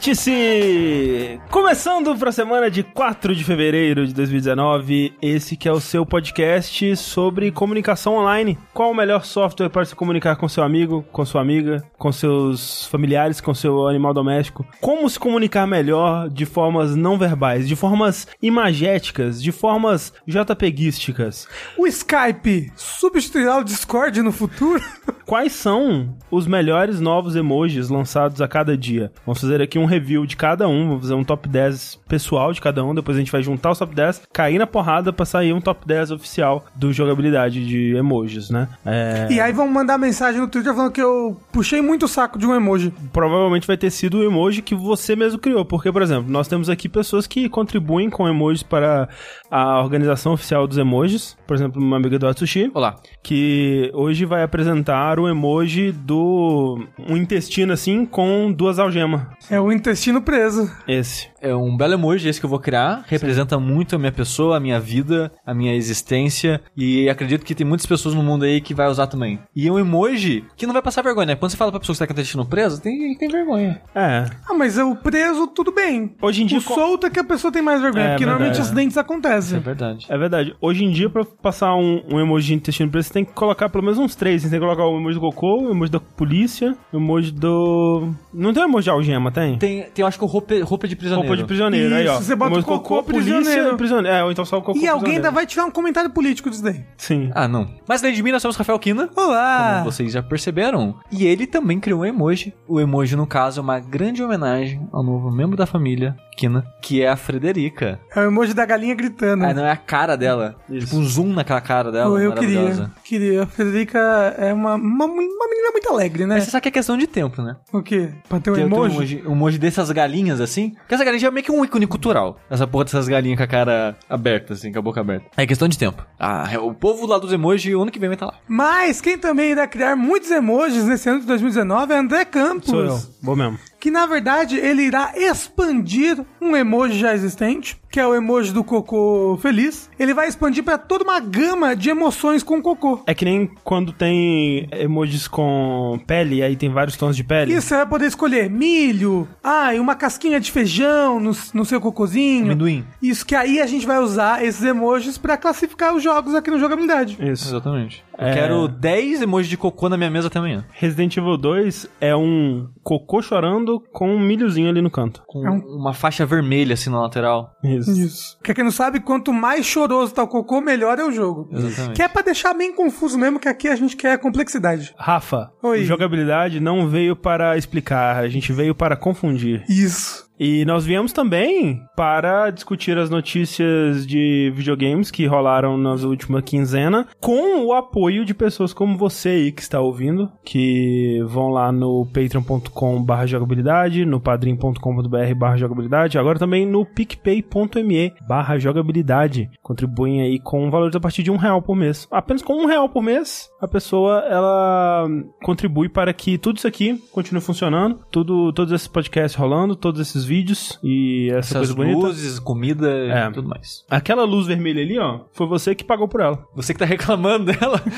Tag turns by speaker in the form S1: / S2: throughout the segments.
S1: Vértice! Começando para a semana de 4 de fevereiro de 2019, esse que é o seu podcast sobre comunicação online. Qual o melhor software para se comunicar com seu amigo, com sua amiga, com seus familiares, com seu animal doméstico? Como se comunicar melhor de formas não verbais, de formas imagéticas, de formas JPEGísticas?
S2: O Skype substituirá o Discord no futuro?
S1: Quais são os melhores novos emojis lançados a cada dia? Vamos fazer aqui um review de cada um, vamos fazer um top 10 pessoal de cada um, depois a gente vai juntar os top 10, cair na porrada pra sair um top 10 oficial do jogabilidade de emojis, né? É...
S2: E aí vão mandar mensagem no Twitter falando que eu puxei muito o saco de um emoji.
S1: Provavelmente vai ter sido o emoji que você mesmo criou, porque, por exemplo, nós temos aqui pessoas que contribuem com emojis para a organização oficial dos emojis, por exemplo, uma amiga do Atsushi.
S3: Olá.
S1: Que hoje vai apresentar o emoji do um intestino assim com duas algemas.
S2: É o intestino preso.
S1: Esse.
S3: É um belo emoji esse que eu vou criar. Representa muito a minha pessoa, a minha vida, a minha existência. E acredito que tem muitas pessoas no mundo aí que vai usar também. E é um emoji que não vai passar vergonha, né? Quando você fala pra pessoa que tá com o intestino preso, tem, tem vergonha.
S1: É.
S2: Ah, mas é o preso, tudo bem.
S1: Hoje em dia.
S2: O solto é que a pessoa tem mais vergonha,
S1: É,
S2: porque normalmente
S1: verdade.
S2: acidentes
S3: Isso é
S2: acontecem.
S3: verdade.
S1: É verdade. Hoje em dia, pra passar um, um emoji de intestino preso, você tem que colocar pelo menos uns três. Você tem que colocar o emoji do cocô, o emoji da polícia, o emoji do. Não tem emoji de algema, tem?
S3: Tem, tem eu acho que o roupa, roupa de prisioneiro.
S1: Roupa de prisioneiro. aí, ó.
S2: Isso, você bota
S1: Emoji do
S2: cocô,
S1: polícia
S2: prisioneiro.
S1: e prisioneiro. É, ou então só o cocô
S2: E alguém ainda vai tirar um comentário político disso daí.
S1: Sim.
S3: Ah, não. Mas além de mim, nós somos Rafael Kina.
S2: Olá!
S3: Como vocês já perceberam. E ele também criou um emoji. O emoji, no caso, é uma grande homenagem ao novo membro da família, Kina, que é a Frederica.
S2: É o emoji da galinha gritando.
S3: Ah, não é a cara dela.
S1: Isso.
S3: Tipo um zoom naquela cara dela.
S2: Pô, eu queria, queria. A Frederica é uma, uma, uma menina muito alegre, né?
S3: Mas você sabe que é questão de tempo, né?
S2: O quê? Pra ter um
S3: Tem tem
S2: emoji?
S3: um emoji, um emoji dessas galinhas, assim. Porque essa galinha já é meio que um ícone cultural. Essa porra dessas galinhas com a cara aberta, assim, com a boca aberta. É questão de tempo. Ah, o povo lá dos emojis, o ano que vem vai estar lá.
S2: Mas quem também irá criar muitos emojis nesse ano de 2019 é André Campos.
S1: Sou eu. Vou mesmo.
S2: Que na verdade ele irá expandir um emoji já existente, que é o emoji do cocô feliz. Ele vai expandir para toda uma gama de emoções com cocô.
S1: É que nem quando tem emojis com pele, aí tem vários tons de pele.
S2: Isso, você vai poder escolher milho, ah, e uma casquinha de feijão no, no seu cocôzinho.
S3: Amendoim.
S2: Isso que aí a gente vai usar esses emojis para classificar os jogos aqui no jogabilidade.
S1: Isso.
S3: Exatamente. Eu
S1: É.
S3: quero 10 emojis de cocô na minha mesa até amanhã.
S1: Resident Evil 2 é um cocô chorando com um milhozinho ali no canto.
S3: Com
S2: É um-
S3: uma faixa vermelha, assim, na lateral.
S1: Isso.
S2: Isso. Porque quem não sabe, quanto mais choroso tá o cocô, melhor é o jogo.
S3: Exatamente.
S2: Que é pra deixar bem confuso mesmo, que aqui a gente quer complexidade.
S1: Rafa,
S2: Oi.
S1: jogabilidade não veio para explicar, a gente veio para confundir.
S2: Isso.
S1: E nós viemos também para discutir as notícias de videogames que rolaram nas últimas quinzena, com o apoio de pessoas como você aí que está ouvindo, que vão lá no patreon.com barra jogabilidade, no padrim.com.br jogabilidade, agora também no picpay.me barra jogabilidade. Contribuem aí com valores a partir de um real por mês. Apenas com um real por mês, a pessoa, ela contribui para que tudo isso aqui continue funcionando, tudo, todos esses podcasts rolando, todos esses vídeos e essa
S3: Essas
S1: coisa bonita.
S3: luzes, comida
S1: É.
S3: e tudo mais.
S1: Aquela luz vermelha ali, ó, foi você que pagou por ela.
S3: Você que tá reclamando dela.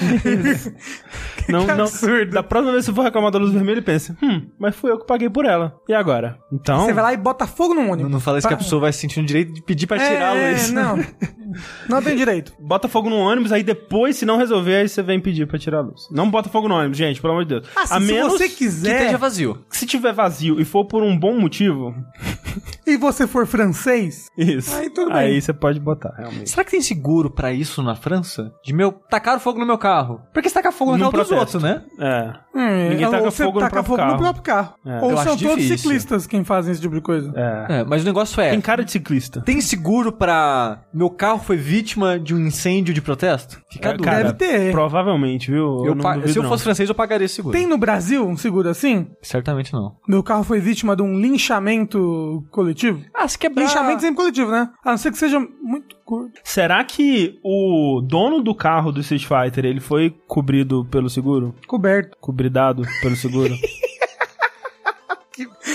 S1: Não,
S2: Que
S1: não.
S2: absurdo.
S1: Da próxima vez que você for reclamar da luz vermelha, pense, hum, mas fui eu que paguei por ela. E agora? Então.
S2: Você vai lá e bota fogo no
S3: não,
S2: ônibus.
S3: não fala isso que a pessoa vai se sentir no direito de pedir pra tirar a
S2: é,
S3: luz.
S2: não. Não tem direito.
S1: Bota fogo no ônibus, aí depois, se não resolver, aí você vem pedir pra tirar a luz. Não bota fogo no ônibus, gente, pelo amor de Deus.
S2: Ah, se,
S1: a
S2: se
S1: menos
S2: você
S3: Que
S2: quiser
S3: esteja vazio.
S1: que se tiver vazio e for por um bom motivo,
S2: e você for francês,
S1: isso.
S2: Aí tudo bem.
S1: Aí você pode botar, realmente.
S3: Será que tem seguro pra isso na França? De meu tacar fogo no meu carro? Porque se tacar fogo no
S1: Num
S3: carro dos outros, né?
S1: É.
S2: hum,
S1: Ninguém taca
S2: ou você
S1: fogo no
S2: taca
S1: próprio
S2: fogo no
S1: carro.
S2: próprio carro.
S1: É.
S2: Ou
S3: Eu
S2: são todos
S3: difícil.
S2: ciclistas quem fazem esse tipo de coisa.
S1: É.
S3: É, mas o negócio é.
S1: Tem cara de ciclista.
S3: Tem seguro pra. Meu carro foi vítima de um incêndio de protesto? Fica
S1: É, cara,
S2: Deve ter.
S1: Provavelmente, viu?
S3: Eu
S1: não
S3: pa-
S1: duvido,
S3: se eu
S1: não.
S3: fosse francês, eu pagaria esse seguro.
S2: Tem no Brasil um seguro assim?
S3: Certamente não.
S2: Meu carro foi vítima de um linchamento coletivo?
S3: Ah, se quebrar.
S2: Linchamento sempre coletivo, né? A não ser que seja muito curto.
S1: Será que o dono do carro do Street Fighter, ele foi cobrido pelo seguro?
S2: Coberto.
S1: Cobridado pelo seguro?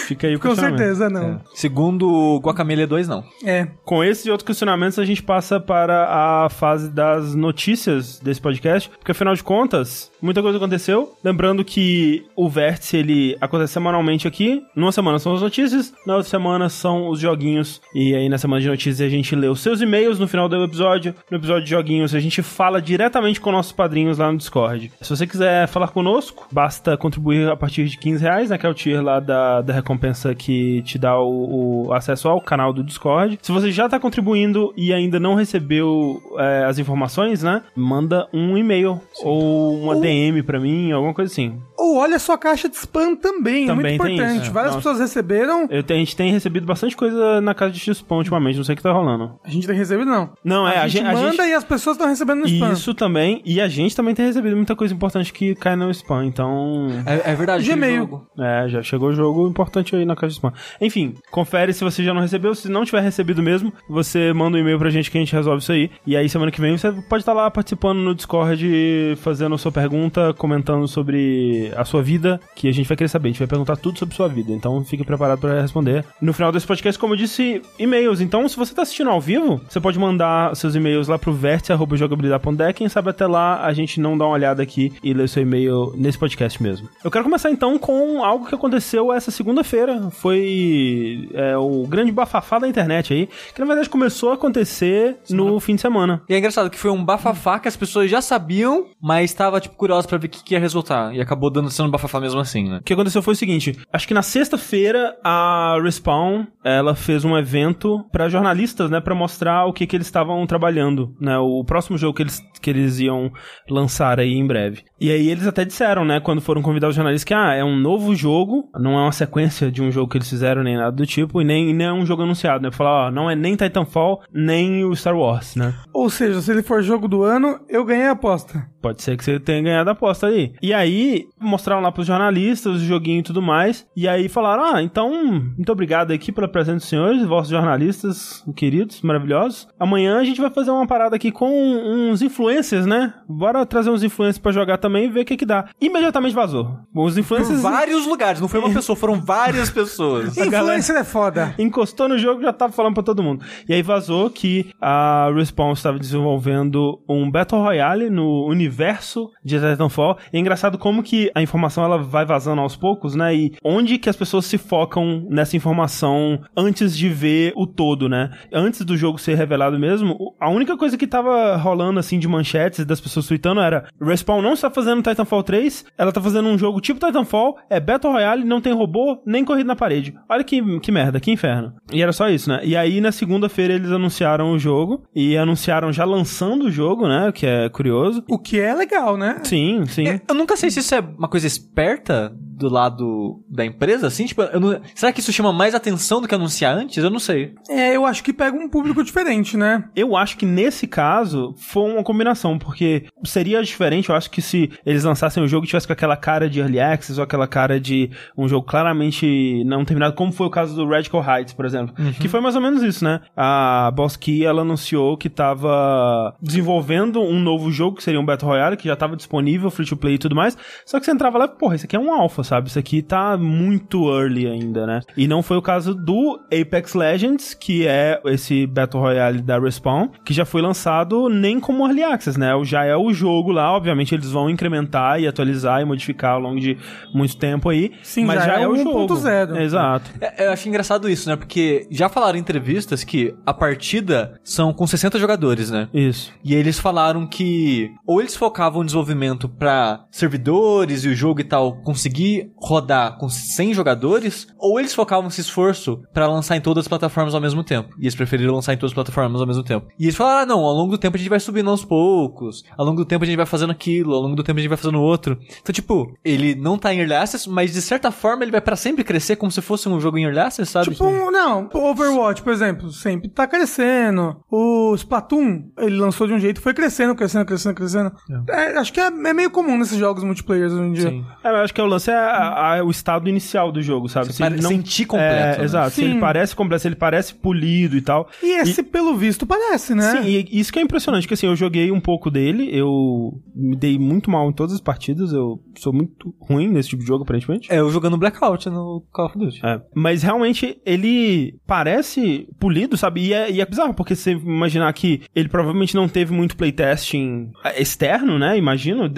S1: Fica aí o
S2: Com certeza não.
S3: Segundo o Guacamele 2, não.
S2: É.
S1: Com esses e outros questionamentos, a gente passa para a fase das notícias desse podcast, porque afinal de contas, muita coisa aconteceu. Lembrando que o Vértice, ele acontece semanalmente aqui. Numa semana são as notícias, na outra semana são os joguinhos. E aí na semana de notícias a gente lê os seus e-mails no final do episódio. No episódio de joguinhos a gente fala diretamente com nossos padrinhos lá no Discord. Se você quiser falar conosco, basta contribuir a partir de 15 reais, né, que é o tier lá da, da recompensa que te dá o, o acesso ao canal do Discord. Se você já está contribuindo e ainda não recebeu é, as informações, né, manda um e-mail ou uma
S2: Ou-
S1: DM pra mim, alguma coisa assim.
S2: Ou olha a sua caixa de spam também,
S1: Também
S2: é muito
S1: tem
S2: importante.
S1: isso, é.
S2: Várias
S1: Não.
S2: pessoas receberam.
S1: Eu a gente tem recebido bastante coisa na casa de X-Pão ultimamente, não sei o que tá rolando.
S2: A gente tem recebido, não.
S1: Não, é,
S2: a, gente
S1: a
S2: manda
S1: gente-
S2: e as pessoas estão recebendo no spam.
S1: Isso também, e a gente também tem recebido muita coisa importante que cai no spam, então.
S3: É, é verdade.
S2: Gmail.
S3: jogo.
S1: É, já chegou o jogo importante aí na caixa de spam. Enfim, confere se você já não recebeu. Se não tiver recebido mesmo, você manda um e-mail pra gente que a gente resolve isso aí. E aí, semana que vem, você pode estar lá participando no Discord, fazendo sua pergunta, comentando sobre a sua vida, que a gente vai querer saber. A gente vai perguntar tudo sobre sua vida. Então, fique preparado pra responder. No final desse podcast, como eu disse, e-mails. Então, se você tá assistindo ao vivo, você pode mandar seus e-mails lá pro vértice.jogabilidade.de. Quem sabe até lá a gente não dá uma olhada aqui e lê seu e-mail nesse podcast mesmo. Eu quero começar então com algo que aconteceu essa segunda-feira. Foi é, o grande bafafá da internet aí, que na verdade começou a acontecer no fim de semana.
S3: E é engraçado que foi um bafafá que as pessoas já sabiam, mas tava, tipo, curiosa pra ver o que, que ia resultar. E acabou dando sendo um bafafá mesmo assim, né?
S1: O que aconteceu foi o seguinte: acho que na sexta-feira a Respawn ela fez um evento pra jornalistas, né, Pra mostrar o que que eles estavam trabalhando, né, o próximo jogo que eles que eles iam lançar aí em breve. E aí eles até disseram, né, quando foram convidar os jornalistas que ah, é um novo jogo, não é uma sequência de um jogo que eles fizeram nem nada do tipo e nem, nem é um jogo anunciado, né? Falar, ó, não é nem Titanfall, nem o Star Wars, né?
S2: Ou seja, se ele for jogo do ano, eu ganhei a aposta.
S1: Pode ser que você tenha ganhado a aposta aí. E aí, mostraram lá pros jornalistas o joguinho e tudo mais. E aí falaram: Ah, então, muito obrigado aqui pela presença dos senhores, vossos jornalistas queridos, maravilhosos. Amanhã a gente vai fazer uma parada aqui com uns influencers, né? Bora trazer uns influencers pra jogar também e ver o que que dá. Imediatamente vazou. Os
S3: Por
S1: influencers.
S3: vários lugares, não foi uma pessoa, foram várias pessoas.
S2: Influencer é foda.
S1: encostou no jogo e já tava falando pra todo mundo. E aí vazou que a Respawn estava desenvolvendo um Battle Royale no universo de Titanfall. E é engraçado como que a informação ela vai vazando aos poucos, né? E onde que as pessoas se focam nessa informação antes de ver o todo, né? Antes do jogo ser revelado mesmo, a única coisa que tava rolando assim de manchetes das pessoas tweetando era Respawn não está fazendo Titanfall 3, ela tá fazendo um jogo tipo Titanfall, é Battle Royale, não tem robô, nem corrida na parede. Olha que, que merda, que inferno. E era só isso, né? E aí na segunda-feira eles anunciaram o jogo e anunciaram já lançando o jogo, né? O que é curioso.
S2: O que é legal, né?
S1: Sim, sim.
S3: É, Eu nunca sei se isso é uma coisa esperta do lado da empresa, assim, tipo, eu não- será que isso chama mais atenção do que anunciar antes? Eu não sei.
S2: É, eu acho que pega um público diferente, né?
S1: Eu acho que nesse caso foi uma combinação, porque seria diferente, eu acho que se eles lançassem o jogo e tivesse com aquela cara de early access ou aquela cara de um jogo claramente não terminado, como foi o caso do Radical Heights, por exemplo, que foi mais ou menos isso, né? A Boss Key, ela anunciou que tava desenvolvendo um novo jogo, que seria um Battle Royale, que já tava disponível, free to play e tudo mais, só que você entrava lá e, porra, isso aqui é um alpha, sabe? Isso aqui tá muito early ainda, né? E não foi o caso do Apex Legends, que é esse Battle Royale da Respawn, que já foi lançado nem como Early Access, né? Já é o jogo lá, obviamente eles vão incrementar e atualizar e modificar ao longo de muito tempo aí,
S2: Sim,
S1: mas
S2: já
S1: já,
S2: é
S1: é,
S2: o. 1.0.
S1: Exato.
S3: É, eu acho engraçado isso, né? Porque já falaram em entrevistas que a partida são com 60 jogadores, né?
S1: Isso.
S3: E eles falaram que ou eles focavam o desenvolvimento pra servidores e o jogo e tal conseguir rodar com 100 jogadores, ou eles focavam esse esforço pra lançar em todas as plataformas ao mesmo tempo. E eles preferiram lançar em todas as plataformas ao mesmo tempo. E eles falaram: ah, não, ao longo do tempo a gente vai subindo aos poucos, ao longo do tempo a gente vai fazendo aquilo, ao longo do tempo a gente vai fazendo outro. Então, tipo, ele não tá em Early Access, mas de certa forma ele vai pra sempre crescer como se fosse um jogo em Early Access, sabe?
S2: Tipo, um- não, o Overwatch, por exemplo, sempre tá crescendo. O Splatoon, ele lançou de um jeito e foi crescendo, crescendo, crescendo, crescendo. É, acho que é, é meio comum nesses jogos multiplayer hoje em dia.
S3: Sim.
S1: É, eu acho que o lance é a- a- o estado inicial do jogo, sabe? Se
S3: pare-
S1: ele não
S3: sentir completo,
S1: É,
S3: né?
S1: Exato. Se
S2: Sim.
S1: ele parece completo, se ele parece polido e tal.
S2: E esse, pelo visto, parece, né?
S1: Sim, e isso que é impressionante, que assim, eu joguei um pouco dele, eu me dei muito mal em todas as partidas, eu sou muito ruim nesse tipo de jogo, aparentemente.
S3: É, eu jogando Blackout no Call of Duty.
S1: É, mas realmente ele parece polido, sabe? E é, e é bizarro, porque você imaginar que ele provavelmente não teve muito playtesting externo, né? Imagino.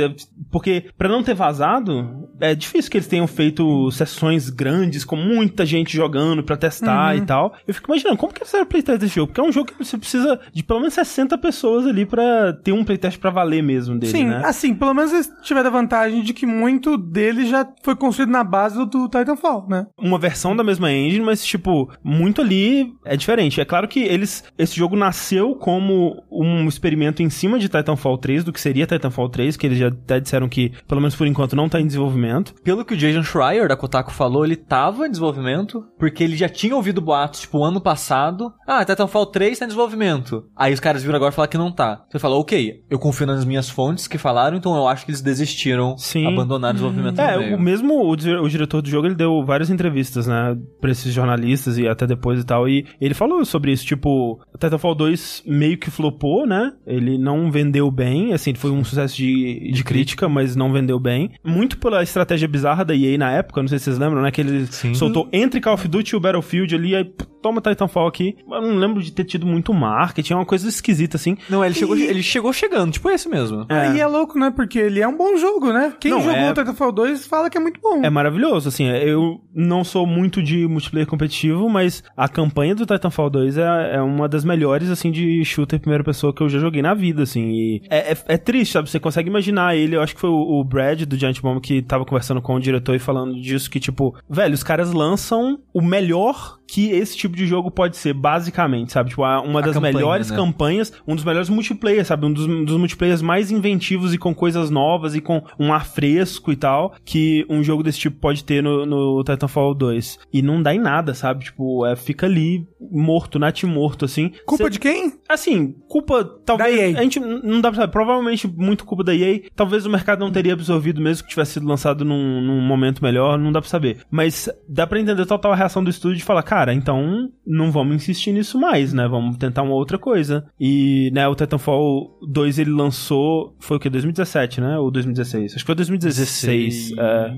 S1: porque pra não ter vazado, é difícil que eles tenham feito sessões grandes com muita gente jogando pra testar e tal. Eu fico imaginando, como que eles fizeram playtest desse jogo? Porque é um jogo que você precisa de pelo menos 60 pessoas ali pra ter um playtest pra valer mesmo dele,
S2: Sim,
S1: né?
S2: assim, pelo menos eles tiveram a vantagem de que muito dele já foi construído na base do, do Titanfall, né?
S1: uma versão da mesma engine, mas, tipo, muito ali é diferente. É claro que eles. Esse jogo nasceu como um experimento em cima de Titanfall 3, do que seria Titanfall 3, que eles já até disseram que, pelo menos por enquanto, não tá em desenvolvimento.
S3: Pelo que o Jason Schreier da Kotaku falou, ele tava em desenvolvimento, porque ele já tinha ouvido boatos, tipo, ano passado. Ah, Titanfall 3 tá em desenvolvimento. Aí os caras viram agora falar que não tá. Você fala, ok, eu confio nas minhas fontes que falaram, então eu acho que eles desistiram,
S1: Sim.
S3: abandonaram o desenvolvimento
S1: É, o mesmo o, o diretor do jogo, ele deu várias entrevistas, né, pra esses jornalistas e até depois e tal, e ele falou sobre isso, tipo, Titanfall 2 meio que flopou, né, ele não vendeu bem, assim, foi um sucesso de, de crítica, mas não vendeu bem, muito pela estratégia bizarra da EA na época, não sei se vocês lembram, né, que ele
S3: Sim.
S1: soltou entre Call of Duty e o Battlefield ali, aí toma Titanfall aqui, eu não lembro de ter tido muito marketing, é uma coisa esquisita, assim,
S3: Não, ele chegou,
S2: E-
S3: ele chegou chegando, tipo esse mesmo.
S1: É.
S2: E é louco, né? Porque ele é um bom jogo, né? Quem
S1: Não,
S2: jogou
S1: é-
S2: o Titanfall 2 fala que é muito bom.
S1: É maravilhoso, assim, eu não sou muito de multiplayer competitivo, mas a campanha do Titanfall 2 é, é uma das melhores, assim, de shooter em primeira pessoa que eu já joguei na vida, assim, e é, é, é triste, sabe, você consegue imaginar ele, eu acho que foi o, o Brad do Giant Bomb que tava conversando com o diretor e falando disso, que tipo, velho, os caras lançam o melhor que esse tipo de jogo pode ser, basicamente, sabe, tipo, uma das
S3: campanha,
S1: melhores
S3: né?
S1: campanhas, um dos melhores multiplayer, sabe, um dos, dos multiplayers mais inventivos e com coisas novas e com um ar fresco e tal, que um jogo desse tipo pode ter no, no Titanfall 2. E não dá em nada, sabe? Tipo, é, fica ali morto, natimorto, assim.
S2: Culpa
S1: Cê-
S2: de quem?
S1: Assim, culpa, talvez.
S2: Da EA.
S1: A gente não dá pra saber. Provavelmente muito culpa da EA. Talvez o mercado não teria absorvido mesmo que tivesse sido lançado num, num momento melhor. Não dá pra saber. Mas dá pra entender total a reação do estúdio de falar, cara, então não vamos insistir nisso mais, né? Vamos tentar uma outra coisa. E, né, o Titanfall 2 ele lançou. Foi o que? 2017, né? Ou 2016? Acho que foi 2016. É.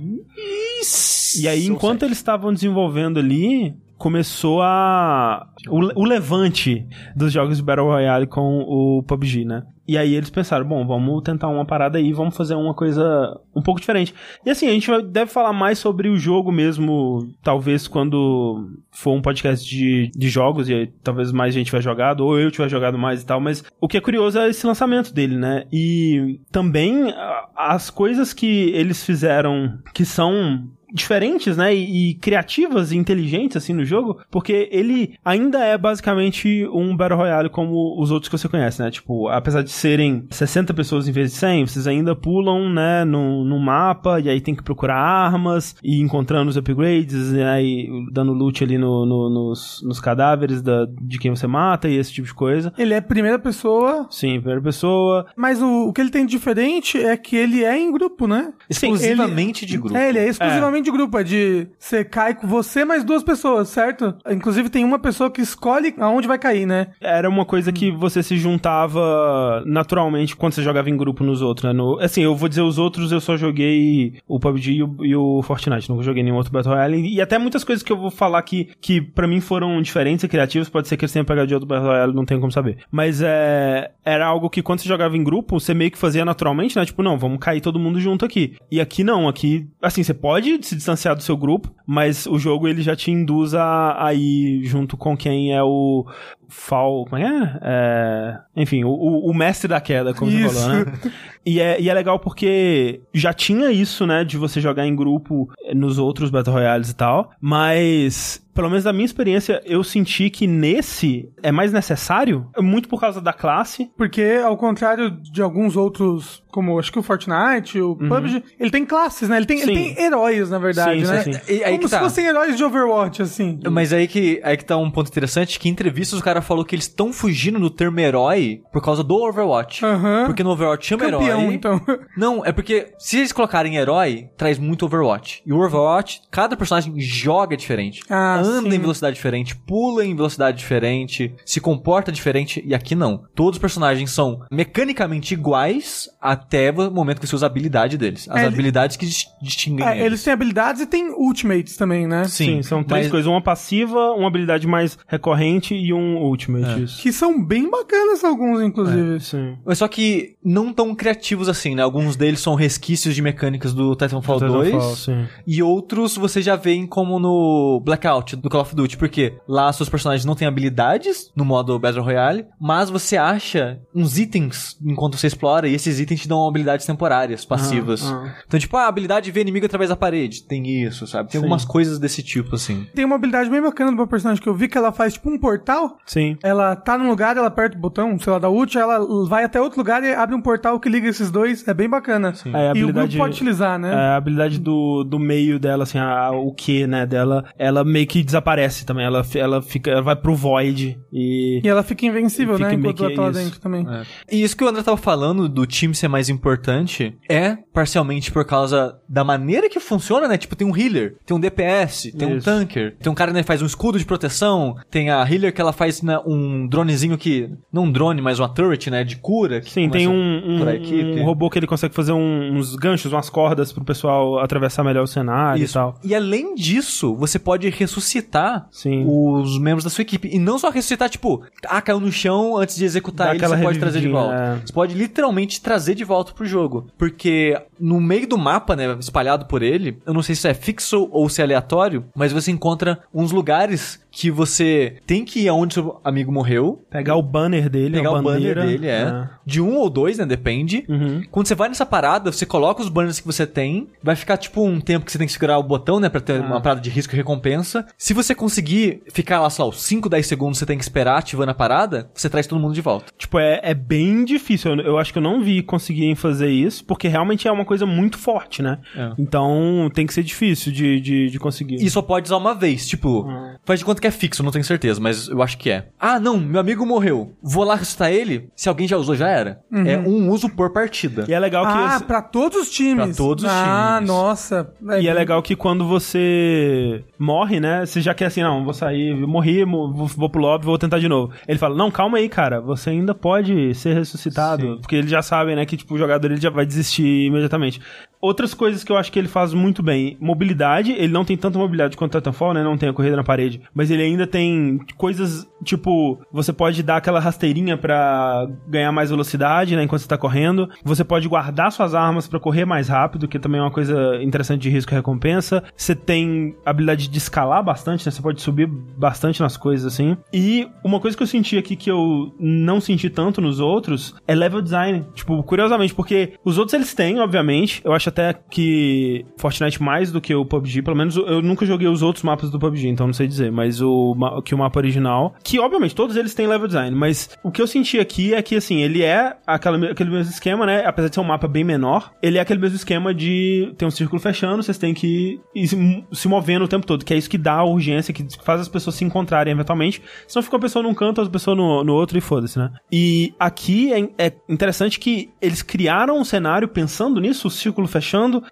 S1: E aí, enquanto eles estavam desenvolvendo ali, começou a. O, o levante dos jogos de Battle Royale com o PUBG, né? E aí eles pensaram, bom, vamos tentar uma parada aí, vamos fazer uma coisa um pouco diferente. E assim, a gente deve falar mais sobre o jogo mesmo, talvez quando for um podcast de, de jogos, e talvez mais gente vai jogado, ou eu tiver jogado mais e tal, mas o que é curioso é esse lançamento dele, né? E também as coisas que eles fizeram que são diferentes, né, e, e criativas e inteligentes, assim, no jogo, porque ele ainda é basicamente um Battle Royale como os outros que você conhece, né, tipo, apesar de serem 60 pessoas em vez de 100, vocês ainda pulam, né, no, no mapa, e aí tem que procurar armas, e encontrando os upgrades, né, e dando loot ali no, no- nos, nos cadáveres da, de quem você mata, e esse tipo de coisa.
S2: Ele é primeira pessoa,
S1: Sim, primeira pessoa.
S2: mas o, o que ele tem de diferente é que ele é em grupo, né?
S3: Exclusivamente de grupo.
S2: É, ele é exclusivamente de grupo, é de você cai com você mais duas pessoas, certo? Inclusive tem uma pessoa que escolhe aonde vai cair, né?
S1: Era uma coisa que você se juntava naturalmente quando você jogava em grupo nos outros, né? No- assim, eu vou dizer os outros, eu só joguei o PUBG e o, e o Fortnite, nunca joguei nenhum outro Battle Royale. E até muitas coisas que eu vou falar aqui que pra mim foram diferentes e criativas, pode ser que eles tenham pegado de outro Battle Royale, não tenho como saber. Mas é, era algo que quando você jogava em grupo, você meio que fazia naturalmente, né? Tipo, não, vamos cair todo mundo junto aqui. E aqui não, aqui, assim, você pode se distanciar do seu grupo, mas o jogo ele já te induz a, a ir junto com quem é o Fall. Como é? é? É, enfim, o, o, mestre da queda, como
S2: Isso.
S1: você falou, né? E é, e é legal porque já tinha isso, né, de você jogar em grupo nos outros Battle Royales e tal, mas pelo menos da minha experiência, eu senti que nesse é mais necessário, muito por causa da classe.
S2: Porque, ao contrário de alguns outros, como acho que o Fortnite, o PUBG, ele tem classes, né? Ele tem, ele
S1: Uhum. Sim.
S2: tem heróis, na verdade,
S1: Sim, sim,
S2: né?
S1: sim.
S3: E aí
S2: como
S3: que
S2: se
S3: tá.
S2: fossem heróis de Overwatch, assim.
S3: Mas aí que, aí que tá um ponto interessante, que em entrevistas o cara falou que eles estão fugindo do termo herói por causa do Overwatch.
S2: Aham.
S3: Porque no Overwatch chama
S2: Campeão,
S3: herói.
S2: então.
S3: Não, é porque se eles colocarem herói, traz muito Overwatch. E o Overwatch, cada personagem joga diferente.
S2: Ah,
S3: anda
S2: sim.
S3: em velocidade diferente, pula em velocidade diferente, se comporta diferente. E aqui não. Todos os personagens são mecanicamente iguais até o momento que você usa a habilidade deles. As
S2: É,
S3: habilidades que dis- distinguem
S2: É,
S3: eles.
S2: eles têm habilidades e tem ultimates também, né?
S1: Sim, são três
S3: mas-
S1: coisas. Uma passiva, uma habilidade mais recorrente e um ultimate. Isso.
S2: Que são bem bacanas alguns, inclusive.
S1: Sim.
S3: Mas só que não tão criativos assim, né? Alguns deles são resquícios de mecânicas do Titanfall 2.
S1: Titanfall, sim.
S3: E outros você já vê como no Blackout, do Call of Duty, porque lá seus personagens não têm habilidades no modo Battle Royale, mas você acha uns itens enquanto você explora, e esses itens te dão habilidades temporárias, passivas.
S1: ah.
S3: Então, tipo, ah, a habilidade de ver inimigo através da parede. Tem isso, sabe? Tem
S1: Sim.
S3: algumas coisas desse tipo, assim.
S2: Tem uma habilidade bem bacana do meu personagem que eu vi que ela faz tipo um portal.
S1: Sim.
S2: Ela tá num lugar, ela aperta o botão, sei lá, da ult, ela vai até outro lugar e abre um portal que liga esses dois. É bem bacana.
S1: É, a
S2: E o grupo pode utilizar, né?
S1: É, a habilidade do, do meio dela, assim, a- o que, né, dela, ela meio que desaparece também. Ela, ela fica, ela vai pro void e...
S2: E ela fica invencível,
S1: Fica
S2: né?
S1: meio
S2: Enquanto ela tá lá dentro também.
S3: É. E isso que o André tava falando do time ser mais importante é parcialmente por causa da maneira que funciona, né? Tipo, tem um healer, tem um DPS, tem um
S1: Isso.
S3: tanker, tem um cara que faz um escudo de proteção, tem a healer que ela faz né, um dronezinho que. Não um drone, mas uma turret, né? De cura.
S1: Sim, tem um, um, um robô que ele consegue fazer um- uns ganchos, umas cordas pro pessoal atravessar melhor o cenário
S3: Isso.
S1: e tal.
S3: E além disso, você pode ressuscitar
S1: Sim.
S3: os membros da sua equipe. E não só ressuscitar, tipo, ah, caiu no chão antes de executar
S1: Dá
S3: ele, você pode trazer de volta.
S1: é.
S3: Você pode literalmente trazer de volta pro jogo. Porque no meio do mapa, né, espalhado por ele, eu não sei se é fixo ou se é aleatório, mas você encontra uns lugares que você tem que ir aonde seu amigo morreu,
S1: Pegar o banner dele,
S3: pegar o banner dele, é. De um ou dois, né? Depende.
S1: Uhum.
S3: Quando você vai nessa parada, você coloca os banners que você tem, vai ficar tipo um tempo que você tem que segurar o botão, né? Pra ter
S1: Ah.
S3: uma parada de risco e recompensa. Se você conseguir ficar lá, sei lá, os 5, 10 segundos você tem que esperar ativando a parada, você traz todo mundo de volta.
S1: Tipo, é, é bem difícil. Eu, eu acho que eu não vi conseguirem fazer isso, porque realmente é uma coisa muito forte, né?
S3: É.
S1: Então tem que ser difícil de, de, de conseguir.
S3: E só pode usar uma vez, tipo,
S1: Ah.
S3: faz de conta que é fixo, não tenho certeza, mas eu acho que é. Ah, não, meu amigo morreu. Vou lá ressuscitar ele. Se alguém já usou, já era. É um uso por partida.
S1: E é legal que.
S2: Ah,
S1: esse-
S2: pra todos os times.
S3: Pra todos os
S2: ah,
S3: times.
S2: nossa.
S1: E é legal que quando você morre, né? Você já quer assim, não, vou sair, morri, mo- vou, vou pro lobby, vou tentar de novo. Ele fala, não, calma aí, cara, você ainda pode ser ressuscitado.
S3: Sim.
S1: Porque eles já sabem, né, que tipo, o jogador ele já vai desistir imediatamente. Outras coisas que eu acho que ele faz muito bem. Mobilidade, ele não tem tanta mobilidade quanto Titanfall, né? Não tem a corrida na parede. Mas ele ainda tem coisas, tipo, você pode dar aquela rasteirinha pra ganhar mais velocidade, né? Enquanto você tá correndo. Você pode guardar suas armas pra correr mais rápido, que também é uma coisa interessante de risco e recompensa. Você tem habilidade de escalar bastante, né? Você pode subir bastante nas coisas, assim. E uma coisa que eu senti aqui que eu não senti tanto nos outros é level design. Tipo, curiosamente, porque os outros eles têm, obviamente. Eu acho até que Fortnite mais do que o PUBG, pelo menos eu nunca joguei os outros mapas do PUBG, então não sei dizer, mas o que o mapa original, que obviamente todos eles têm level design, mas o que eu senti aqui é que assim, ele é aquela, aquele mesmo esquema, né? Apesar de ser um mapa bem menor, ele é aquele mesmo esquema de ter um círculo fechando, vocês têm que ir se, movendo o tempo todo, que é isso que dá a urgência, que faz as pessoas se encontrarem eventualmente, senão fica uma pessoa num canto, outra pessoa no, no outro e foda-se, né? E aqui é, é interessante que eles criaram um cenário pensando nisso, o círculo fechando,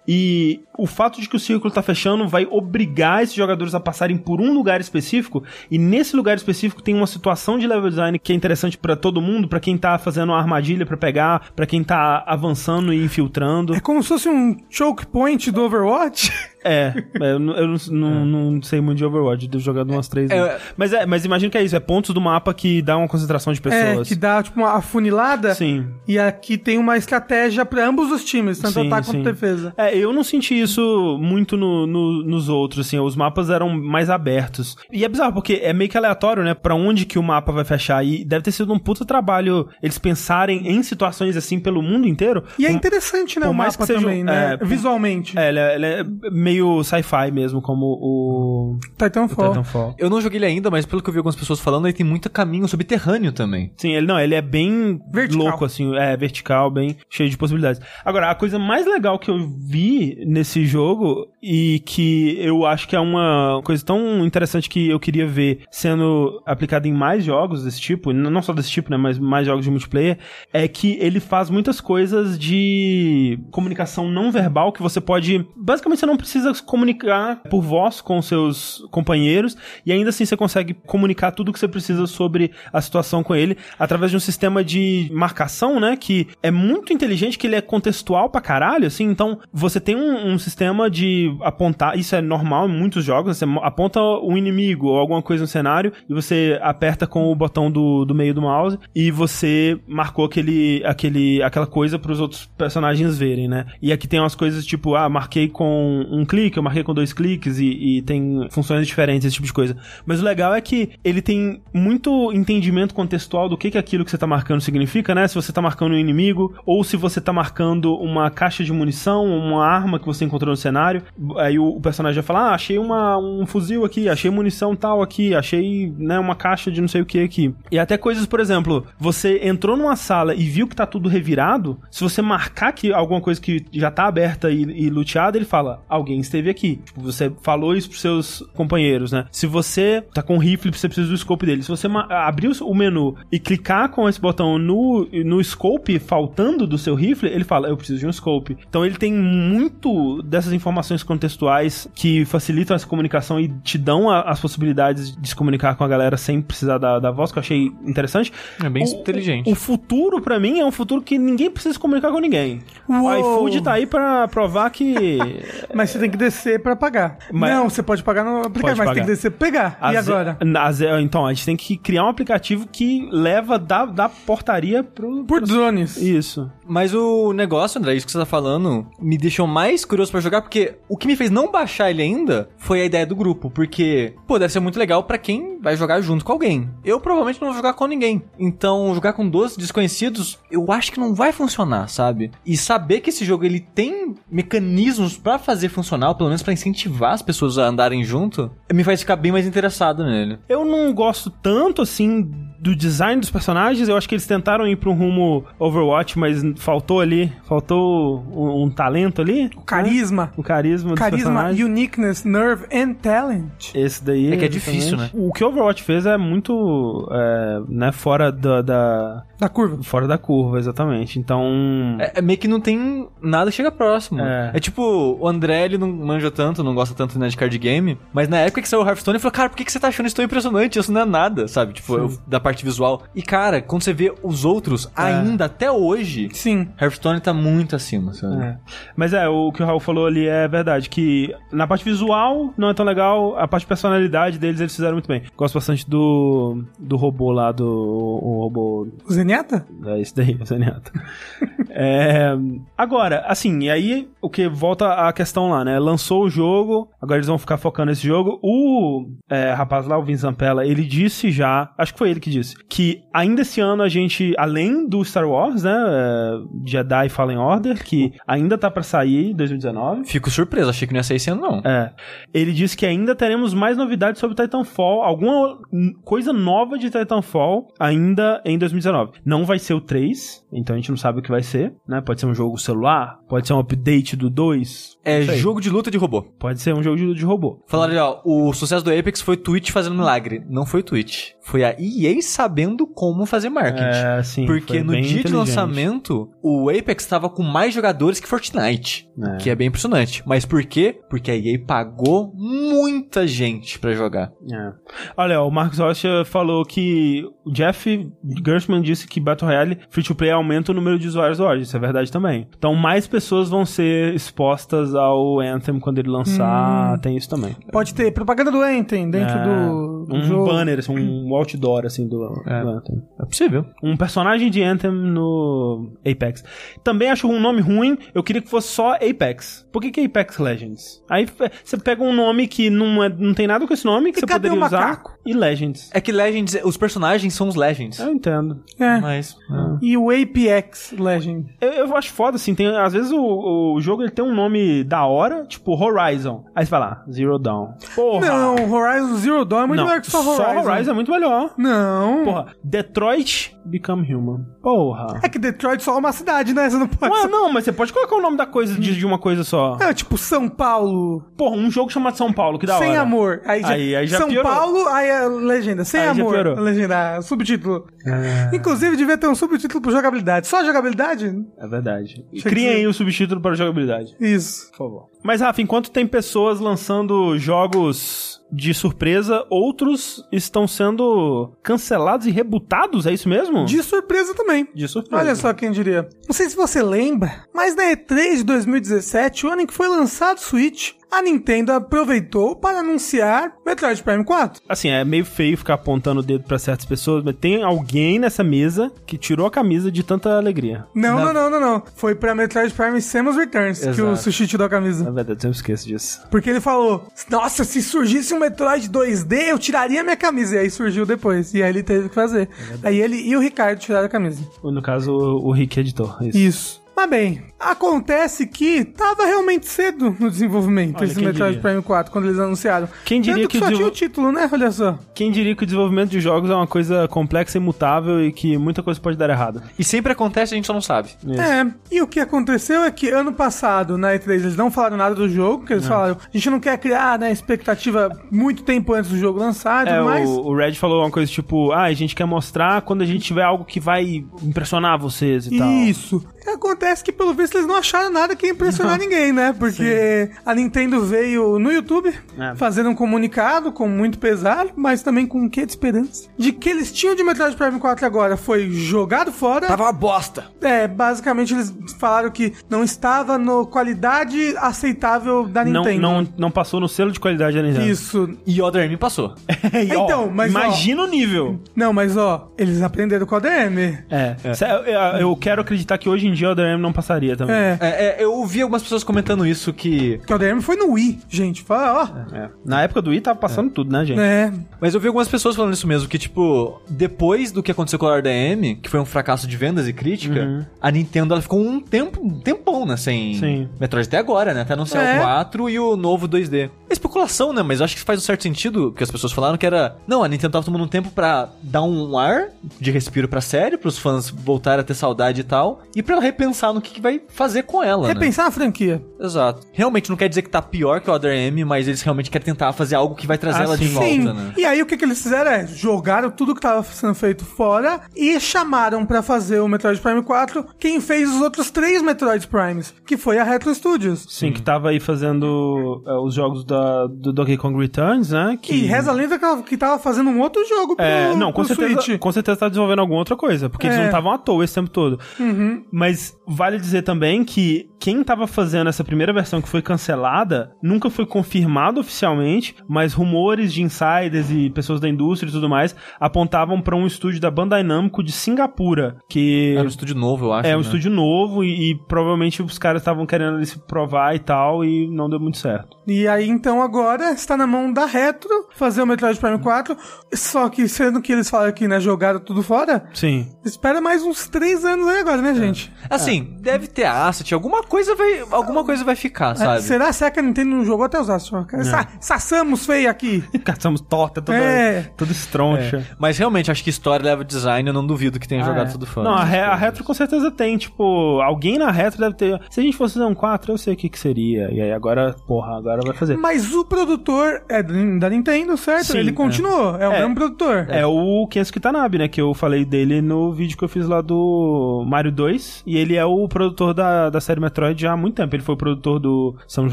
S1: e o fato de que o círculo tá fechando vai obrigar esses jogadores a passarem por um lugar específico, e nesse lugar específico tem uma situação de level design que é interessante pra todo mundo, pra quem tá fazendo uma armadilha pra pegar, pra quem tá avançando e infiltrando.
S2: É como se fosse um choke point do Overwatch.
S1: É, é, eu, não- eu não, não, não sei muito de Overwatch, devo jogar umas três.
S3: É,
S1: vezes. mas é, mas imagino que é isso, é pontos do mapa que dá uma concentração de
S2: É,
S1: pessoas.
S2: que dá tipo uma afunilada.
S1: Sim.
S2: E aqui tem uma estratégia pra ambos os times, tanto
S1: Sim,
S2: ataque
S1: sim.
S2: quanto defesa.
S1: É, eu não senti isso muito no, no- nos outros, assim, os mapas eram mais abertos. E é bizarro, porque é meio que aleatório, né, pra onde que o mapa vai fechar, e deve ter sido um puta trabalho eles pensarem em situações assim pelo mundo inteiro.
S2: E é interessante, né,
S1: por
S2: o
S1: mais
S2: mapa
S1: que seja-
S2: também, né?
S1: é,
S2: Visualmente.
S1: É, ele é, ele é meio sci-fi mesmo, como o, o
S2: Titanfall.
S1: Titanfall.
S3: Eu não joguei ele ainda, mas pelo que eu vi algumas pessoas falando, ele tem muito caminho subterrâneo também.
S1: Sim, ele não, ele é bem
S2: Vertical.
S1: louco, assim, é vertical, bem cheio de possibilidades. Agora, a coisa mais legal que eu vi nesse jogo e que eu acho que é uma coisa tão interessante que eu queria ver sendo aplicada em mais jogos desse tipo, não só desse tipo, né, mas mais jogos de multiplayer, é que ele faz muitas coisas de comunicação não verbal que você pode, basicamente você não precisa se comunicar por voz com seus companheiros e ainda assim você consegue comunicar tudo o que você precisa sobre a situação com ele através de um sistema de marcação, né, que é muito inteligente, que ele é contextual pra caralho, assim, então você tem um, um sistema de apontar, isso é normal em muitos jogos, você aponta um inimigo ou alguma coisa no cenário e você aperta com o botão do, do meio do mouse e você marcou aquele, aquele, aquela coisa pros outros personagens verem, né? E aqui tem umas coisas tipo, ah, marquei com um clique, eu marquei com dois cliques e, e tem funções diferentes, esse tipo de coisa. Mas o legal é que ele tem muito entendimento contextual do que, que aquilo que você tá marcando significa, né? Se você tá marcando um inimigo ou se você tá marcando uma caixa de munição, uma arma que você encontrou no cenário. Aí o, o personagem vai falar, ah, achei uma, um fuzil aqui, achei munição tal aqui, achei, né, uma caixa de não sei o que aqui. E até coisas, por exemplo, você entrou numa sala e viu que tá tudo revirado, se você marcar que alguma coisa que já tá aberta e, e luteada, ele fala, alguém esteve aqui. Tipo, você falou isso pros seus companheiros, né? Se você tá com um rifle, você precisa do scope dele. Se você abrir o- o menu e clicar com esse botão no, no scope faltando do seu rifle, ele fala, eu preciso de um scope. Então ele tem muito dessas informações contextuais que facilitam essa comunicação e te dão a- as possibilidades de se comunicar com a galera sem precisar da, da voz, que eu achei interessante.
S3: É bem
S1: O-
S3: inteligente.
S1: O futuro, pra mim, é um futuro que ninguém precisa se comunicar com ninguém. O
S2: Uou.
S1: iFood tá aí pra provar que.
S2: Mas você tem que descer pra pagar.
S1: Mas-
S2: Não, você pode pagar no aplicativo,
S1: Pode
S2: mas
S1: pagar.
S2: tem que descer pra pegar. e
S1: As-
S2: agora?
S1: as- então, a gente tem que criar um aplicativo que leva da, da portaria pro.
S2: Por drones.
S1: Isso.
S3: Mas o negócio, André, isso que você tá falando, me deixou mais curioso pra jogar, porque o que me fez não baixar ele ainda foi a ideia do grupo. Porque, pô, deve ser muito legal pra quem vai jogar junto com alguém. Eu provavelmente não vou jogar com ninguém. Então, jogar com 12 desconhecidos, eu acho que não vai funcionar, sabe? E saber que esse jogo ele tem mecanismos pra fazer funcionar, pelo menos pra incentivar as pessoas a andarem junto, me faz ficar bem mais interessado nele.
S1: Eu não gosto tanto assim do design dos personagens. Eu acho que eles tentaram ir pra um rumo Overwatch, mas faltou ali. Faltou um, um talento ali.
S2: O carisma.
S1: né? O carisma dos
S2: Carisma, uniqueness, nerve and talent.
S1: Esse daí
S3: É que é difícil, né?
S1: O que o Overwatch fez é muito, é, né, fora da, da-
S2: Da curva.
S1: fora da curva, exatamente. Então,
S3: É, é meio que não tem nada que chega próximo.
S1: É.
S3: É. tipo, o André, ele não manja tanto, não gosta tanto né, de card game, mas na época que saiu o Hearthstone, ele falou, cara, por que, que você tá achando isso tão impressionante? Isso não é nada, sabe? Tipo, eu- da parte visual. E, cara, quando você vê os outros,
S1: É.
S3: ainda até hoje,
S2: Sim.
S3: Hearthstone tá muito acima, sabe?
S1: É. Mas é, o que o Raul falou ali é verdade, que na parte visual não é tão legal, a parte de personalidade deles eles fizeram muito bem. Gosto bastante do, do robô lá, do o robô...
S2: O Zenyatta?
S1: É esse daí, o Zenyatta. é, agora, assim, e aí o que volta à questão lá, né? Lançou o jogo, agora eles vão ficar focando nesse jogo. O é, rapaz lá, o Vin Zampella, ele disse já, acho que foi ele que disse, que ainda esse ano a gente, além do Star Wars, né? é, Jedi Fallen Order, que ainda tá pra sair em 2019.
S3: Fico surpreso, achei que não ia sair esse ano, não.
S1: É. Ele disse que ainda teremos mais novidades sobre Titanfall, alguma coisa nova de Titanfall ainda em 2019. Não vai ser o 3, então a gente não sabe o que vai ser, né? Pode ser um jogo celular, pode ser um update do 2.
S3: É jogo de luta de robô.
S1: Pode ser um jogo de, de robô.
S3: Falaram ali, ó, o sucesso do Apex foi Twitch fazendo milagre. Não foi Twitch. Foi a EA sabendo como fazer marketing.
S1: É, sim.
S3: Porque no dia de lançamento, o Apex estava com mais jogadores que Fortnite.
S1: É.
S3: Que é bem impressionante. Mas por quê? Porque a EA pagou muita gente pra jogar.
S1: É. Olha, o Marcos Rocha falou que o Jeff Gershman disse que Battle Royale Free to Play aumenta o número de usuários do Origin. Isso é verdade também. Então mais pessoas vão ser expostas ao Anthem quando ele lançar. Tem isso também.
S2: Pode ter propaganda do Anthem dentro
S1: É.
S2: do,
S1: Um
S2: jogo.
S1: banner, assim, um outdoor, assim, do,
S3: É.
S1: do Anthem.
S3: É possível.
S1: Um personagem de Anthem no Apex. Também acho um nome ruim, eu queria que fosse só Apex. Por que, que é Apex Legends? Aí fe- você pega um nome que não, é, não tem nada com esse nome, que
S2: E
S1: você poderia usar,
S2: macaco?
S1: e Legends.
S3: É que Legends, os personagens são os Legends.
S1: Eu entendo.
S2: É.
S3: Mas.
S2: E o Apex Legend.
S1: Eu, eu acho foda, assim, tem, às vezes o, o jogo ele tem um nome da hora, tipo Horizon. Aí você vai lá, Zero Dawn. Porra!
S2: Não, Horizon Zero Dawn é muito
S1: Não,
S2: melhor que só Horizon.
S1: Só Horizon é muito melhor.
S2: Não.
S1: Porra, Detroit Become Human. Porra.
S2: É que Detroit só é uma cidade, né? Você não pode...
S1: Ué, não, mas você pode colocar o nome da coisa de, de uma coisa só.
S2: É, tipo São Paulo,
S1: Porra, um jogo chamado São Paulo, que da
S2: sem
S1: hora.
S2: amor. Aí, já,
S1: Aí- aí já
S2: São
S1: piorou.
S2: Paulo, aí a legenda, sem
S1: Aí já
S2: amor.
S1: piorou.
S2: A legenda, subtítulo.
S1: É.
S2: Inclusive, devia ter um subtítulo pro jogabilidade. Só jogabilidade?
S1: É verdade. Criem aí o subtítulo para jogabilidade.
S2: Isso.
S1: Por favor. Mas, Rafa, enquanto tem pessoas lançando jogos de surpresa, outros estão sendo cancelados e rebutados, é isso mesmo?
S2: De surpresa também.
S1: De surpresa.
S2: Olha só quem diria. Não sei se você lembra, mas na E3 de 2017, o ano em que foi lançado o Switch, a Nintendo aproveitou para anunciar Metroid Prime 4.
S1: Assim, é meio feio ficar apontando o dedo pra certas pessoas, mas tem alguém nessa mesa que tirou a camisa de tanta alegria.
S2: Não,
S3: Na-
S2: não, não, não, não. Foi pra Metroid Prime Samus Returns que
S3: Exato.
S2: o Sushi tirou a
S1: Na
S2: camisa.
S1: verdade, eu sempre esqueço disso.
S2: Porque ele falou: Nossa, se surgisse um Metroid 2D, eu tiraria minha camisa. E aí surgiu depois. E aí ele teve que fazer. aí ele e o Ricardo tiraram a camisa.
S1: No caso, o o Rick editor. Isso.
S2: Isso. Mas bem, acontece que tava realmente cedo no desenvolvimento
S1: Olha,
S2: esse Metroid
S1: diria?
S2: Prime 4 quando eles anunciaram.
S1: Quem diria
S2: Tanto
S1: que
S2: que
S1: o
S2: só tinha o título, né? Olha só.
S1: Quem diria que o desenvolvimento de jogos é uma coisa complexa e mutável e que muita coisa pode dar errado.
S3: E sempre acontece, a gente só não sabe.
S1: Isso.
S2: É, e o que aconteceu é que ano passado, na E3, eles não falaram nada do jogo, que eles falaram, a gente não quer criar, né, expectativa muito tempo antes do jogo lançar
S1: É,
S2: mais.
S1: o, o Red falou uma coisa tipo, ah, a gente quer mostrar quando a gente tiver algo que vai impressionar vocês e tal.
S2: Isso. E acontece que, pelo visto, eles não acharam nada que ia impressionar ninguém, né? Porque a Nintendo veio no YouTube
S1: É.
S2: fazendo um comunicado com muito pesar, mas também com um quê de esperança. De que eles tinham de Metroid Prime 4 agora foi jogado fora.
S3: Tava uma bosta.
S2: É, basicamente eles falaram que não estava no qualidade aceitável da
S1: Não,
S2: Nintendo.
S1: não, não passou no selo de qualidade da Nintendo.
S2: Isso.
S3: E Other M passou.
S1: E, ó,
S2: Então, mas, ó-
S1: Imagina o nível.
S2: Não, mas ó, eles aprenderam com a DM.
S1: É. Cê- Eu, eu- eu quero acreditar que hoje em dia o Other Não passaria também.
S2: É.
S3: É, é, eu ouvi algumas pessoas comentando isso que.
S2: Que a DM foi no Wii, gente. Fala, ó.
S1: É. Na época do Wii tava passando tudo, né, gente?
S2: É.
S3: Mas eu vi algumas pessoas falando isso mesmo, que tipo, depois do que aconteceu com a RDM, que foi um fracasso de vendas e crítica, a Nintendo ela ficou um tempo, um tempão, né, sem
S1: Sim.
S3: Metroid até agora, né, até anunciar
S2: É.
S3: o 4 e o novo 2D. É especulação, né, mas eu acho que faz um certo sentido, que as pessoas falaram que era, não, a Nintendo tava tomando um tempo pra dar um ar de respiro pra série, pros fãs voltarem a ter saudade e tal, e pra ela repensar no que, que vai fazer com ela, né?
S2: Repensar a franquia.
S3: Exato. Realmente não quer dizer que tá pior que o Other M, mas eles realmente querem tentar fazer algo que vai trazer
S1: Ah,
S3: ela de
S1: sim.
S3: volta,
S2: Sim.
S3: né?
S2: E aí o que, que eles fizeram é jogaram tudo que tava sendo feito fora e chamaram pra fazer o Metroid Prime 4 quem fez os outros três Metroid Primes, que foi a Retro Studios.
S1: Sim, que tava aí fazendo é, os jogos da, do Donkey Kong Returns, né? Que...
S2: E reza a lenda que ela- que tava fazendo um outro jogo pro,
S1: É, não, com
S2: pro
S1: certeza,
S2: Switch.
S1: com certeza tá desenvolvendo alguma outra coisa, porque eles
S2: É.
S1: não estavam à toa esse tempo todo.
S2: Uhum.
S1: Mas vale dizer também que quem tava fazendo essa primeira versão que foi cancelada nunca foi confirmado oficialmente, mas rumores de insiders e pessoas da indústria e tudo mais apontavam pra um estúdio da Bandai Namco de Singapura, que
S3: Era um estúdio novo, eu acho.
S1: é um
S3: né?
S1: estúdio novo e, e provavelmente os caras estavam querendo ali se provar e tal e não deu muito certo.
S2: E aí, então, agora está na mão da Retro fazer o Metroid Prime 4. Só que, sendo que eles falaram que, né, jogaram tudo fora,
S1: Sim.
S2: espera mais uns três anos aí agora, né, gente?
S3: Assim, deve ter asset, alguma coisa vai, alguma coisa vai ficar,
S2: É,
S3: sabe?
S2: será, será que a Nintendo não jogou até os astros? Essa, essa Samus feia aqui.
S1: Caçamos torta, toda,
S2: É.
S1: tudo estroncha.
S3: Mas realmente, acho que história leva design, eu não duvido que tenha
S1: Ah,
S3: jogado
S1: é.
S3: tudo fora.
S1: Não, a, re- a Retro com certeza tem, tipo, alguém na Retro deve ter. Se a gente fosse fazer um 4, eu sei o que que seria. E aí agora, porra, agora vai fazer.
S2: Mas o produtor é da Nintendo, certo?
S1: Sim,
S2: Ele
S1: é.
S2: continuou, é, o
S1: É.
S2: mesmo produtor.
S1: É o Kensuke Tanabe, né? Que eu falei dele no vídeo que eu fiz lá do Mario 2. E ele é o produtor da, da série Metroid já há muito tempo. Ele foi o produtor do Samus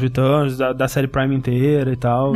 S1: Returns, da, da série Prime inteira e tal.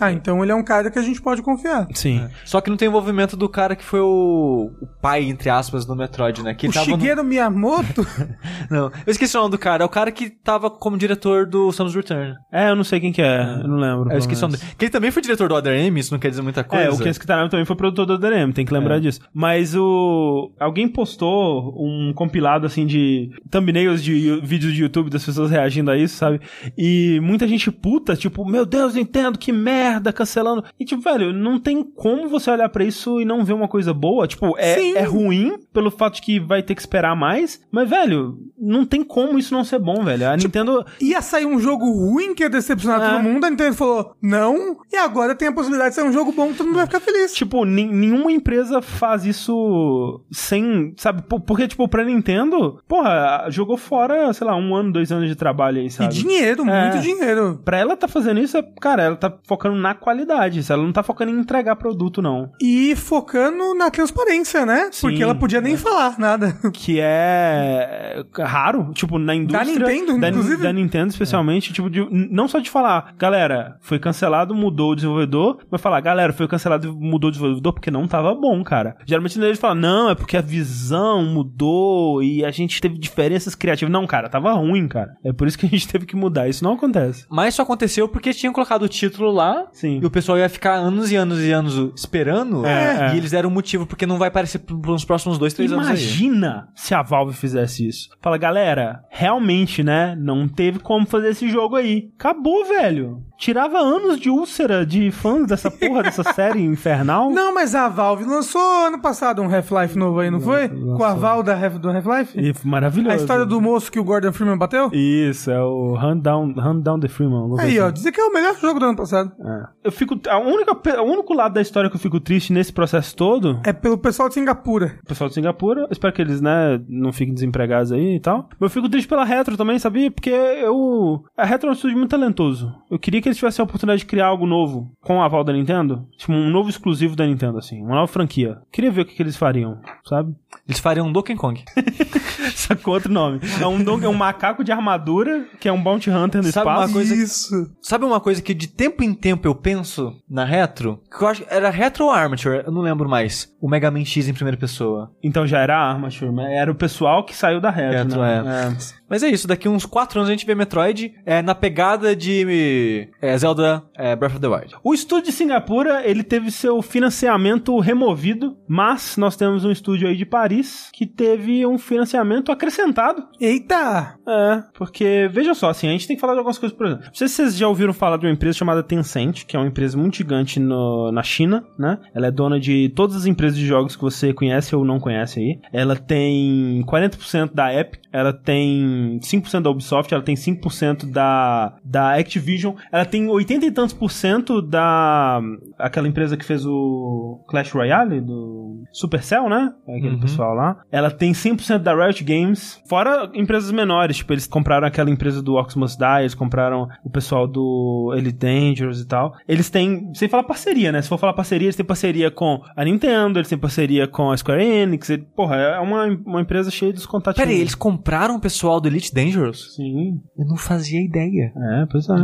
S2: Ah, então ele é um cara que a gente pode confiar.
S1: Sim.
S3: Só que não tem envolvimento do cara que foi o, o pai, entre aspas, do Metroid, né? Que
S2: O
S3: tava no-
S2: Shigeru Miyamoto,
S3: Não, eu esqueci o nome do cara. É o cara que tava como diretor do Samus Return.
S1: É, eu não sei quem que é, eu não lembro.
S3: Eu esqueci o nome dele. Que ele também foi diretor do Other M, isso não quer dizer muita coisa.
S1: É, o Ken Skitarami também foi produtor do DRM, tem que lembrar
S3: É.
S1: disso. Mas o. Alguém postou um compilado assim de thumbnails de vídeos de YouTube das pessoas reagindo a isso, sabe? E muita gente puta, tipo, meu Deus, Nintendo, que merda, cancelando. E tipo, velho, não tem como você olhar pra isso e não ver uma coisa boa. Tipo, é,
S2: Sim.
S1: é ruim pelo fato de que vai ter que esperar mais, mas, velho, não tem como isso não ser bom, velho. A Nintendo.
S2: ia sair um jogo ruim que ia decepcionar
S1: É.
S2: todo mundo, a Nintendo falou não, e agora tem a possibilidade de sair um jogo bom que todo mundo vai ficar feliz.
S1: Tipo, nenhuma empresa faz isso sem, sabe? Por- Porque, tipo, pra Nintendo, porra, jogou fora, sei lá, um ano, dois anos de trabalho aí,
S2: E
S1: sabe?
S2: dinheiro,
S1: É.
S2: muito dinheiro.
S1: Pra ela tá fazendo isso, é, cara, ela tá focando na qualidade, ela não tá focando em entregar produto, não.
S2: E focando na transparência, né?
S1: Sim,
S2: Porque ela podia nem falar nada.
S1: Que é raro, tipo, na indústria.
S2: Nintendo,
S1: da,
S2: inclusive.
S1: Da Nintendo, especialmente, tipo, de- não só de falar, galera, foi cancelado, mudou o desenvolvedor, mas falar, galera, foi cancelado e mudou o desenvolvedor porque não tava bom, cara. Geralmente eles falam, não, é porque a visão mudou e a gente teve diferenças criativas. Não, cara, tava ruim, cara. É por isso que a gente teve que mudar. Isso não acontece.
S3: Mas isso aconteceu porque tinham colocado o título lá
S1: Sim.
S3: e o pessoal ia ficar anos e anos e anos esperando.
S1: É, é.
S3: E eles deram um motivo porque não vai aparecer nos próximos dois, três anos aí.
S1: Imagina se a Valve fizesse isso. Fala, galera, realmente, né? Não teve como fazer esse jogo aí. Acabou, velho. Tirava anos de úlcera de fãs dessa porra, dessa série infernal.
S2: Não, mas a Valve lançou ano passado um Half-Life novo aí, não foi? Com a Val da Half- do Half-Life?
S1: Maravilhoso.
S2: A história do moço que o Gordon Freeman bateu?
S1: Isso, é o Hand Down, Hand Down the Freeman.
S2: Aí,
S1: coisa
S2: ó,
S1: assim.
S2: dizer que é o melhor jogo do ano passado.
S1: É. Eu fico. A única, o único lado da história que eu fico triste nesse processo todo.
S2: É pelo pessoal de Singapura.
S1: O pessoal de Singapura, eu espero que eles, né, não fiquem desempregados aí e tal. Mas eu fico triste pela Retro também, sabia? Porque eu. A Retro é um estúdio muito talentoso. Eu queria que eles tivessem a oportunidade de criar algo novo com a aval da Nintendo. Tipo, um novo exclusivo da Nintendo, assim. Uma nova franquia. Queria ver o que, que eles fariam, sabe?
S3: Eles fariam um Donkey Kong.
S1: Só com outro nome. É um, é um macaco de armadura, que é um Bounty Hunter no
S3: Sabe uma
S1: espaço.
S3: coisa-
S2: Isso.
S3: Sabe uma coisa que de tempo em tempo eu penso na retro? Que eu acho era retro ou armature, eu não lembro mais. O Mega Man X em primeira pessoa.
S1: Então já era Armature, mas era o pessoal que saiu da Retro,
S3: Retro,
S1: né?
S3: Mas é isso, daqui uns 4 anos a gente vê Metroid é, na pegada de é, Zelda é, Breath of the Wild.
S1: O estúdio de Singapura, ele teve seu financiamento removido, mas nós temos um estúdio aí de Paris que teve um financiamento acrescentado.
S2: Eita!
S1: É, porque, veja só, assim, a gente tem que falar de algumas coisas, por exemplo. Não sei se vocês já ouviram falar de uma empresa chamada Tencent, que é uma empresa muito gigante no- na China, né? Ela é dona de todas as empresas de jogos que você conhece ou não conhece aí. Ela tem 40% da Epic, ela tem 5% da Ubisoft, ela tem 5% da, da Activision, ela tem 80 e tantos por cento da... aquela empresa que fez o Clash Royale, do Supercell, né? Aquele
S3: Uhum.
S1: pessoal lá. Ela tem 100% da Riot Games, fora empresas menores, tipo, eles compraram aquela empresa do Ox Must Die, eles compraram o pessoal do Elite Dangerous e tal. Eles têm, sem falar parceria, né? Se for falar parceria, eles têm parceria com a Nintendo, eles têm parceria com a Square Enix, porra, é uma, uma empresa cheia dos contatos.
S3: Pera aí, eles compraram o pessoal do Elite Dangerous?
S1: Sim,
S3: Eu não fazia ideia.
S1: é, pois é.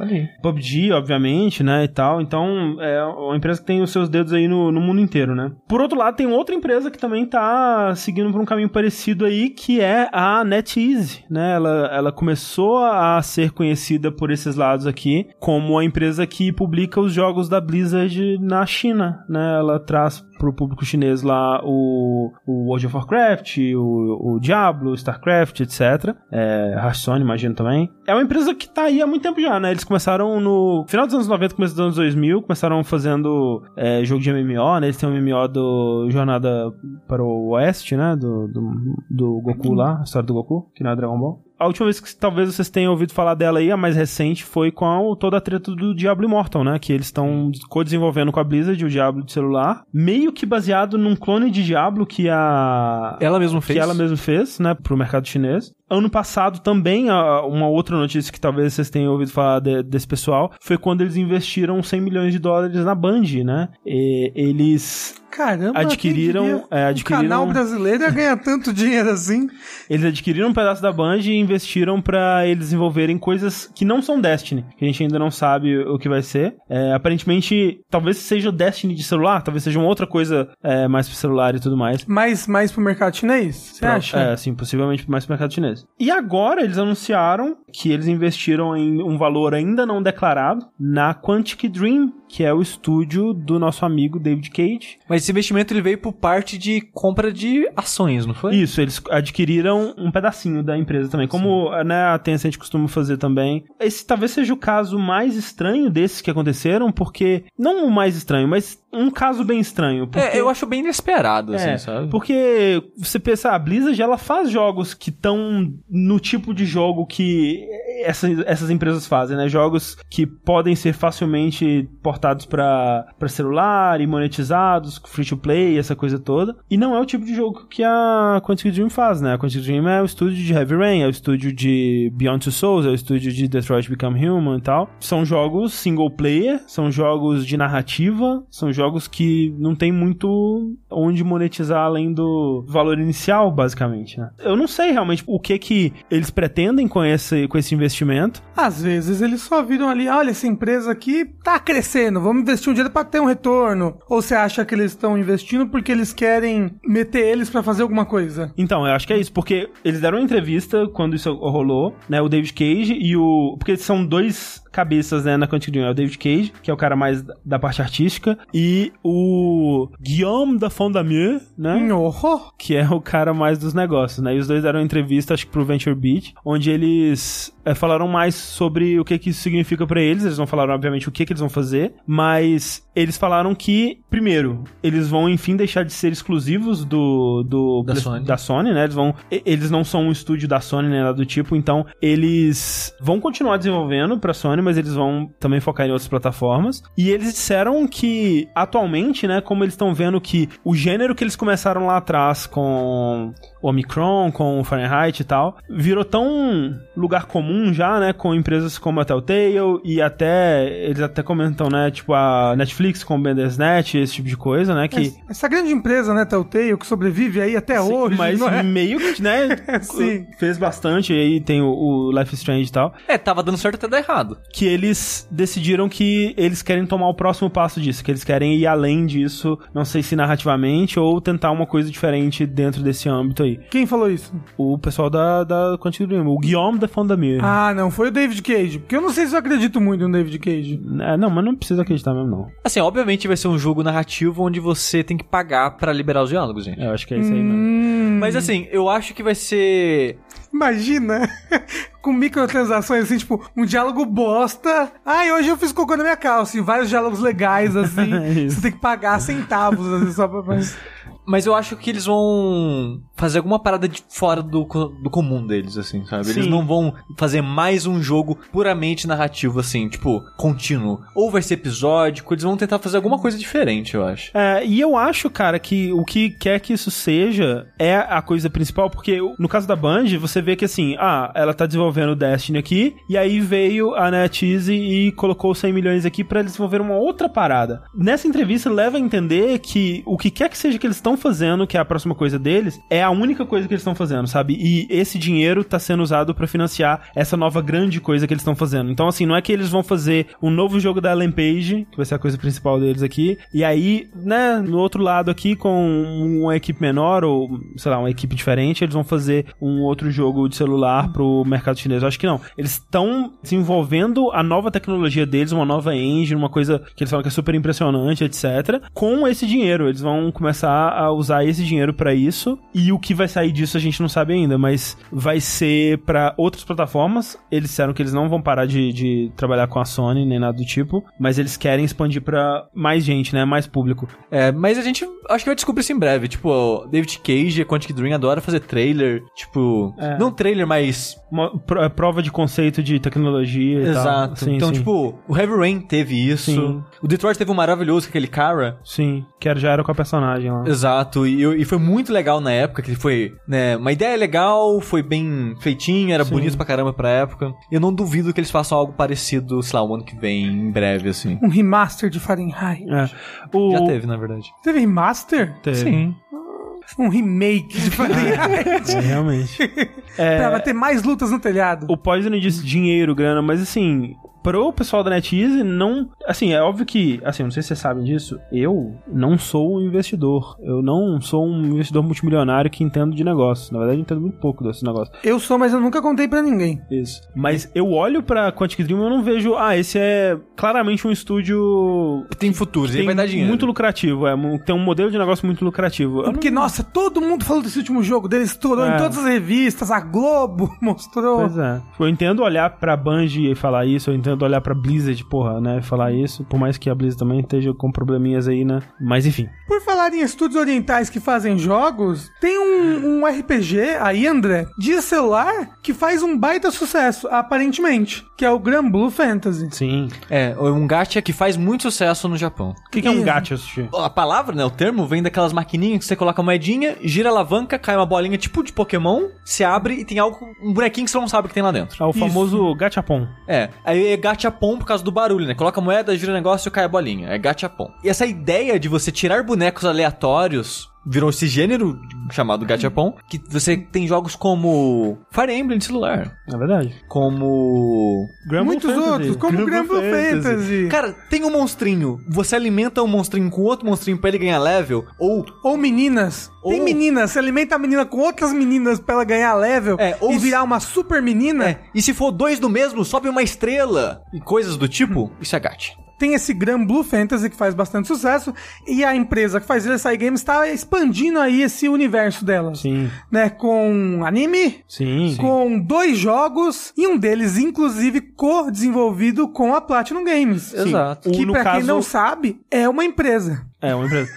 S3: Olha.
S1: PUBG, obviamente, né, e tal. Então, é uma empresa que tem os seus dedos aí no, no mundo inteiro, né? Por outro lado, tem outra empresa que também tá seguindo por um caminho parecido aí, que é a NetEase, né? Ela, ela começou a ser conhecida por esses lados aqui como a empresa que publica os jogos da Blizzard na China, né? Ela traz pro público chinês lá o, o World of Warcraft, o, o Diablo, StarCraft, etc. É, Hearthstone, imagino também. É uma empresa que tá aí há muito tempo já, né? Eles começaram no final dos anos 90, começo dos anos 2000, começaram fazendo é, jogo de MMO, né? Eles têm um MMO do Jornada para o Oeste, né? Do, do, do Goku lá, a história do Goku, que não é Dragon Ball. A última vez que talvez vocês tenham ouvido falar dela aí, a mais recente, foi com a- toda a treta do Diablo Immortal, né? Que eles estão co-desenvolvendo com a Blizzard o Diablo de celular, meio que baseado num clone de Diablo que a
S3: Ela mesma fez?
S1: que ela mesma fez, né, pro mercado chinês. Ano passado também, uma outra notícia que talvez vocês tenham ouvido falar de- desse pessoal, foi quando eles investiram 100 milhões de dólares na Band, né? E eles
S2: Caramba,
S1: Adquiriram- é, adquiriram-
S2: O canal brasileiro ia ganhar tanto dinheiro assim.
S1: Eles adquiriram um pedaço da Band e investiram pra eles desenvolverem coisas que não são Destiny, que a gente ainda não sabe o que vai ser. É, aparentemente, talvez seja o Destiny de celular, talvez seja uma outra coisa é, mais pro celular e tudo mais.
S2: Mais, mais pro mercado chinês? Você acha?
S1: É, sim, possivelmente mais pro mercado chinês. E agora eles anunciaram que eles investiram em um valor ainda não declarado na Quantic Dream, que é o estúdio do nosso amigo David Cage.
S3: Mas esse investimento ele veio por parte de compra de ações, não foi?
S1: Isso, eles adquiriram um pedacinho da empresa também, como né, a Tencent costuma fazer também. Esse talvez seja o caso mais estranho desses que aconteceram, porque não o mais estranho, mas um caso bem estranho. Porque...
S3: É, eu acho bem inesperado, assim,
S1: É,
S3: sabe?
S1: Porque você pensa, a Blizzard ela faz jogos que estão no tipo de jogo que essa- essas empresas fazem, né? Jogos que podem ser facilmente portados pra pra celular e monetizados, free to play, essa coisa toda. E não é o tipo de jogo que a Quantic Dream faz, né? A Quantic Dream é o estúdio de Heavy Rain, é o estúdio de Beyond Two Souls, é o estúdio de Detroit Become Human e tal. São jogos single player, são jogos de narrativa, são jogos que não tem muito onde monetizar além do valor inicial, basicamente, né? Eu não sei realmente o que que eles pretendem com esse, com esse investimento.
S2: Às vezes eles só viram ali, olha, essa empresa aqui tá crescendo, vamos investir um dinheiro pra ter um retorno. Ou você acha que eles estão investindo porque eles querem meter eles pra fazer alguma coisa?
S1: Então, eu acho que é isso, porque eles deram uma entrevista quando isso rolou, né? O David Cage e o. Porque são dois cabeças, né, na Quantic Dream. É o David Cage, que é o cara mais da- da parte artística, e o Guillaume da Fondamieux, né?
S2: Oh,
S1: que é o cara mais dos negócios, né? E os dois deram uma entrevista, acho que pro Venture Beat, onde eles é, falaram mais sobre o que que isso significa pra eles. Eles não falaram, obviamente, o que que eles vão fazer, mas eles falaram que, primeiro, eles vão, enfim, deixar de ser exclusivos do... do
S3: Da Sony.
S1: da Sony, né? Eles vão... Eles não são um estúdio da Sony, nem nada do tipo, então eles vão continuar desenvolvendo pra Sony, mas eles vão também focar em outras plataformas. E eles disseram que, atualmente, né, como eles estão vendo que o gênero que eles começaram lá atrás com o Omicron, com o Fahrenheit e tal, virou tão lugar comum já, né, com empresas como a Telltale e até, eles até comentam, né, tipo a Netflix com o Bandersnatch, esse tipo de coisa, né, que...
S2: Essa grande empresa, né, Telltale, que sobrevive aí até
S1: Sim,
S2: hoje,
S1: mas
S2: não é?
S1: meio que, né,
S2: Sim.
S1: fez bastante, e aí tem o, o Life is Strange e tal,
S3: É, tava dando certo até dar errado.
S1: Que eles decidiram que eles querem tomar o próximo passo disso, que eles querem ir além disso, não sei se narrativamente ou tentar uma coisa diferente dentro desse âmbito aí.
S2: Quem falou isso?
S1: O pessoal da, da Quantic Dream, o Guillaume da Fondamir.
S2: Ah, não, foi o David Cage. Porque eu não sei se eu acredito muito no David Cage.
S1: É, não, mas não precisa acreditar mesmo, não.
S3: Assim, obviamente vai ser um jogo narrativo onde você tem que pagar pra liberar os diálogos, gente.
S1: Eu acho que é isso aí mesmo.
S2: Hum,
S3: Mas assim, eu acho que vai ser.
S2: Imagina, com microtransações, assim, tipo, um diálogo bosta. Ai, hoje eu fiz cocô na minha calça. E vários diálogos legais, assim.
S1: Isso.
S2: você tem que pagar centavos, assim, só pra...
S3: Mas eu acho que eles vão fazer alguma parada de fora do, do comum deles, assim, sabe? Eles
S1: Sim.
S3: não vão fazer mais um jogo puramente narrativo, assim, tipo, contínuo. Ou vai ser episódico, eles vão tentar fazer alguma coisa diferente, eu acho.
S1: É, e eu acho, cara, que o que quer que isso seja é a coisa principal, porque no caso da Band, você vê que assim, ah, ela tá desenvolvendo o Destiny aqui, e aí veio a NetEase e colocou 100 milhões aqui pra eles desenvolver uma outra parada. Nessa entrevista leva a entender que o que quer que seja que eles estão fazendo, que é a próxima coisa deles, é a única coisa que eles estão fazendo, sabe? E esse dinheiro tá sendo usado pra financiar essa nova grande coisa que eles estão fazendo. Então, assim, não é que eles vão fazer um novo jogo da Ellen Page, que vai ser a coisa principal deles aqui, e aí, né, no outro lado aqui, com uma equipe menor, ou, sei lá, uma equipe diferente, eles vão fazer um outro jogo de celular pro mercado chinês. Eu acho que não. Eles estão desenvolvendo a nova tecnologia deles, uma nova engine, uma coisa que eles falam que é super impressionante, etc. Com esse dinheiro. Eles vão começar a usar esse dinheiro pra isso. E o que vai sair disso a gente não sabe ainda, mas vai ser pra outras plataformas. Eles disseram que eles não vão parar de, de trabalhar com a Sony, nem nada do tipo, mas eles querem expandir pra mais gente, né? Mais público.
S3: É, mas a gente acho que vai descobrir isso em breve. Tipo, David Cage, a Quantic Dream adora fazer trailer. Tipo,
S1: É.
S3: não trailer, mas.
S1: Uma é prova de conceito de tecnologia e tal.
S3: Exato.
S1: Sim,
S3: então,
S1: sim.
S3: tipo, o Heavy Rain teve isso.
S1: Sim.
S3: O Detroit teve um maravilhoso com aquele cara.
S1: Sim, que já era com a personagem lá.
S3: Exato. E, e foi muito legal na época, que foi, né, uma ideia legal, foi bem feitinho, era bonito pra caramba pra época. Eu não duvido que eles façam algo parecido, sei lá, o ano que vem, em breve, assim.
S2: Um remaster de Fahrenheit.
S1: É. O...
S3: Já teve, na verdade.
S2: Teve remaster?
S1: Teve.
S3: Sim.
S2: Um remake de Fahrenheit.
S1: É, realmente.
S2: Pra ter mais lutas no telhado.
S1: O Poison disse dinheiro, grana, mas assim, pro pessoal da NetEase, não. Assim, é óbvio que. Assim, não sei se vocês sabem disso. Eu não sou um investidor. Eu não sou um investidor multimilionário que entendo de negócio. Na verdade, eu entendo muito pouco desse negócio.
S2: Eu sou, mas eu nunca contei pra ninguém.
S1: Isso. Mas eu olho pra Quantic Dream e eu não vejo. Ah, esse é claramente um estúdio.
S3: Tem futuros,
S1: Tem
S3: vai dar dinheiro.
S1: muito lucrativo, é, tem um modelo de negócio muito lucrativo. Eu
S2: Porque,
S1: não-
S2: nossa, todo mundo falou desse último jogo dele, estourou
S1: É.
S2: em todas as revistas, a Globo mostrou.
S1: Pois é. Eu entendo olhar pra Bungie e falar isso, eu entendo olhar pra Blizzard, porra, né, e falar isso, por mais que a Blizzard também esteja com probleminhas aí, né? Mas enfim.
S2: Por falar em estúdios orientais que fazem jogos, tem um, um RPG aí, André, de celular que faz um baita sucesso, aparentemente, que é o Gran Blue Fantasy.
S1: Sim.
S3: É, um gacha que faz muito sucesso no Japão.
S1: O que, que é um
S2: Isso.
S1: gacha, Sushi?
S3: A palavra, né, o termo, vem daquelas maquininhas que você coloca a moedinha, gira a alavanca, cai uma bolinha tipo de Pokémon, se abre e tem algo, um bonequinho que você não sabe o que tem lá dentro.
S1: É o famoso gachapon.
S3: É, aí é gachapon por causa do barulho, né? Coloca moeda, gira o negócio e cai a bolinha. É gachapon. E essa ideia de você tirar bonecos aleatórios virou esse gênero chamado gachapon, que você tem jogos como Fire Emblem de celular,
S1: É verdade.
S3: como...
S1: Granblue
S2: Muitos
S1: Fantasy.
S2: outros, como o Gran Blue Fantasy.
S3: Cara, tem um monstrinho, você alimenta um monstrinho com outro monstrinho pra ele ganhar level, ou
S2: Ou meninas. Tem
S3: Ou-
S2: meninas, você alimenta a menina com outras meninas pra ela ganhar level
S3: É, ou
S2: e
S3: se-
S2: virar uma super menina.
S3: É, e se for dois do mesmo, sobe uma estrela e coisas do tipo, isso é gacha.
S2: Tem esse Gran Blue Fantasy que faz bastante sucesso e a empresa que faz ele, SI Games, está expandindo aí esse universo dela.
S1: Sim,
S2: Né, com anime,
S1: sim.
S2: com dois jogos e um deles, inclusive, co-desenvolvido com a Platinum Games.
S3: Exato.
S2: Que, pra quem não sabe, é uma empresa.
S1: É, uma empresa.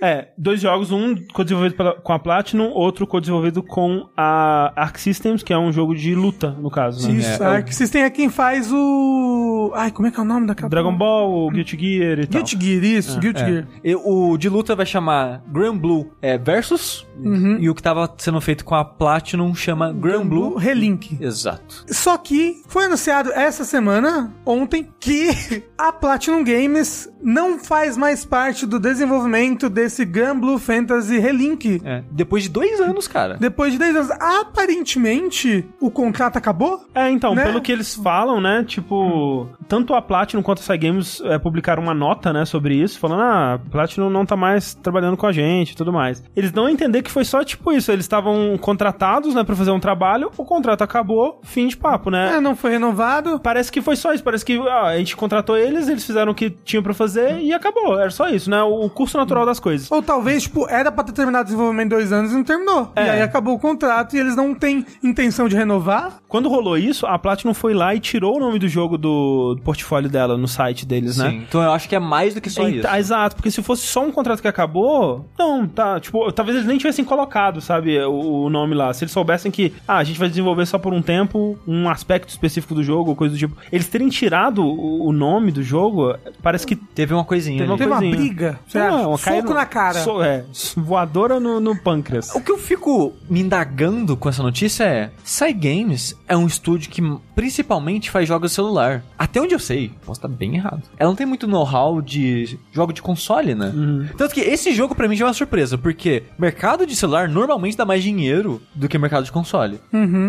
S1: é, dois jogos, um co-desenvolvido com a Platinum, outro co-desenvolvido com a Arc Systems, que é um jogo de luta, no caso, né?
S2: Isso,
S3: é,
S2: a
S3: o-
S2: Arc System é quem faz o... Ai, como é que é o nome daquela...
S1: Dragon Ball, o Guilty Gear e tal.
S2: Guilty Gear, isso, Guilty Gear.
S3: E o de luta vai chamar Grand Blue é, Versus, e o que tava sendo feito com a Platinum chama Grand Blue.
S2: Relink.
S3: Exato.
S2: Só que foi anunciado essa semana, ontem, que a Platinum Games não faz mais parte do desenvolvimento desse Gun Blue Fantasy Relink.
S3: É, depois de dois anos, cara.
S2: Depois de 10 anos. Aparentemente, o contrato acabou?
S1: É, então,
S2: Né?
S1: pelo que eles falam, né, tipo, tanto a Platinum quanto a Cygames é, publicaram uma nota, né, sobre isso, falando, ah, a Platinum não tá mais trabalhando com a gente e tudo mais. Eles dão a entender que foi só, tipo, isso, eles estavam contratados, né, pra fazer um trabalho, o contrato acabou, fim de papo, né?
S2: É, não foi renovado.
S1: Parece que foi só isso, parece que ah, a gente contratou eles, eles fizeram o que tinham pra fazer e acabou, era só isso, né, o curso natural das coisas.
S2: Ou talvez, tipo, era pra ter terminado o desenvolvimento em dois anos e não terminou.
S1: É.
S2: E aí acabou o contrato e eles não têm intenção de renovar.
S1: Quando rolou isso, a Platinum foi lá e tirou o nome do jogo do portfólio dela no site deles, né?
S3: Sim. Então eu acho que é mais do que só isso.
S1: Exato, porque se fosse só um contrato que acabou, não, tá, tipo, talvez eles nem tivessem colocado, sabe, o, o nome lá. Se eles soubessem que, ah, a gente vai desenvolver só por um tempo um aspecto específico do jogo, ou coisa do tipo. Eles terem tirado o, o nome do jogo, parece que
S3: Teve uma coisinha
S1: Teve uma
S3: ali.
S2: Teve uma
S1: coisinha.
S2: briga. Você acha?
S1: uma
S2: Soco
S1: caída-
S2: na cara.
S1: So- é, voadora no, no pâncreas.
S3: O que eu fico me indagando com essa notícia é: Cygames é um estúdio que principalmente faz jogos de celular. Até onde eu sei, posso estar bem errado. Ela não tem muito know-how de jogo de console, né? Tanto que esse jogo pra mim já é uma surpresa, porque mercado de celular normalmente dá mais dinheiro do que mercado de console.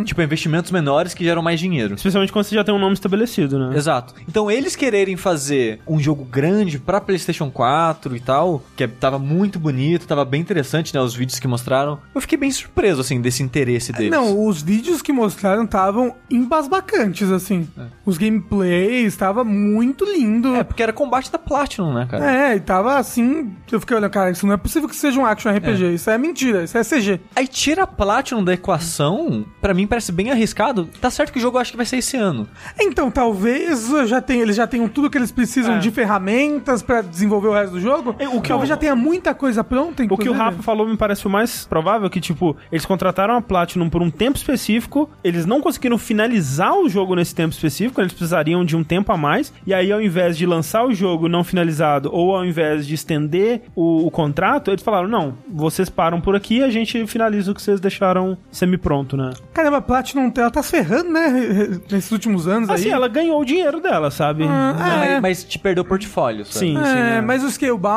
S3: Tipo, investimentos menores que geram mais dinheiro.
S1: Especialmente quando você já tem um nome estabelecido, né?
S3: Exato. Então eles quererem fazer um jogo grande pra PlayStation 4 e tal, que é- tava muito bonito, tava bem interessante, né, os vídeos que mostraram. Eu fiquei bem surpreso assim desse interesse deles.
S2: Não, os vídeos que mostraram estavam embasbacantes, assim. Os gameplays, estava muito lindo.
S3: É, porque era combate da Platinum, né, cara?
S2: É, e tava assim. Eu fiquei olhando, cara, isso não é possível que seja um action RPG. Isso é mentira, isso é CG.
S3: Aí tira a Platinum da equação, pra mim parece bem arriscado. Tá certo que o jogo eu acho que vai ser esse ano.
S2: Então, talvez já tenha, eles já tenham tudo que eles precisam
S1: É.
S2: de ferramentas pra desenvolver o resto do jogo.
S1: É, o que
S2: talvez
S1: eu-
S2: já tenha muita coisa pronta,
S1: O que o
S2: inclusive.
S1: Rafa falou me parece o mais provável que, tipo, eles contrataram a Platinum por um tempo específico, eles não conseguiram finalizar o jogo nesse tempo específico, eles precisariam de um tempo a mais, e aí ao invés de lançar o jogo não finalizado, ou ao invés de estender o, o contrato, eles falaram, não, vocês param por aqui, a gente finaliza o que vocês deixaram semi-pronto, né?
S2: Caramba, a Platinum, ela tá se ferrando, né? Nesses últimos anos
S1: Assim,
S2: aí.
S1: ela ganhou o dinheiro dela, sabe?
S2: Ah,
S3: Mas,
S2: é.
S3: mas te perdeu o portfólio, sabe?
S1: Sim, sim.
S2: É,
S1: é.
S2: mas o Scalebound,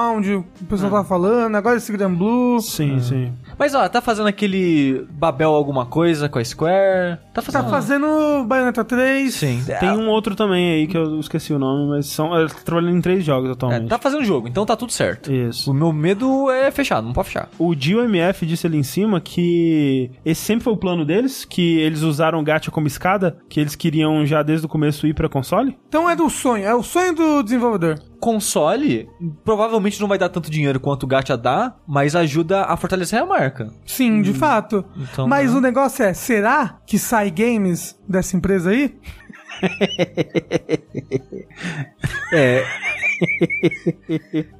S2: o pessoal tava falando, agora esse Grand Blue.
S1: Sim, sim.
S3: Mas ó, tá fazendo aquele Babel alguma coisa com a Square? Tá fazendo.
S2: Tá fazendo Bayonetta 3.
S3: Sim.
S1: Tem um outro também aí que eu esqueci o nome, mas são. Eles estão trabalhando em três jogos
S3: É,
S1: atualmente.
S3: tá fazendo jogo, então tá tudo certo.
S1: Isso.
S3: O meu medo é fechado, não pode fechar.
S1: O DIO-MF disse ali em cima que esse sempre foi o plano deles, que eles usaram o gacha como escada, que eles queriam já desde o começo ir pra console.
S2: Então é do sonho, é o sonho do desenvolvedor.
S3: Console provavelmente não vai dar tanto dinheiro quanto o Gacha dá, mas ajuda a fortalecer a marca.
S2: Sim, de fato.
S3: então,
S2: Mas
S3: né?
S2: o negócio é, será que sai games dessa empresa aí?
S3: É.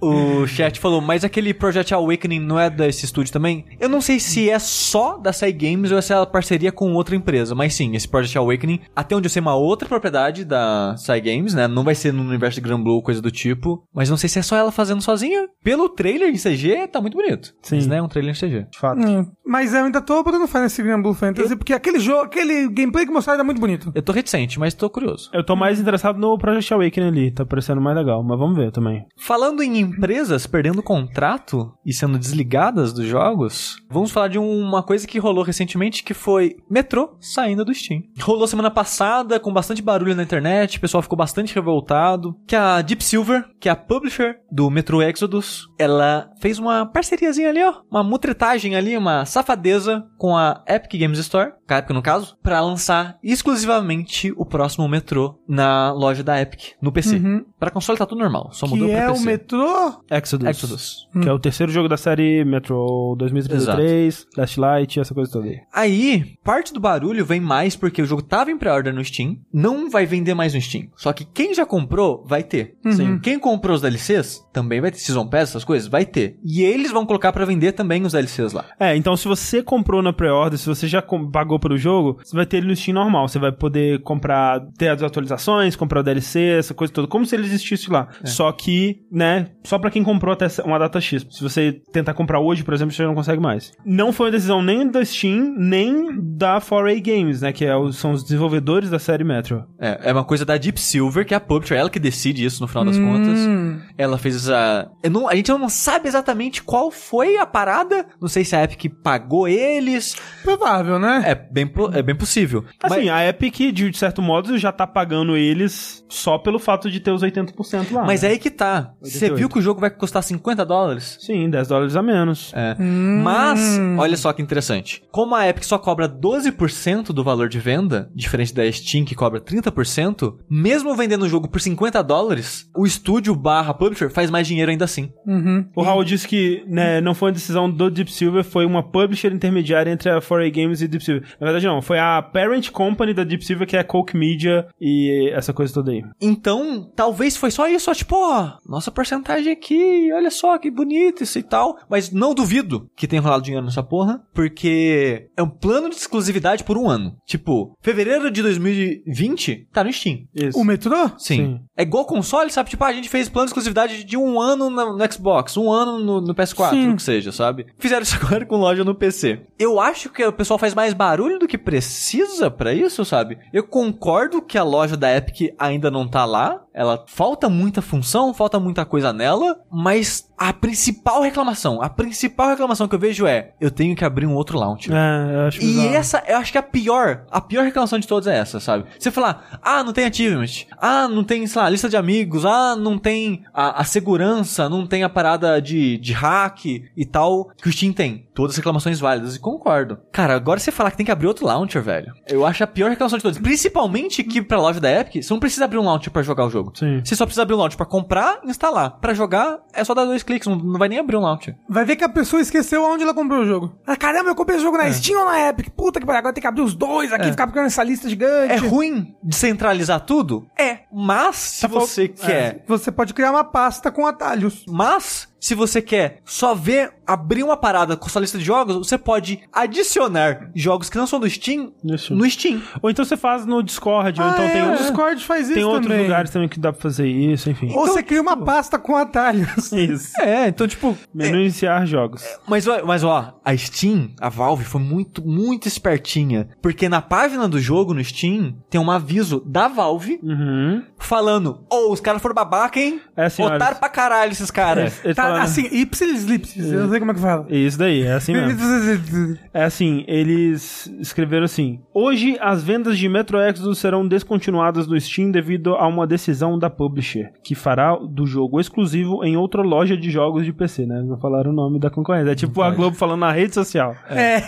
S3: o chat falou, mas aquele Project Awakening não é desse estúdio também? Eu não sei se é só da Sai Games ou se é parceria com outra empresa, mas sim, esse Project Awakening, até onde eu sei, é uma outra propriedade da Sai Games, né? Não vai ser no universo de Grand Blue, coisa do tipo, mas não sei se é só ela fazendo sozinha. Pelo trailer em CG, tá muito bonito.
S1: Sim.
S3: Mas, né, um trailer em CG.
S1: De fato.
S2: Hum, mas eu ainda tô botando fé nesse Grand Blue Fantasy, porque aquele jogo, aquele gameplay que mostraram é muito bonito.
S3: Eu tô reticente, mas tô curioso.
S1: Eu tô mais interessado no Project Awakening ali, tá parecendo mais legal, mas vamos ver também.
S3: Falando em empresas perdendo contrato e sendo desligadas dos jogos, vamos falar de uma coisa que rolou recentemente que foi Metro saindo do Steam. Rolou semana passada com bastante barulho na internet, o pessoal ficou bastante revoltado, que a Deep Silver, que é a publisher do Metro Exodus, ela fez uma parceriazinha ali, ó, uma mutretagem ali, uma safadeza com a Epic Games Store, com a Epic no caso, pra lançar exclusivamente o próximo Metro na loja da Epic, no PC.
S2: Uhum.
S3: Pra console tá tudo normal, só mudou
S2: Que
S3: pra
S2: é
S3: PC.
S2: o metrô.
S1: Exodus.
S3: Exodus.
S1: Que é o terceiro jogo da série Metro 2033, Last Light, essa coisa toda aí.
S3: Aí, parte do barulho vem mais porque o jogo tava em pré-order no Steam, não vai vender mais no Steam. Só que quem já comprou, vai ter.
S2: Sim.
S3: Quem comprou os DLCs, também vai ter. Season Pass, essas coisas, vai ter. E eles vão colocar pra vender também os DLCs lá.
S1: É, então se você comprou na pré-order, se você já pagou pelo jogo, você vai ter ele no Steam normal. Você vai poder comprar, ter as atualizações, comprar o DLC, essa coisa toda, como se ele existisse lá. Só que, né, só pra quem comprou até uma data X. Se você tentar comprar hoje, por exemplo, você não consegue mais. Não foi uma decisão nem da Steam, nem da 4A Games, né, que é o- são os desenvolvedores da série Metro.
S3: É, é uma coisa da Deep Silver, que é a publisher, ela que decide isso no final das contas.
S2: Hum.
S3: Ela fez essa. eu não- a gente não sabe exatamente qual foi a parada. Não sei se a Epic pagou eles.
S2: Provável, né?
S3: É bem, é bem possível.
S1: Assim,
S3: Mas-
S1: a Epic, de certo modo, já tá pagando eles só pelo fato de ter os 80% lá.
S3: Mas
S1: né?
S3: é aí que tá. Você
S1: 88.
S3: viu que o jogo vai custar 50 dólares?
S1: Sim, 10 dólares a menos.
S3: É.
S2: Hum.
S3: Mas, olha só que interessante. Como a Epic só cobra 12% do valor de venda, diferente da Steam que cobra 30%, mesmo vendendo o jogo por 50 dólares, o estúdio barra publisher faz mais dinheiro ainda assim.
S2: Uhum.
S1: O Raul disse que né, não foi uma decisão do Deep Silver, foi uma publisher intermediária entre a 4A Games e Deep Silver. Na verdade, não, foi a parent company da Deep Silver, que é a Coke Media e essa coisa toda aí.
S3: Então, talvez foi só isso, ó, tipo, ó, nossa porcentagem aqui, olha só que bonito isso e tal. Mas não duvido que tenha rolado dinheiro nessa porra, porque é um plano de exclusividade por um ano. Tipo, fevereiro de 2020 tá no Steam.
S1: Isso.
S2: O metrô?
S3: Sim.
S1: Sim.
S3: É igual console, sabe? Tipo, ah, a gente fez plano de exclusividade de um ano no, Xbox, um ano no, no PS4,
S2: Sim.
S3: o que seja, sabe? Fizeram isso agora com loja no PC. Eu acho que o pessoal faz mais barulho do que precisa pra isso, sabe? Eu concordo que a loja da Epic ainda não tá lá. Ela falta muita função, falta muita coisa nela, mas a principal reclamação, a principal reclamação que eu vejo é: eu tenho que abrir um outro launcher.
S1: É, eu acho
S3: E
S1: bizarro.
S3: essa, eu acho que a pior, a pior reclamação de todas é essa, sabe? Você falar, ah, não tem achievement, ah, não tem, sei lá, lista de amigos, ah, não tem a, a segurança, não tem a parada de, de hack e tal, que o Steam tem. Todas reclamações válidas, e concordo. Cara, agora você falar que tem que abrir outro launcher, velho. Eu acho a pior reclamação de todas. Principalmente que pra loja da Epic, você não precisa abrir um launcher pra jogar o jogo.
S1: Sim.
S3: Você só precisa abrir um launcher pra comprar e instalar. Pra jogar, é só dar dois cliques, não, não vai nem abrir um launcher.
S2: Vai ver que a pessoa esqueceu onde ela comprou o jogo. Ah, caramba, eu comprei esse jogo na Steam ou na Epic? Puta que pariu, agora tem que abrir os dois aqui, ficar procurando essa lista gigante.
S3: É ruim descentralizar tudo? É. Mas, se
S1: Tá fal-
S3: você quer.
S2: Você pode criar uma pasta com atalhos.
S3: Mas, Se você quer só ver, abrir uma parada com sua lista de jogos, você pode adicionar jogos que não são do Steam
S1: No Steam.
S3: no Steam.
S1: Ou então você faz no Discord, ou
S2: Ah,
S1: então
S2: é,
S1: tem,
S2: o
S1: outros-
S2: Discord faz isso
S1: tem outros
S2: também.
S1: lugares também que dá pra fazer isso, enfim.
S2: Ou você cria uma pasta com atalhos.
S1: Isso.
S3: É, então, tipo.
S1: Menu iniciar jogos.
S3: Mas, ó- mas ó, a Steam, a Valve, foi muito, muito espertinha. Porque na página do jogo no Steam tem um aviso da Valve
S1: Uhum.
S3: falando: Ô, os caras foram babaca, hein?
S1: É
S3: Otário pra caralho esses caras.
S1: Eles
S2: Tá,
S1: falaram-
S2: assim, ipsis lipsis, eu não sei como é que fala.
S1: Isso daí, é assim mesmo. É assim, eles escreveram assim: Hoje as vendas de Metro Exodus serão descontinuadas no Steam devido a uma decisão da publisher, que fará do jogo exclusivo em outra loja de jogos de PC, né? Não falaram o nome da concorrência. É tipo a Globo falando na rede social.
S2: É.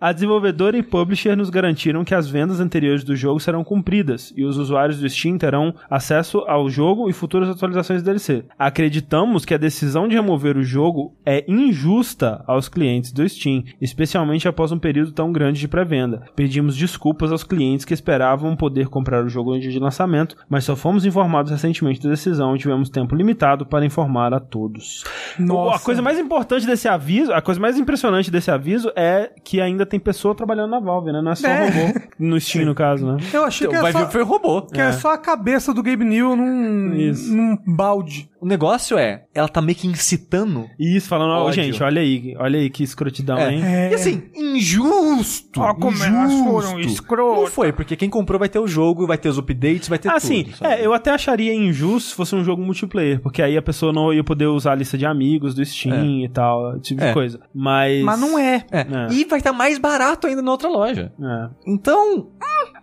S1: A desenvolvedora e publisher nos garantiram que as vendas anteriores do jogo serão cumpridas e os usuários do Steam terão acesso ao jogo e futuras atualizações do DLC. Acreditamos que a decisão de remover o jogo é injusta aos clientes do Steam, especialmente após um período tão grande de pré-venda. Pedimos desculpas aos clientes que esperavam poder comprar o jogo no dia de lançamento, mas só fomos informados recentemente da decisão e tivemos tempo limitado para informar a todos.
S2: Nossa.
S1: A coisa mais importante desse aviso, a coisa mais impressionante desse aviso é que ainda tem pessoa trabalhando na Valve, né? Não é só
S2: É.
S1: robô. No Steam, no caso, né?
S2: Eu achei
S3: Então,
S2: que
S3: vai
S2: era só,
S3: que foi robô.
S2: que era só a cabeça do Gabe New num, num balde.
S3: O negócio é, ela tá meio que incitando.
S1: E isso, falando, ó, gente, olha aí, olha aí que escrotidão,
S3: É.
S1: hein?
S2: É.
S3: E assim, injusto.
S2: Ó, como elas foram
S3: injusto.
S2: escrotas.
S3: Não foi, porque quem comprou vai ter o jogo, vai ter os updates, vai ter
S1: Assim,
S3: tudo. sabe?
S1: é, eu até acharia injusto se fosse um jogo multiplayer, porque aí a pessoa não ia poder usar a lista de amigos do Steam e tal, esse tipo
S3: É.
S1: de coisa. Mas.
S2: Mas não é.
S3: É.
S1: É.
S3: E vai estar mais barato ainda na outra loja.
S1: É.
S3: Então,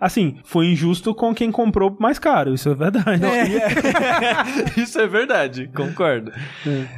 S1: Assim, foi injusto com quem comprou mais caro, isso é verdade.
S3: Isso é verdade, concordo.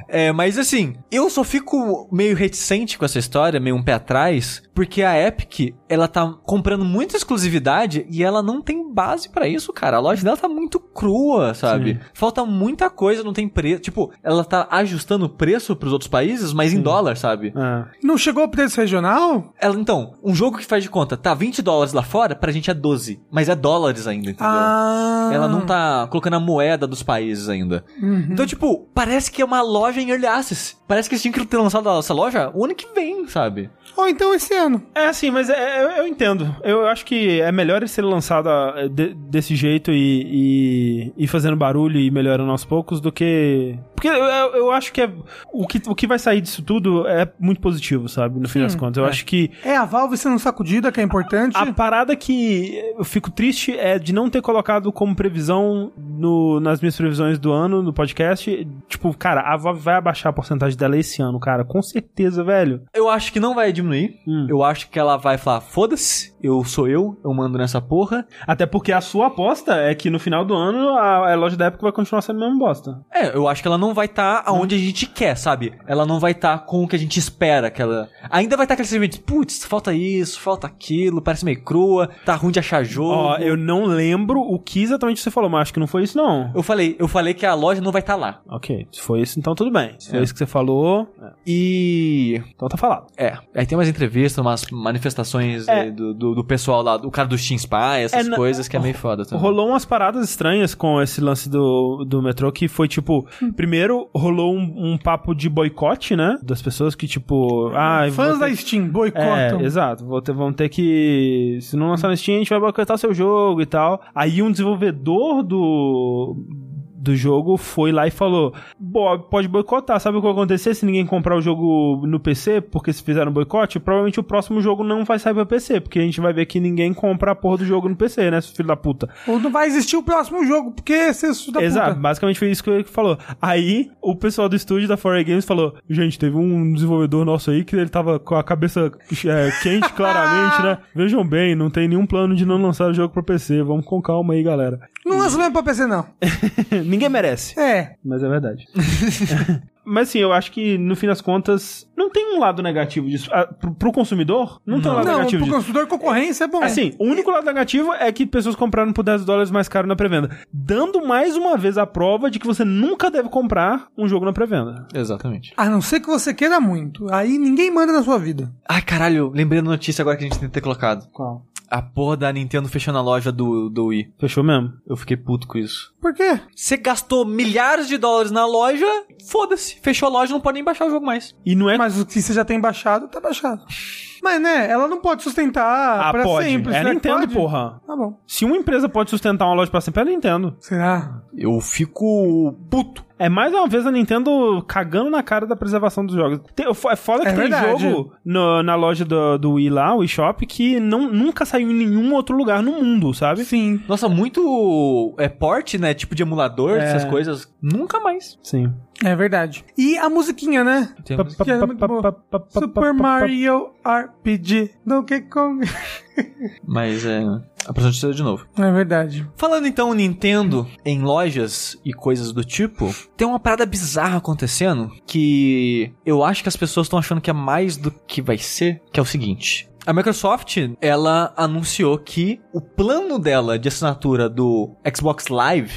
S3: É, mas assim, eu só fico meio reticente com essa história, meio um pé atrás, porque a Epic, ela tá comprando muita exclusividade e ela não tem base pra isso, cara. A loja dela tá muito crua, sabe?
S1: Sim.
S3: Falta muita coisa, não tem preço. Tipo, ela tá ajustando o preço pros outros países, mas em dólar, sabe?
S1: É.
S2: Não chegou o preço regional?
S3: Ela, então, um jogo que faz de conta, tá 20 dólares lá fora, pra gente é 12. Mas é dólares ainda, entendeu?
S2: Ah.
S3: Ela não tá colocando a moeda dos países ainda. Então, tipo, parece que é uma loja em Early Access. Parece que eles tinham que ter lançado essa loja o ano que vem, sabe?
S2: Ou então esse ano.
S1: É assim, mas é- eu, eu entendo. Eu acho que é melhor ele ser lançado ah, de- desse jeito e, e, e fazendo barulho e melhorando aos poucos do que. Porque eu, eu, acho que, é, o que o que vai sair disso tudo é muito positivo, sabe? No fim das contas. Eu acho que
S2: É a Valve sendo sacudida, que é importante.
S1: a parada que eu fico triste é de não ter colocado como previsão no, nas minhas previsões do ano, no podcast. Tipo, cara, a Valve vai abaixar a porcentagem dela esse ano, cara. Com certeza, velho.
S3: Eu acho que não vai diminuir.
S1: Hum.
S3: Eu acho que ela vai falar: foda-se, eu sou eu, eu mando nessa porra.
S1: Até porque a sua aposta é que no final do ano a, a loja da Epic vai continuar sendo a mesma bosta.
S3: É, eu acho que ela não vai estar aonde a gente quer, sabe? Ela não vai estar com o que a gente espera que ela. Ainda vai estar aquele sentimento, putz, falta isso, falta aquilo, parece meio crua, tá ruim de achar jogo.
S1: Ó, eu não lembro o que exatamente você falou, mas acho que não foi isso, não.
S3: Eu falei, eu falei que a loja não vai estar lá.
S1: Ok, se foi isso, então tudo bem. Se foi
S3: É.
S1: isso que você falou,
S3: E.
S1: então tá falado.
S3: É, aí tem umas entrevistas, umas manifestações
S1: É.
S3: eh, do, do, do pessoal lá, do cara do Steam Spy, essas
S1: É,
S3: coisas que é meio foda também.
S1: Rolou umas paradas estranhas com esse lance do, do metrô, que foi tipo, primeiro rolou um, um papo de boicote, né? Das pessoas que, tipo, ah,
S2: Fãs da
S1: ter-
S2: Steam boicotam.
S1: É, exato. Vou ter, vão ter que. Se não lançar no Steam, a gente vai boicotar seu jogo e tal. Aí um desenvolvedor do. Do jogo foi lá e falou: "Bo- pode boicotar. Sabe o que vai acontecer se ninguém comprar o jogo no PC? Porque se fizeram boicote, provavelmente o próximo jogo não vai sair pra PC. Porque a gente vai ver que ninguém compra a porra do jogo no PC, né, filho da puta?
S2: Ou não vai existir o próximo jogo, porque você é da
S1: Exato,
S2: puta.
S1: basicamente foi isso que ele falou. Aí, o pessoal do estúdio da 4A Games falou: Gente, teve um desenvolvedor nosso aí que ele tava com a cabeça é, quente, claramente, né? Vejam bem, não tem nenhum plano de não lançar o jogo pra PC. Vamos com calma aí, galera.
S2: Não lança mesmo pra PC, não.
S1: Ninguém merece,
S2: É.
S1: mas é verdade. Mas assim, eu acho que no fim das contas, não tem um lado negativo disso. Ah, pro, pro consumidor, não, tem um lado
S2: Não,
S1: negativo
S2: pro
S1: disso.
S2: consumidor concorrência é bom.
S1: Assim, o único lado negativo é que pessoas compraram por 10 dólares mais caro na pré-venda. Dando mais uma vez a prova de que você nunca deve comprar um jogo na pré-venda.
S3: Exatamente.
S2: A não ser que você queira muito. Aí ninguém manda na sua vida.
S3: Ai, caralho, lembrei da notícia agora que a gente tem que ter colocado.
S1: Qual?
S3: A porra da Nintendo fechou na loja do, do Wii.
S1: Fechou mesmo?
S3: Eu fiquei puto com isso.
S2: Por quê?
S3: Você gastou milhares de dólares na loja, foda-se. Fechou a loja, não pode nem baixar o jogo mais.
S1: E não é
S2: Mas o que você já tem baixado, tá baixado. Mas, né, ela não pode sustentar
S1: Ah,
S2: pra
S1: pode.
S2: sempre.
S1: É a Nintendo,
S2: pode?
S1: porra.
S2: Tá bom.
S1: Se uma empresa pode sustentar uma loja pra sempre, é a Nintendo.
S2: Será?
S3: Eu fico puto.
S1: É mais uma vez a Nintendo cagando na cara da preservação dos jogos. Tem- é foda que
S2: É
S1: tem
S2: verdade.
S1: jogo no- na loja do, do Wii lá, o eShop, que não, nunca saiu em nenhum outro lugar no mundo, sabe?
S2: Sim.
S3: Nossa, muito é porte, né? Tipo de emulador,
S1: É.
S3: essas coisas. Nunca mais.
S1: Sim.
S2: É verdade. E a musiquinha, né? Boa. Super Mario RPG Donkey Kong.
S3: Mas é. A próxima de novo.
S2: É verdade.
S3: Falando então Nintendo em lojas e coisas do tipo, tem uma parada bizarra acontecendo que eu acho que as pessoas estão achando que é mais do que vai ser, que é o seguinte. A Microsoft, ela anunciou que o plano dela de assinatura do Xbox Live,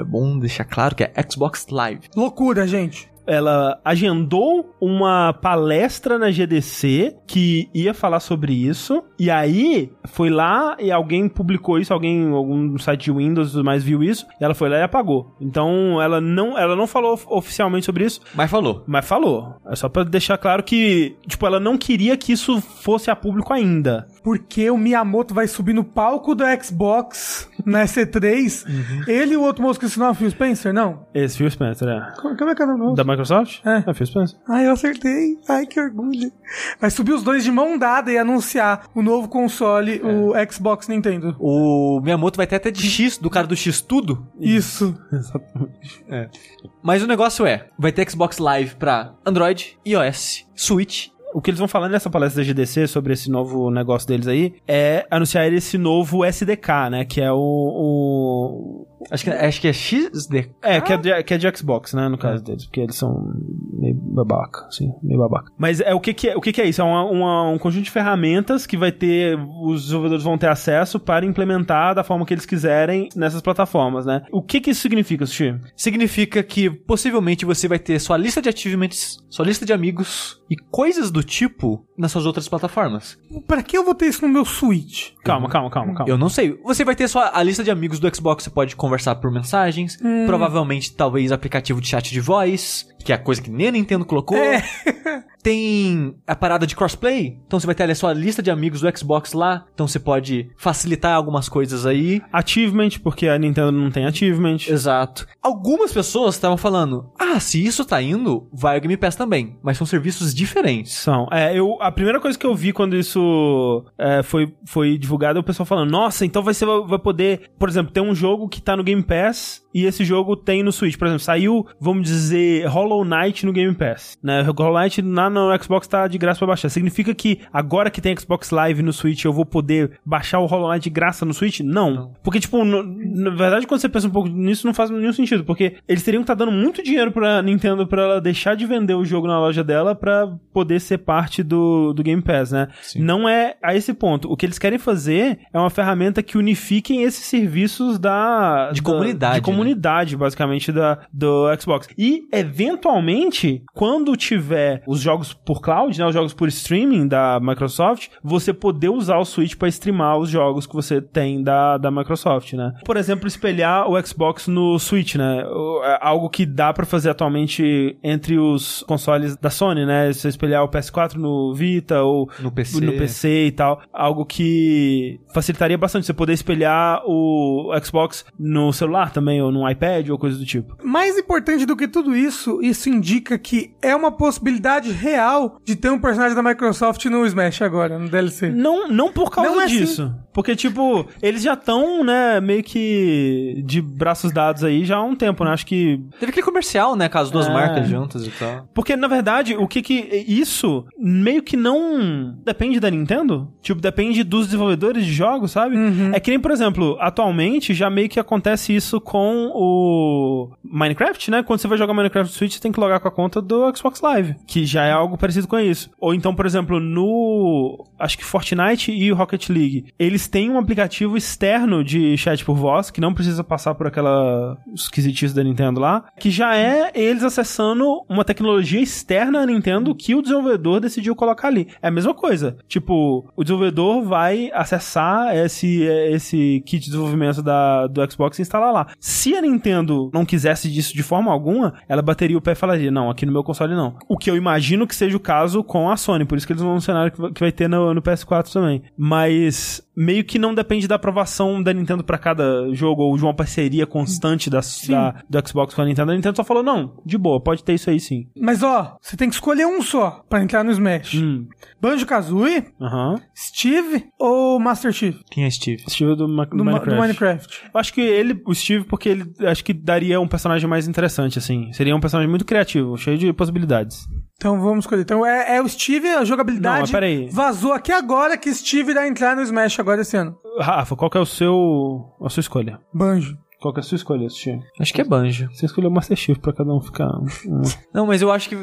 S3: é bom deixar claro que é Xbox Live.
S2: Loucura, gente.
S1: Ela agendou uma palestra na GDC que ia falar sobre isso. E aí foi lá e alguém publicou isso, alguém, algum site de Windows mais viu isso, e ela foi lá e apagou. Então ela não, ela não falou of- oficialmente sobre isso,
S3: Mas falou.
S1: mas falou. É só pra deixar claro que, tipo, ela não queria que isso fosse a público ainda.
S2: Porque o Miyamoto vai subir no palco do Xbox na EC3. Ele e o outro moço que ensinou a Phil Spencer, não?
S1: Esse Phil Spencer, é.
S2: Como como é que é o nome?
S1: Da Microsoft?
S2: É.
S1: É, Phil Spencer.
S2: Ai, eu acertei. Ai, que orgulho. Vai subir os dois de mão dada e anunciar o novo console, o Xbox Nintendo.
S3: O Miyamoto vai ter até de X, do cara do X tudo.
S2: Isso.
S3: Mas o negócio é, vai ter Xbox Live pra Android, iOS, Switch.
S1: O que eles vão falar nessa palestra da GDC sobre esse novo negócio deles aí é anunciar esse novo SDK, né? Que é o. o-
S3: Acho que, acho que é XD.
S1: é, que é, de, que é de Xbox, né? No caso deles, porque eles são meio babaca, assim, meio babaca. Mas é o que, que é o que, que é isso? É uma- uma- um conjunto de ferramentas que vai ter. Os desenvolvedores vão ter acesso para implementar da forma que eles quiserem nessas plataformas, né? O que, que isso significa, Sushi?
S3: Significa que possivelmente você vai ter sua lista de achievements, sua lista de amigos e coisas do tipo nas suas outras plataformas.
S2: Pra que eu vou ter isso no meu Switch?
S1: Calma, calma, calma, calma.
S3: Eu não sei. Você vai ter sua a lista de amigos do Xbox, você pode conversar por mensagens, provavelmente talvez aplicativo de chat de voz, que é a coisa que nem a Nintendo colocou.
S2: É.
S3: Tem a parada de crossplay, então você vai ter ali a sua lista de amigos do Xbox lá, então você pode facilitar algumas coisas aí.
S1: Achievement, porque a Nintendo não tem achievement.
S3: Exato. Algumas pessoas estavam falando: "Ah, se isso tá indo, vai o Game Pass também", mas são serviços diferentes.
S1: São. É, eu, a primeira coisa que eu vi quando isso é, foi, foi divulgado é o pessoal falando: Nossa, então vai, ser, vai poder. Por exemplo, tem um jogo que tá no Game Pass e esse jogo tem no Switch. Por exemplo, saiu, vamos dizer, Hollow Knight no Game Pass. Né? Hollow Knight na, no Xbox tá de graça pra baixar. Significa que agora que tem Xbox Live no Switch eu vou poder baixar o Hollow Knight de graça no Switch? Não. Porque, tipo, no- na verdade, quando você pensa um pouco nisso, não faz nenhum sentido. Porque eles teriam que estar dando muito dinheiro pra Nintendo pra ela deixar de vender o jogo na loja dela pra poder ser parte do, do Game Pass, né? Não é a esse ponto. O que eles querem fazer é uma ferramenta que unifiquem esses serviços da...
S3: De
S1: da-
S3: comunidade,
S1: De
S3: né?
S1: comunidade, basicamente, da, do Xbox. E, eventualmente, quando tiver os jogos por cloud, né? Os jogos por streaming da Microsoft, você poder usar o Switch pra streamar os jogos que você tem da, da Microsoft, né? Por exemplo, espelhar o Xbox no Switch, né? É Algo que dá pra fazer atualmente entre os consoles da Sony, né? Você espelhar o PS4 no Vita ou
S3: No PC.
S1: no PC e tal. Algo que facilitaria bastante você poder espelhar o Xbox no celular também, ou no iPad, ou coisa do tipo.
S2: Mais importante do que tudo isso, isso indica que é uma possibilidade real de ter um personagem da Microsoft no Smash agora, no DLC.
S1: Não, não por causa
S2: Não é
S1: disso. Porque, tipo, eles já estão, né, meio que de braços dados aí já há um tempo, né? Acho que.
S3: Teve aquele comercial, né, com as duas
S1: É.
S3: marcas juntas e tal.
S1: Porque, na verdade, o que que. Isso meio que não depende da Nintendo. Tipo, depende dos desenvolvedores de jogos, sabe? É que nem, por exemplo, atualmente já meio que acontece isso com o Minecraft, né? Quando você vai jogar Minecraft Switch, você tem que logar com a conta do Xbox Live. Que já é algo parecido com isso. Ou então, por exemplo, no. Acho que Fortnite e o Rocket League. Eles têm um aplicativo externo de chat por voz, que não precisa passar por aquela esquisitice da Nintendo lá, que já é eles acessando uma tecnologia externa à Nintendo que o desenvolvedor decidiu colocar ali. É a mesma coisa. Tipo, o desenvolvedor vai acessar esse, esse kit de desenvolvimento da, do Xbox e instalar lá. Se a Nintendo não quisesse disso de forma alguma, ela bateria o pé e falaria: Não, aqui no meu console não. O que eu imagino que seja o caso com a Sony, por isso que eles vão anunciar que vai ter no, no PS4 também. Mas meio que não depende da aprovação da Nintendo pra cada jogo ou de uma parceria constante da, da- do Xbox com a Nintendo. A Nintendo só falou: Não, de boa, pode ter isso aí sim.
S2: Mas ó, você tem que escolher um só pra entrar no Smash.
S1: Hum,
S2: Banjo-Kazooie,
S1: aham.
S2: Steve ou Master Chief?
S3: Quem é Steve?
S1: Steve do, Ma- do
S2: Do,
S1: Minecraft.
S2: do Minecraft.
S1: Eu acho que ele, o Steve, porque ele acho que daria um personagem mais interessante, assim. Seria um personagem muito criativo, cheio de possibilidades.
S2: Então vamos escolher. Então é, é o Steve, a jogabilidade.
S1: Não, mas peraí.
S2: Vazou aqui agora que Steve irá entrar no Smash agora esse ano.
S1: Rafa, qual que é o seu. a sua escolha?
S2: Banjo.
S1: Qual que é a sua escolha, Steve?
S3: Acho que é Banjo.
S1: Você escolheu Master Chief pra cada um ficar.
S3: Não, mas eu acho que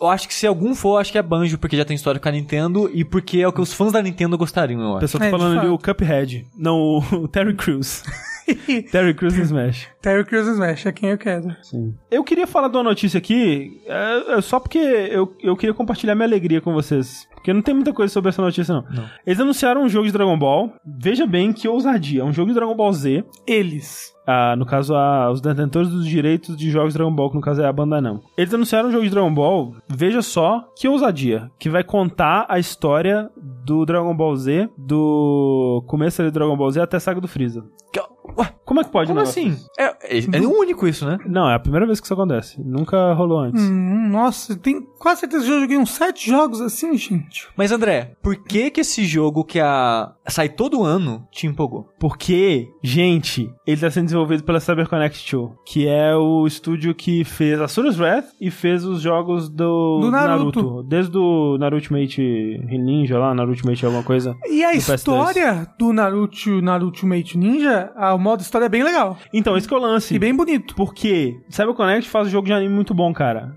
S3: eu acho que se algum for, acho que é Banjo, porque já tem história com a Nintendo e porque é o que os fãs da Nintendo gostariam, eu acho.
S1: pessoa tá
S2: É,
S1: falando ali o Cuphead. Não, o Terry Crews. Terry Crews Smash.
S2: Terry Crews Smash, é quem eu quero.
S1: Sim. Eu queria falar de uma notícia aqui, é, é só porque eu, eu queria compartilhar minha alegria com vocês. Porque não tem muita coisa sobre essa notícia, não. Eles anunciaram um jogo de Dragon Ball. Veja bem que ousadia. É um jogo de Dragon Ball Z.
S2: Eles.
S1: Ah, no caso, a, os detentores dos direitos de jogos de Dragon Ball, que no caso é a Bandai não. Eles anunciaram um jogo de Dragon Ball, veja só que ousadia, que vai contar a história do Dragon Ball Z, do começo ali do Dragon Ball Z até a saga do Freeza.
S3: Ué,
S1: Como é que pode,
S3: como
S1: um
S3: assim? É, é, é único isso, né?
S1: Não, é a primeira vez que isso acontece. Nunca rolou antes.
S2: Hum, nossa, tem quase certeza que eu joguei uns sete jogos assim, gente.
S3: Mas André, por que que esse jogo que a sai todo ano te empolgou?
S1: Porque, gente, ele tá sendo desenvolvido pela CyberConnect 2, que é o estúdio que fez Asura's Wrath e fez os jogos do,
S2: Do Naruto.
S1: Desde o Naruto Ultimate Ninja lá, Naruto Ultimate alguma coisa.
S2: E a
S1: Do PS2.
S2: história do Naruto, Naruto Ultimate Ninja, a- modo história é bem legal.
S1: Então, esse que é o lance.
S2: E bem bonito.
S1: Porque CyberConnect faz um jogo de anime muito bom, cara.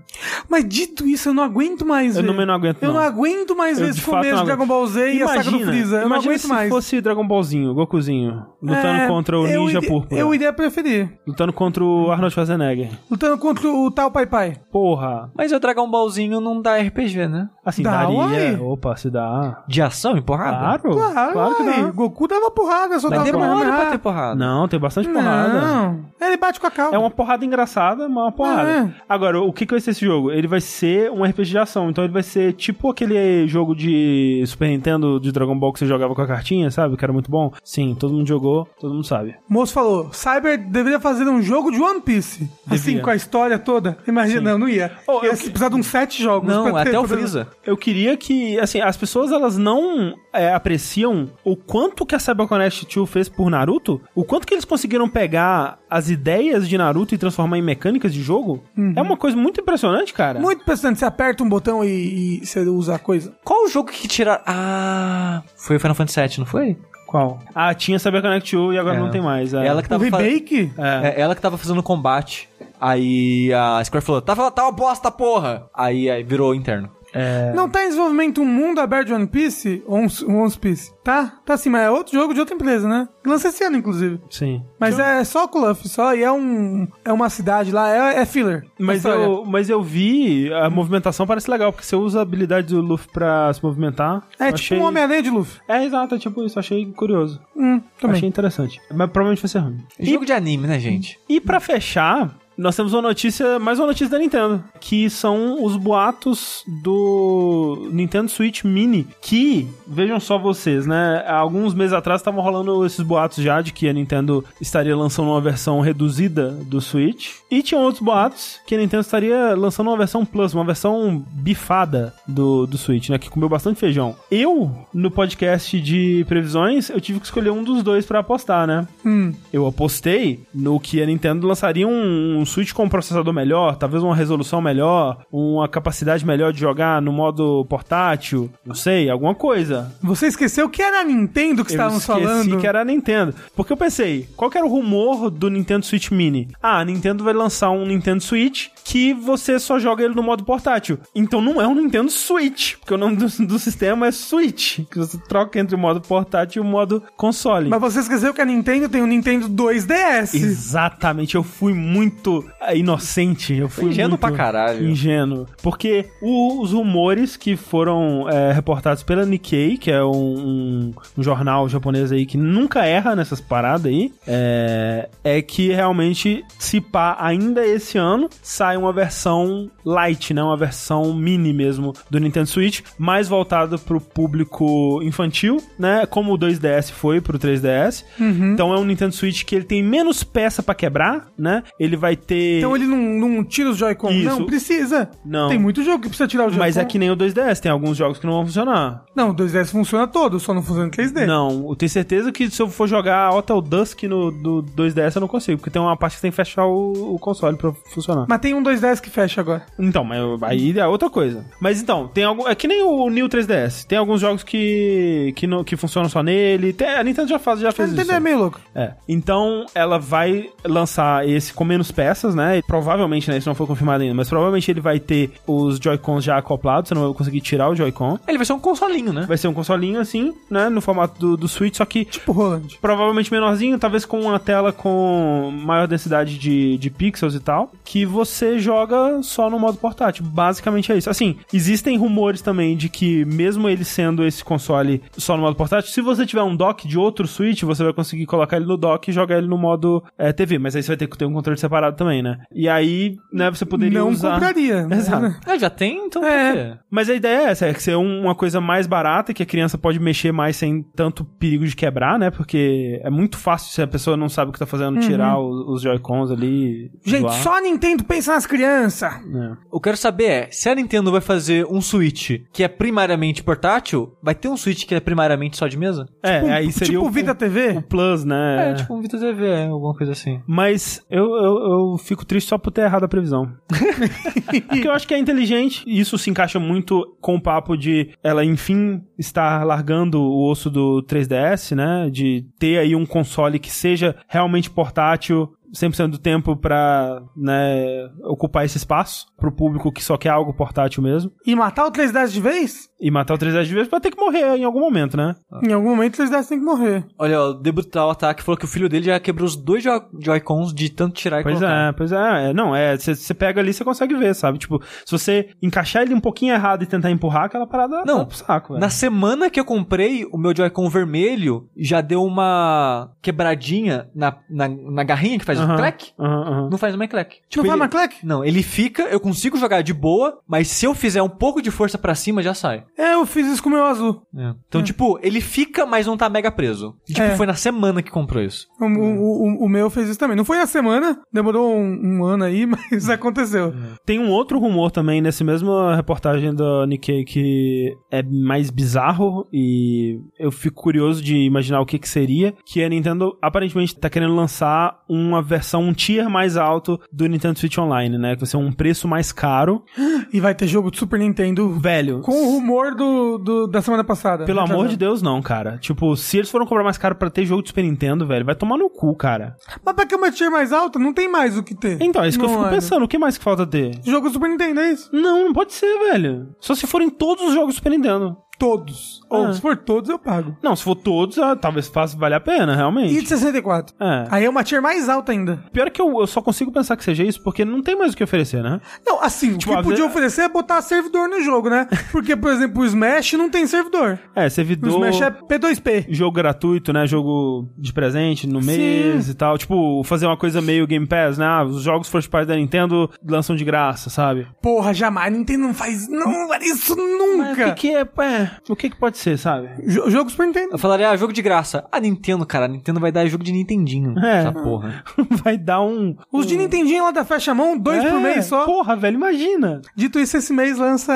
S2: Mas dito isso, eu não aguento mais
S1: Eu
S2: ver.
S1: também não aguento,
S2: Eu
S1: não.
S2: aguento mais
S1: Eu,
S2: ver
S1: de
S2: esse
S1: fato,
S2: começo
S1: não
S2: de Dragon
S1: aguento.
S2: Ball Z e a saga do Freeza. Eu não
S1: imagina
S2: aguento
S1: se
S2: mais.
S1: fosse Dragon Ballzinho, Gokuzinho, lutando
S2: É,
S1: contra o
S2: eu
S1: Ninja
S2: iria-
S1: Púrpura.
S2: Eu iria preferir.
S1: Lutando contra o Arnold Schwarzenegger.
S2: Lutando contra o tal Pai Pai.
S1: Porra.
S3: Mas o Dragon Ballzinho não dá RPG, né?
S1: Assim,
S2: Dá,
S1: daria.
S2: uai.
S1: Opa, se dá.
S3: De ação e porrada?
S1: Claro.
S2: Claro,
S1: que dá.
S2: Goku dava porrada, só
S3: Mas
S2: tava
S3: demora pra ter porrada.
S1: Não, tem bastante porrada.
S2: Não, ele bate com a calma.
S1: É uma porrada engraçada, mas é uma porrada.
S2: É.
S1: Agora, o que, que vai ser esse jogo? Ele vai ser um RPG de ação. Então ele vai ser tipo aquele jogo de Super Nintendo de Dragon Ball que você jogava com a cartinha, sabe? Que era muito bom. Sim, todo mundo jogou, todo mundo sabe.
S2: O moço falou, Cyber deveria fazer um jogo de One Piece. Assim,
S1: Devia.
S2: com a história toda. Imagina, não, não ia.
S1: Oh,
S2: ia
S1: eu-
S2: precisar de uns sete jogos.
S3: Não,
S2: pra ter
S3: até o Freeza.
S1: Eu queria que, assim, as pessoas elas não é, apreciam o quanto que a CyberConnect 2 fez por Naruto, o quanto que eles conseguiram pegar as ideias de Naruto e transformar em mecânicas de jogo. É uma coisa muito impressionante, cara.
S2: Muito impressionante. Você aperta um botão e, e você usa a coisa.
S3: Qual o jogo que tiraram? Ah, foi o Final Fantasy VII, não foi?
S1: Qual? Ah, tinha CyberConnect 2 e agora
S3: É.
S1: não tem mais. É.
S3: Ela que
S2: O
S3: tava fa-
S2: remake?
S1: É.
S3: É, ela que tava fazendo combate. Aí a Square falou: tava, tá uma bosta, porra! Aí, aí virou interno.
S1: É.
S2: Não tá em desenvolvimento um mundo aberto de One Piece? Ou um, One Piece? Tá? Tá sim, mas é outro jogo de outra empresa, né? Lança esse ano, inclusive.
S1: Sim.
S2: Mas é só com Luffy, só. E é um... É uma cidade lá, é, é filler.
S1: Mas eu, mas eu vi, a movimentação parece legal, porque você usa a habilidade do Luffy pra se movimentar.
S2: É tipo um Homem-Aranha de Luffy.
S1: É, exato, é tipo isso, achei curioso.
S2: Hum, também.
S1: Achei interessante. Mas provavelmente vai ser ruim.
S3: Jogo de anime, né, gente?
S1: E pra fechar, nós temos uma notícia, mais uma notícia da Nintendo, que são os boatos do Nintendo Switch Mini, que, vejam só vocês, né, há alguns meses atrás estavam rolando esses boatos já de que a Nintendo estaria lançando uma versão reduzida do Switch, e tinham outros boatos que a Nintendo estaria lançando uma versão Plus, uma versão bifada do, do Switch, né, que comeu bastante feijão. Eu, no podcast de previsões, eu tive que escolher um dos dois pra apostar, né?
S2: Hum.
S1: Eu apostei no que a Nintendo lançaria um, um Switch com um processador melhor, talvez uma resolução melhor, uma capacidade melhor de jogar no modo portátil, não sei, alguma coisa.
S2: Você esqueceu que era a Nintendo que
S1: Eu
S2: estávamos
S1: esqueci
S2: falando?
S1: que era a Nintendo. Porque eu pensei, qual que era o rumor do Nintendo Switch Mini? Ah, a Nintendo vai lançar um Nintendo Switch que você só joga ele no modo portátil. Então não é um Nintendo Switch, porque o nome do, do sistema é Switch, que você troca entre o modo portátil e o modo console.
S2: Mas você esqueceu que a Nintendo tem o Nintendo 2DS.
S1: Exatamente, eu fui muito ah, inocente. Eu fui
S3: Ingênuo
S1: muito
S3: pra caralho.
S1: Ingênuo. Porque o- os rumores que foram é, reportados pela Nikkei, que é um, um- um jornal japonês aí que nunca erra nessas paradas aí, é, é que realmente, se pá, ainda esse ano, sai uma versão light, né? Uma versão mini mesmo do Nintendo Switch, mais voltado pro público infantil, né? Como o 2DS foi pro 3DS. Então é um Nintendo Switch que ele tem menos peça pra quebrar, né? Ele vai ter.
S2: Então ele não, não tira os Joy-Con.
S1: Isso.
S2: Não, precisa.
S1: Não.
S2: Tem muito jogo que precisa tirar o Joy-Con.
S1: Mas é que nem o 2DS, tem alguns jogos que não vão funcionar.
S2: Não, o 2DS funciona todo, só não funciona em 3D.
S1: Não, eu tenho certeza que se eu for jogar Hotel Dusk no do 2DS eu não consigo, porque tem uma parte que tem que fechar o, o console pra funcionar.
S2: Mas tem um 2DS que fecha agora.
S1: Então, mas aí é outra coisa. Mas então, tem algum. É que nem o New 3DS. Tem alguns jogos que. que, não, que funcionam só nele. Tem- a Nintendo já faz, já
S2: A
S1: fez
S2: Nintendo
S1: isso.
S2: é meio louco.
S1: É. Então, ela vai lançar esse com menos peças, né? E provavelmente, né? Isso não foi confirmado ainda, mas provavelmente ele vai ter os Joy-Cons já acoplados, você não vai conseguir tirar o Joy-Con.
S3: Ele vai ser um consolinho, né?
S1: Vai ser um consolinho assim, né? No formato do, do Switch, só que
S2: Tipo Roland.
S1: provavelmente menorzinho, talvez com uma tela com maior densidade de, de pixels e tal, que você joga só no modo portátil. Basicamente é isso. Assim, existem rumores também de que, mesmo ele sendo esse console só no modo portátil, se você tiver um dock de outro Switch, você vai conseguir colocar ele no dock e jogar ele no modo é, TV. Mas aí você vai ter que ter um controle separado também, né? E aí, né, você poderia
S2: não
S1: usar.
S2: compraria. né?
S1: Exato.
S3: Ah, já tem? Então
S2: É.
S1: Mas a ideia é essa, é que ser um- uma coisa mais barata, que a criança pode mexer mais sem tanto perigo de quebrar, né? Porque é muito fácil se a pessoa não sabe o que tá fazendo, tirar os, os Joy-Cons ali.
S2: Gente, só a Nintendo pensa nas crianças.
S1: É.
S3: Eu quero saber é, se a Nintendo vai fazer um Switch que é primariamente portátil, vai ter um Switch que é primariamente só de mesa?
S1: É,
S2: Tipo-
S1: aí seria
S2: tipo
S1: o,
S2: Vita TV.
S1: o Plus, né?
S3: É, tipo um Vita TV, é, alguma coisa assim.
S1: Mas eu, eu, eu fico triste só por ter errado a previsão. Porque eu acho que é inteligente, e isso se encaixa muito com o papo de ela, enfim, estar largando o osso do 3DS, né? De ter aí um console que seja realmente portátil. 100% do tempo pra né, ocupar esse espaço pro público que só quer algo portátil mesmo.
S2: E matar o 3DS de vez?
S1: E matar o 3DS de vez vai ter que morrer em algum momento, né?
S2: Em algum momento o 3DS tem que morrer.
S3: Olha, o The Brutal Attack falou que o filho dele já quebrou os dois Jo- Joy-Cons de tanto tirar e
S1: Pois
S3: colocar.
S1: é, pois é. é, Não, é. Você pega ali, você consegue ver, sabe? Tipo, se você encaixar ele um pouquinho errado e tentar empurrar, aquela parada
S3: Não,
S1: vai pro saco, velho.
S3: Na semana que eu comprei o meu Joy-Con vermelho, já deu uma quebradinha na, na, na garrinha que faz o clack. Não faz mais clack.
S2: não
S3: Tipo,
S2: vai
S3: ele-
S2: mais clack?
S3: Não, ele fica, eu consigo jogar de boa, mas se eu fizer um pouco de força pra cima, já sai.
S2: É, eu fiz isso com o meu azul.
S3: Então, tipo, ele fica, mas não tá mega preso. E, tipo,
S2: É.
S3: foi na semana que comprou isso.
S2: O, o- o- o meu fez isso também. Não foi na semana, demorou um, um ano aí, mas aconteceu.
S1: Tem um outro rumor também nesse mesmo reportagem da Nikkei que é mais bizarro e eu fico curioso de imaginar o que que seria, que a Nintendo aparentemente tá querendo lançar uma versão, um tier mais alto do Nintendo Switch Online, né? Que vai ser um preço mais caro.
S2: E vai ter jogo de Super Nintendo
S1: Velho,
S2: com o rumor do, do- da semana passada.
S1: Pelo amor de Deus, não, cara. Tipo, se eles foram cobrar mais caro pra ter jogo de Super Nintendo, velho, vai tomar no cu, cara.
S2: Mas pra que uma tier mais alta, não tem mais o que ter.
S1: Então, é isso que eu fico pensando. O que mais que falta ter?
S2: Jogo Super Nintendo, é isso?
S1: Não, não pode ser, velho. Só se forem todos os jogos Super Nintendo.
S2: Todos. Ou
S1: Ah.
S2: se for todos, eu pago.
S1: Não, se for todos, ah, talvez faça valer a pena, realmente.
S2: E de 64.
S1: É.
S2: Aí é uma tier mais alta ainda.
S1: Pior que eu, eu só consigo pensar que seja isso, porque não tem mais o que oferecer, né?
S2: Não, assim,
S1: Tipo,
S2: o que podia
S1: ve-
S2: oferecer é botar servidor no jogo, né? Porque, por exemplo, o Smash não tem servidor.
S1: É,
S2: O
S1: servidor.
S2: Smash é P2P.
S1: Jogo gratuito, né? Jogo de presente no mês e tal. Tipo, fazer uma coisa meio Game Pass, né? Ah, os jogos first party da Nintendo lançam de graça, sabe?
S2: Porra, jamais. Nintendo não faz. Não isso
S1: Mas o
S2: nunca.
S1: que, que é, é? É, o que que pode ser, sabe?
S2: Jo- jogo Super Nintendo.
S3: Eu falaria, ah, jogo de graça. A Nintendo, cara, a Nintendo vai dar jogo de Nintendinho.
S1: É.
S3: Essa porra.
S1: Vai dar um...
S2: Os de Nintendinho lá da Fecha Mão, dois
S1: É,
S2: por mês só.
S1: Porra, velho, imagina.
S2: Dito isso, esse mês lança.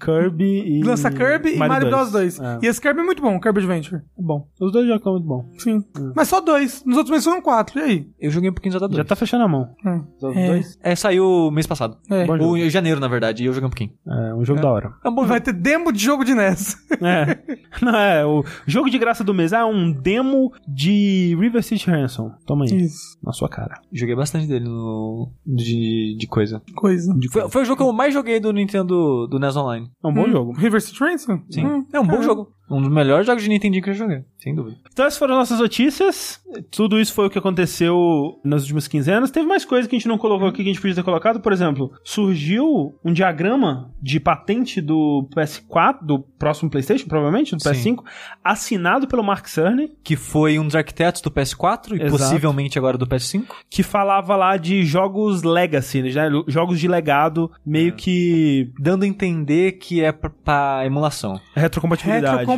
S1: Kirby e...
S2: Lança Kirby e Mario Bros 2.
S1: É.
S2: E esse Kirby é muito bom, Kirby Adventure.
S1: Bom, os dois jogos são muito bons.
S2: Sim.
S1: Hum.
S2: Mas só dois. Nos outros meses foram quatro. E aí?
S3: Eu joguei um pouquinho de Zelda 2.
S1: Já tá fechando a mão.
S2: Hum. É.
S1: dois?
S3: É, saiu mês passado.
S2: É.
S3: Ou em janeiro, na verdade, e eu joguei um pouquinho.
S1: É, um jogo da hora.
S3: É um bom
S2: Vai
S3: jogo.
S2: ter demo de jogo de NES.
S1: É. Não, é, o jogo de graça do mês é um demo de River City Ransom. Toma aí,
S2: Isso.
S1: na sua cara.
S3: Joguei bastante dele no. de, de coisa.
S2: Coisa.
S3: Foi, foi o jogo que eu mais joguei do Nintendo do NES Online.
S1: É um bom
S2: Hum.
S1: jogo.
S2: River City Ransom?
S3: Sim.
S2: Hum.
S3: é um bom
S2: É.
S3: jogo. Um dos melhores jogos de Nintendinho que eu joguei, sem dúvida.
S1: Então essas foram nossas notícias. Tudo isso foi o que aconteceu nas últimas quinzenas. Teve mais coisa que a gente não colocou aqui que a gente podia ter colocado. Por exemplo, surgiu um diagrama de patente do PS4, do próximo PlayStation, provavelmente, do
S3: Sim.
S1: PS5, assinado pelo Mark Cerny,
S3: Que foi um dos arquitetos do PS4 e
S1: Exato.
S3: possivelmente agora do PS5.
S1: que falava lá de jogos legacy, né? jogos de legado, meio que
S3: Dando a entender que é pra, pra emulação.
S1: retrocompatibilidade.
S2: Retrocompatibilidade,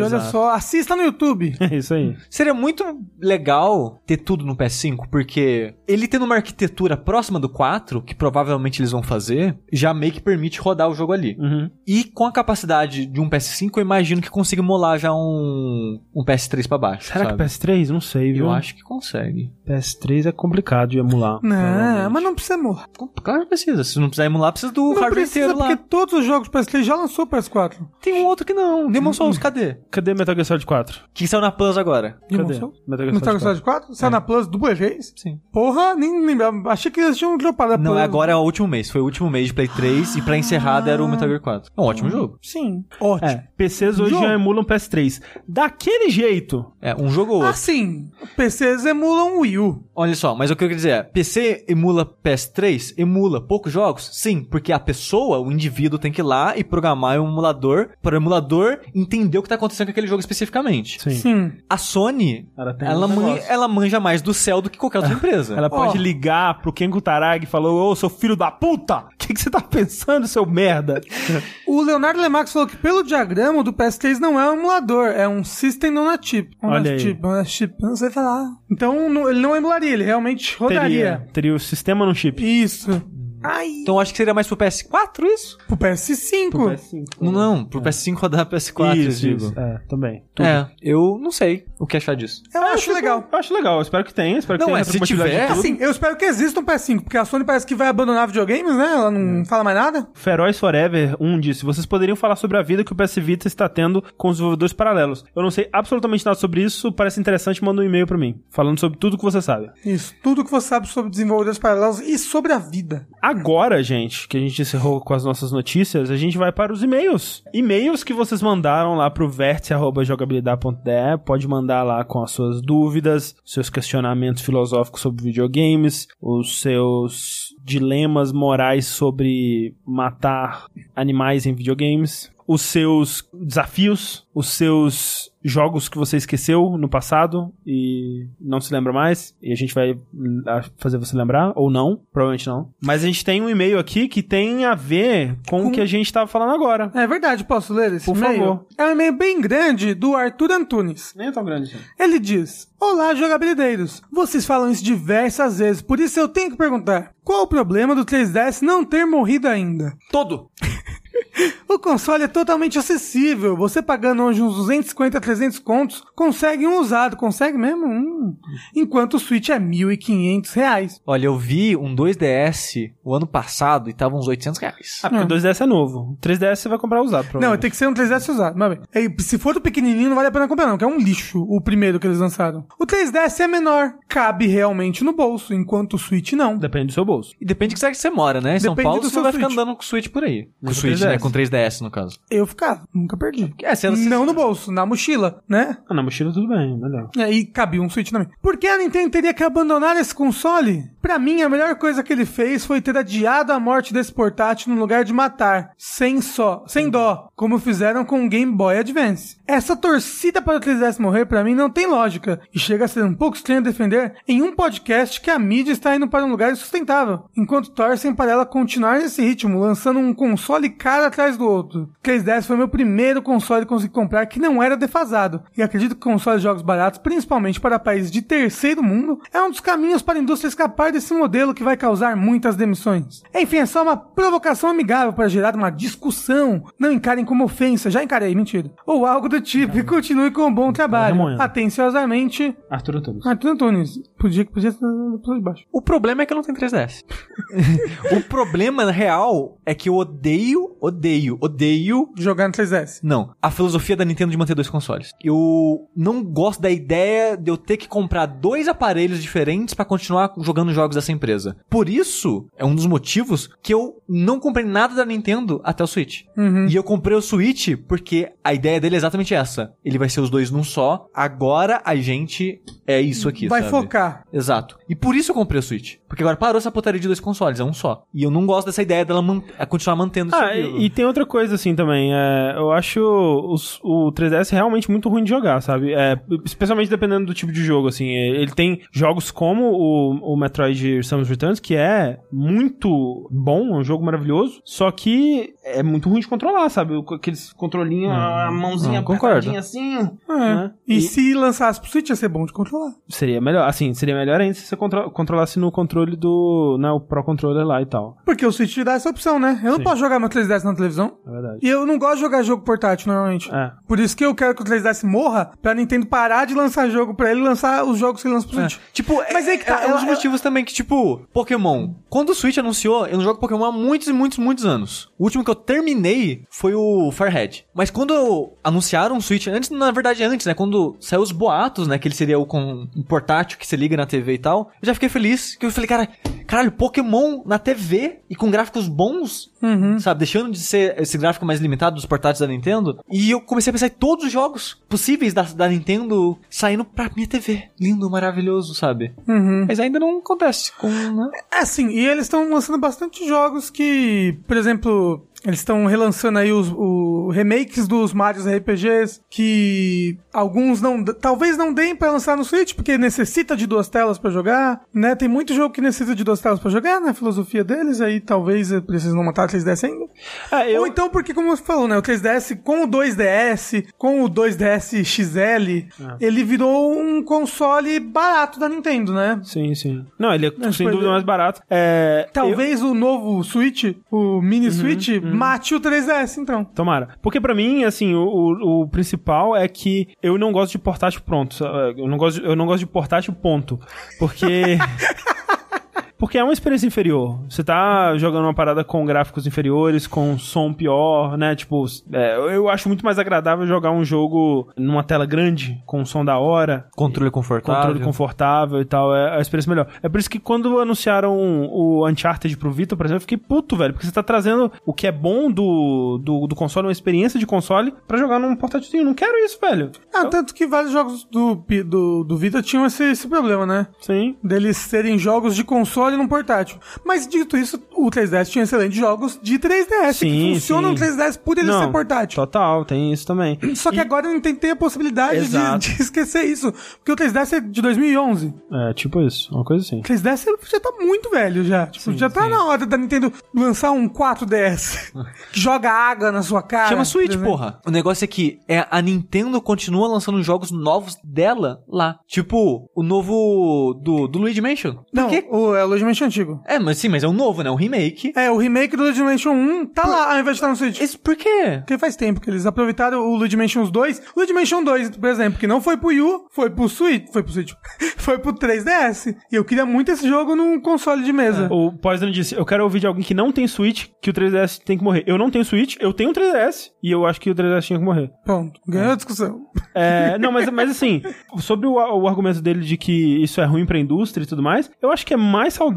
S1: É,
S2: olha
S1: exato.
S2: só. Assista no YouTube.
S1: É isso aí.
S3: Seria muito legal ter tudo no PS5, porque ele tendo uma arquitetura próxima do 4, que provavelmente eles vão fazer, já meio que permite rodar o jogo ali.
S1: Uhum.
S3: E com a capacidade de um PS5, eu imagino que consiga molar já um, um PS3 pra baixo.
S1: Será
S3: sabe?
S1: que PS3? Não sei, viu?
S3: Eu acho que consegue.
S1: PS3 é complicado de emular.
S2: Não, mas não precisa morrer.
S3: Claro que precisa. Se não precisar emular, precisa do
S2: Não
S3: hardware
S2: precisa,
S3: inteiro lá.
S2: porque todos os jogos PS3 já lançou PS4.
S3: Tem um outro que não. Demon Souls, cadê?
S1: Cadê Metal Gear Solid 4?
S3: Que saiu na Plus agora.
S2: Demon
S1: Cadê?
S2: Souls?
S1: Metal Gear
S2: Metal Gear
S1: Solid
S2: Solid 4? Saiu na Plus duas vezes?
S3: Sim.
S2: Porra, nem lembrava. Achei que eles tinham dropado a
S3: Não,
S2: Plus.
S3: agora é o último mês. Foi o último mês de Play 3 e pra encerrar era o Metal Gear 4. É um ótimo jogo.
S2: Sim. Ótimo.
S1: É, PCs hoje
S2: Jogo.
S1: já emulam PS3. Daquele jeito.
S3: É, um jogo ou outro.
S2: Assim, PCs emulam Wii U.
S3: Olha só, mas o que eu queria dizer é, PC emula PS3? Emula poucos jogos? Sim, porque a pessoa, o indivíduo, tem que ir lá e programar um emulador para o emulador entender o que tá acontecendo com aquele jogo especificamente.
S1: Sim.
S2: Sim.
S3: A Sony,
S1: Ela tem
S3: ela,
S1: um
S3: man- ela manja mais do céu do que qualquer outra empresa.
S1: Ela pode
S2: Ó.
S1: ligar pro Ken Kutaragi e falar: Ô, seu filho da puta! O que, que você tá pensando, seu merda?
S2: O Leonardo Lemax falou que pelo diagrama o do PS3 não é um emulador, é um System on a Chip. On
S1: Olha
S2: a
S1: aí.
S2: chip, on a chip, não sei falar. Então não- ele não emularia, ele realmente rodaria.
S1: teria, teria o sistema no chip.
S2: Isso. Ai,
S3: Então eu acho que seria mais pro PS4 isso?
S2: pro PS5.
S1: Pro PS5.
S3: Não, não, pro PS5 rodar PS4,
S1: Isso,
S3: eu digo.
S1: isso. É, também. Tudo.
S3: É, eu não sei o que achar disso.
S2: Eu acho legal.
S1: Eu acho legal, eu espero que tenha. Espero que
S3: Não,
S1: tenha
S3: é, se tiver-.
S2: Assim, eu espero que exista um PS5, porque a Sony parece que vai abandonar videogames, né? Ela não fala mais nada.
S1: Feroz Forever 1 disse: Vocês poderiam falar sobre a vida que o PS Vita está tendo com os desenvolvedores paralelos. Eu não sei absolutamente nada sobre isso, parece interessante, manda um e-mail pra mim, falando sobre tudo que você sabe.
S2: Isso, tudo que você sabe sobre desenvolvedores paralelos e sobre a vida.
S1: Agora, gente, que a gente encerrou com as nossas notícias, a gente vai para os e-mails. E-mails que vocês mandaram lá pro vértice.jogabilidade.de. Pode mandar lá com as suas dúvidas, seus questionamentos filosóficos sobre videogames, os seus dilemas morais sobre matar animais em videogames, os seus desafios, os seus jogos que você esqueceu no passado e não se lembra mais, e a gente vai ah, fazer você lembrar, ou não, provavelmente não. Mas a gente tem um e-mail aqui que tem a ver com o que a gente tava falando agora.
S2: É verdade, posso ler esse
S1: Por
S2: e-mail?
S1: favor.
S2: É um e-mail bem grande do Arthur Antunes.
S1: Nem é tão grande assim.
S2: Ele diz: Olá, jogabilideiros. Vocês falam isso diversas vezes, por isso eu tenho que perguntar: qual o problema do 3DS não ter morrido ainda?
S3: Todo!
S2: O console é totalmente acessível. Você pagando hoje uns 250, 300 contos, consegue um usado. Consegue mesmo? Hum. Enquanto o Switch é 1.500 reais.
S3: Olha, eu vi um 2DS o ano passado e tava uns 800 reais.
S1: Ah, porque o 2DS é novo. O 3DS você vai comprar usado,
S2: Não, tem que ser um 3DS usado. Mas, bem, se for do pequenininho, não vale a pena comprar, não, que é um lixo o primeiro que eles lançaram. O 3DS é menor, cabe realmente no bolso, enquanto o Switch não.
S1: Depende do seu bolso.
S3: E depende de que você mora, né? Em São
S2: Depende
S3: Paulo
S2: do
S3: você
S2: seu
S3: vai ficar
S2: Switch.
S3: andando com o Switch por aí. Com
S1: com
S3: o Switch,
S1: 3DS.
S3: né? Com 3DS, no caso.
S2: Eu ficava, nunca perdi.
S3: É, você anda-
S2: Não no bolso, na mochila, né?
S1: Ah, na mochila tudo bem, melhor.
S2: É, E cabia um Switch também. Por que a Nintendo teria que abandonar esse console? Pra mim, a melhor coisa que ele fez foi ter adiado a morte desse portátil no lugar de matar, sem só, sem dó, como fizeram com o Game Boy Advance. Essa torcida para o 3DS morrer pra mim não tem lógica e chega a ser um pouco estranho defender em um podcast que a mídia está indo para um lugar insustentável, enquanto torcem para ela continuar nesse ritmo, lançando um console cara atrás do outro. 3DS foi meu primeiro console que consegui comprar que não era defasado. E acredito que consoles de jogos baratos, principalmente para países de terceiro mundo, é um dos caminhos para a indústria escapar desse modelo que vai causar muitas demissões. Enfim, é só uma provocação amigável para gerar uma discussão. Não encarem como ofensa, já encarei, mentira. Ou algo do tipo e continue com um bom trabalho.
S1: remoendo.
S2: Atenciosamente,
S1: Arthur Antunes.
S2: Arthur Antunes. Podia, podia estar de baixo.
S3: O problema é que eu não tenho 3DS. o problema real é que eu odeio, odeio, odeio.
S2: Jogar no 3DS.
S3: Não, a filosofia da Nintendo de manter dois consoles. Eu não gosto da ideia de eu ter que comprar dois aparelhos diferentes pra continuar jogando jogos dessa empresa. Por isso, é um dos motivos que eu não comprei nada da Nintendo até o Switch. E eu comprei o Switch porque a ideia dele é exatamente essa. Ele vai ser os dois num só. Agora a gente é isso aqui,
S2: Vai
S3: sabe?
S2: focar.
S3: Exato. E por isso eu comprei o Switch. Porque agora parou essa putaria de dois consoles, é um só. E eu não gosto dessa ideia dela man- continuar mantendo
S1: Ah,
S3: isso. vivo.
S1: e, e tem outra coisa assim também. É, eu acho os- o 3DS realmente muito ruim de jogar, sabe? É, especialmente dependendo do tipo de jogo, assim. Ele tem jogos como o, o Metroid Samus Returns, que é muito bom, é um jogo maravilhoso, só que é muito ruim de controlar, sabe? Aqueles controlinhos, a mãozinha
S3: não, concordo.
S1: apertadinha assim.
S2: É.
S1: né?
S2: E, se lançasse pro Switch ia ser bom de controlar.
S1: Seria melhor, assim, seria melhor ainda se você contro- controlasse no controle do, né, o Pro Controller lá e tal.
S2: Porque o Switch te dá essa opção, né? Eu não
S1: Sim.
S2: posso jogar meu 3DS na televisão.
S1: É verdade.
S2: E eu não gosto de jogar jogo portátil normalmente.
S1: É.
S2: Por isso que eu quero que o 3DS morra pra Nintendo parar de lançar jogo pra ele lançar os jogos que ele lança pro Switch.
S3: Tipo,
S2: Mas aí que tá,
S3: É, é um dos motivos também que, tipo, Pokémon. Quando o Switch anunciou, eu não jogo Pokémon há muitos e muitos, muitos anos. O último que eu terminei foi o Firehead. Mas quando anunciaram o Switch, antes, na verdade, antes, né? Quando saiu os boatos, né? Que ele seria o com um portátil que você liga na TV e tal. Eu já fiquei feliz. Que eu falei, cara, caralho, Pokémon na TV e com gráficos bons, sabe? Deixando de ser esse gráfico mais limitado dos portáteis da Nintendo. E eu comecei a pensar em todos os jogos possíveis da, da Nintendo saindo pra minha TV. Lindo, maravilhoso, sabe?
S2: Uhum.
S3: Mas ainda não acontece com. Né?
S2: É, sim, e eles estão lançando bastante jogos que, por exemplo, eles estão relançando aí os remakes dos Marios RPGs, que alguns não, talvez não deem pra lançar no Switch, porque necessita de duas telas pra jogar, né? Tem muito jogo que necessita de duas telas pra jogar, né? A filosofia deles, aí talvez precisem não matar o 3DS ainda.
S1: É, eu,
S2: Ou então, porque, como você falou, né? O 3DS com o 2DS, com o 2DS XL, ele virou um console barato da Nintendo, né?
S1: Sim, sim. Não, ele é sem dúvida mais barato. É, eu-
S2: Talvez o novo Switch, o mini Switch, mate o 3DS, então.
S1: Tomara. Porque pra mim, assim, o, o, o principal é que eu não gosto de portátil pronto. Eu não gosto, de- eu não gosto de portátil ponto. Porque. Porque é uma experiência inferior. Você tá jogando uma parada com gráficos inferiores, com som pior, né? Tipo, é, eu acho muito mais agradável jogar um jogo numa tela grande, com som da hora,
S3: Controle confortável.
S1: controle confortável e tal, é a experiência melhor. É por isso que quando anunciaram o Uncharted pro Vita, por exemplo, eu fiquei puto, velho, porque você tá trazendo o que é bom do, do, do console, uma experiência de console, pra jogar num portátilzinho. Não quero isso, velho.
S2: Ah, tanto que vários jogos do, do, do Vita tinham esse, esse problema, né?
S1: Sim.
S2: Deles serem jogos de console num portátil. Mas dito isso, o 3DS tinha excelentes jogos de 3DS
S1: Sim,
S2: que funcionam
S1: sim.
S2: no 3DS por ele
S1: Não,
S2: ser portátil.
S1: Total, tem isso também.
S2: Só que agora a Nintendo tem a possibilidade de, de esquecer isso. Porque o 3DS é de 2011.
S1: É, tipo isso, uma coisa assim.
S2: O 3DS já tá muito velho já. Tipo, já tá na hora da Nintendo lançar um 4DS. que joga água na sua cara.
S3: Chama Switch, porra. O negócio é que é, a Nintendo continua lançando jogos novos dela lá. Tipo, o novo do, do Luigi Mansion.
S2: Não, o, é o Luigi Mansion antigo.
S3: É, mas sim, mas é um novo, né? Um remake.
S2: É, o remake do Luigi Mansion 1 tá lá, ao invés de estar no Switch.
S3: Isso por quê?
S2: Porque faz tempo que eles aproveitaram o Luigi Mansion 2. O Luigi Mansion 2, por exemplo, que não foi pro Wii U, foi pro Switch, foi pro Switch, foi pro 3DS. E eu queria muito esse jogo num console de mesa.
S1: O Poison disse: Eu quero ouvir de alguém que não tem Switch que o 3DS tem que morrer. Eu não tenho Switch, eu tenho um 3DS e eu acho que o 3DS tinha que morrer.
S2: Pronto, ganhou a discussão.
S1: É, não, mas, mas assim, sobre o, o argumento dele de que isso é ruim pra indústria e tudo mais, eu acho que é mais saudável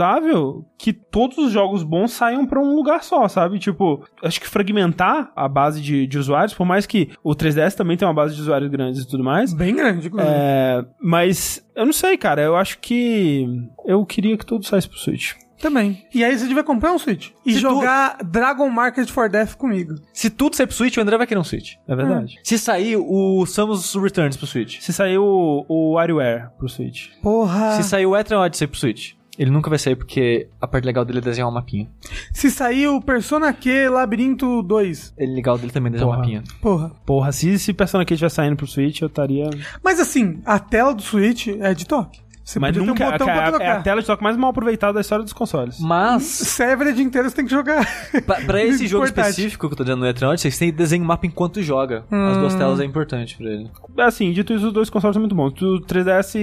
S1: que todos os jogos bons saiam pra um lugar só, sabe? Tipo, acho que fragmentar a base de, de usuários, por mais que o 3DS também tem uma base de usuários grandes e tudo mais.
S2: Bem grande, inclusive.
S1: É, mas eu não sei, cara. Eu acho que eu queria que tudo saísse pro Switch.
S2: Também. E aí você devia comprar um Switch. E
S3: Se
S2: jogar Dragon Market for Death comigo.
S3: Se tudo sair pro Switch, o André vai querer um Switch.
S1: É verdade.
S3: Se sair o Samus Returns pro Switch.
S1: Se sair o, o WarioWare pro Switch.
S2: Porra.
S3: Se sair o Etrian Odyssey pro Switch. Ele nunca vai sair porque a parte legal dele é desenhar um mapinha.
S2: Se sair o Persona Q Labirinto 2.
S3: Ele legal dele também é desenhar um
S1: Porra.
S3: mapinha.
S2: Porra.
S1: Porra, se esse Persona Q estiver saindo pro Switch, eu estaria.
S2: Mas assim, a tela do Switch é de toque. Você
S1: Mas nunca.
S2: um botão pra
S1: é, a-
S2: trocar.
S1: é a tela de toque mais mal aproveitada da história dos consoles.
S3: Mas,
S2: Server inteiro você tem que jogar.
S3: pra, pra esse jogo
S2: Portátil.
S3: específico que eu tô dizendo no Eternal, vocês têm que desenhar o mapa enquanto joga. As duas telas é importante pra ele.
S1: Assim, dito isso, os dois consoles são muito bons. O 3DS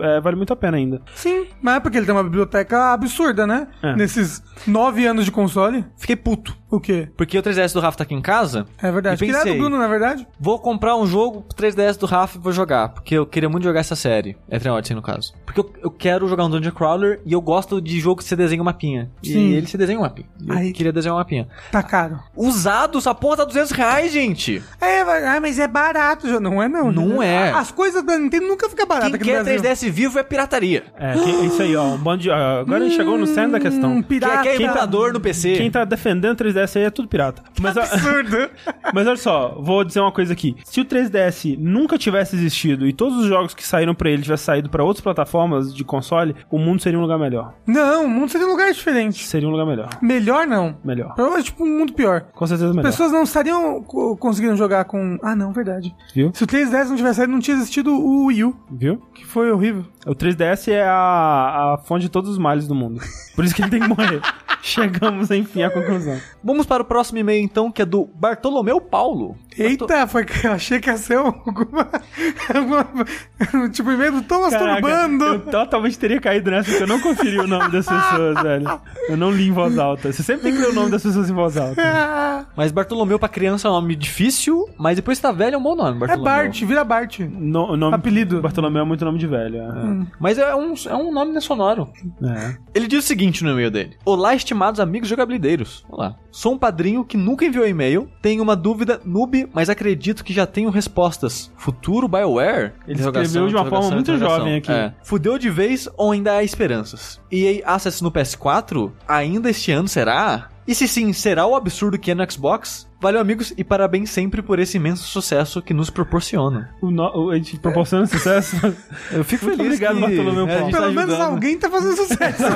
S1: é, vale muito a pena ainda.
S2: Sim, mas é porque ele tem uma biblioteca absurda, né?
S1: É.
S2: Nesses nove anos de console.
S3: Fiquei puto.
S2: O quê?
S3: Porque o 3DS do Rafa tá aqui em casa.
S2: É verdade.
S3: E pensei,
S2: do Bruno, na verdade.
S3: Vou comprar um jogo pro 3DS do Rafa e vou jogar. Porque eu queria muito jogar essa série. Eternal Odyssey, no caso. Porque eu, eu quero jogar um Dungeon Crawler e eu gosto de jogo que você desenha um mapinha.
S2: Sim.
S3: E ele se desenha um mapinha. Eu
S2: Aí-
S3: queria desenhar um mapinha.
S2: Tá caro.
S3: Usados, a porra tá 200 reais, gente.
S2: É, mas- ah, mas é barato, já. Não é, não.
S3: Não é.
S2: As coisas da Nintendo nunca ficam baratas
S3: Quem
S2: aqui
S3: quer
S2: no Brasil.
S3: 3DS vivo é pirataria.
S1: É, que- isso aí, ó. Um bando de. Agora a gente chegou no centro da questão.
S2: Hum,
S3: Quem,
S2: pirata.
S3: quer
S1: quem tá-
S3: no PC?
S1: Quem tá defendendo o 3DS aí é tudo pirata. Mas,
S2: Absurdo.
S1: mas olha só, vou dizer uma coisa aqui. Se o 3DS nunca tivesse existido e todos os jogos que saíram pra ele tivessem saído pra outras plataformas de console, o mundo seria um lugar melhor.
S2: não, o mundo seria um lugar diferente.
S1: Seria um lugar melhor.
S2: Melhor não.
S1: Melhor.
S2: Provavelmente, tipo, um mundo pior.
S1: Com certeza melhor.
S2: Pessoas não estariam co- conseguindo jogar com. Ah, não, verdade.
S1: Viu?
S2: Se o 3DS não tivesse saído, não tinha existido o Wii U,
S1: Viu?
S2: que foi horrível.
S1: O 3DS é a, a fonte de todos os males do mundo. Por isso que ele tem que morrer. Chegamos, enfim, à conclusão.
S3: Vamos para o próximo e-mail, então, que é do Bartolomeu Paulo.
S2: Eita, foi que eu achei que ia ser alguma. alguma tipo, em vez do tô masturbando.
S1: eu totalmente teria caído nessa porque eu não conferi o nome das pessoas, velho. Eu não li em voz alta. Você sempre tem que ler o nome das pessoas em voz alta.
S3: Mas Bartolomeu pra criança é um nome difícil, mas depois que tá velho é um bom nome,
S2: é
S3: Bartolomeu.
S2: Bart, vira Bart.
S1: No, nome
S2: Apelido.
S1: Bartolomeu é muito nome de velho. é.
S3: Mas é um, é um nome sonoro.
S1: É.
S3: Ele diz o seguinte no e-mail dele: Olá, estimados amigos jogabilideiros. Olá. Sou um padrinho que nunca enviou e-mail, tenho uma dúvida noob, mas acredito que já tenho respostas. Futuro BioWare?
S1: Ele escreveu de uma forma muito jovem aqui.
S3: É. Fudeu de vez ou ainda há esperanças? EA Access no PS4? Ainda este ano será? E se sim, será o absurdo que é no Xbox? Valeu, amigos, e parabéns sempre por esse imenso sucesso que nos proporciona.
S1: O no- o- a gente proporciona sucesso.
S3: Eu fico
S1: Muito
S3: feliz
S1: obrigado,
S3: que
S1: Bartolomeu
S3: é,
S1: Paulo.
S3: gente tá
S2: Pelo menos alguém tá fazendo sucesso.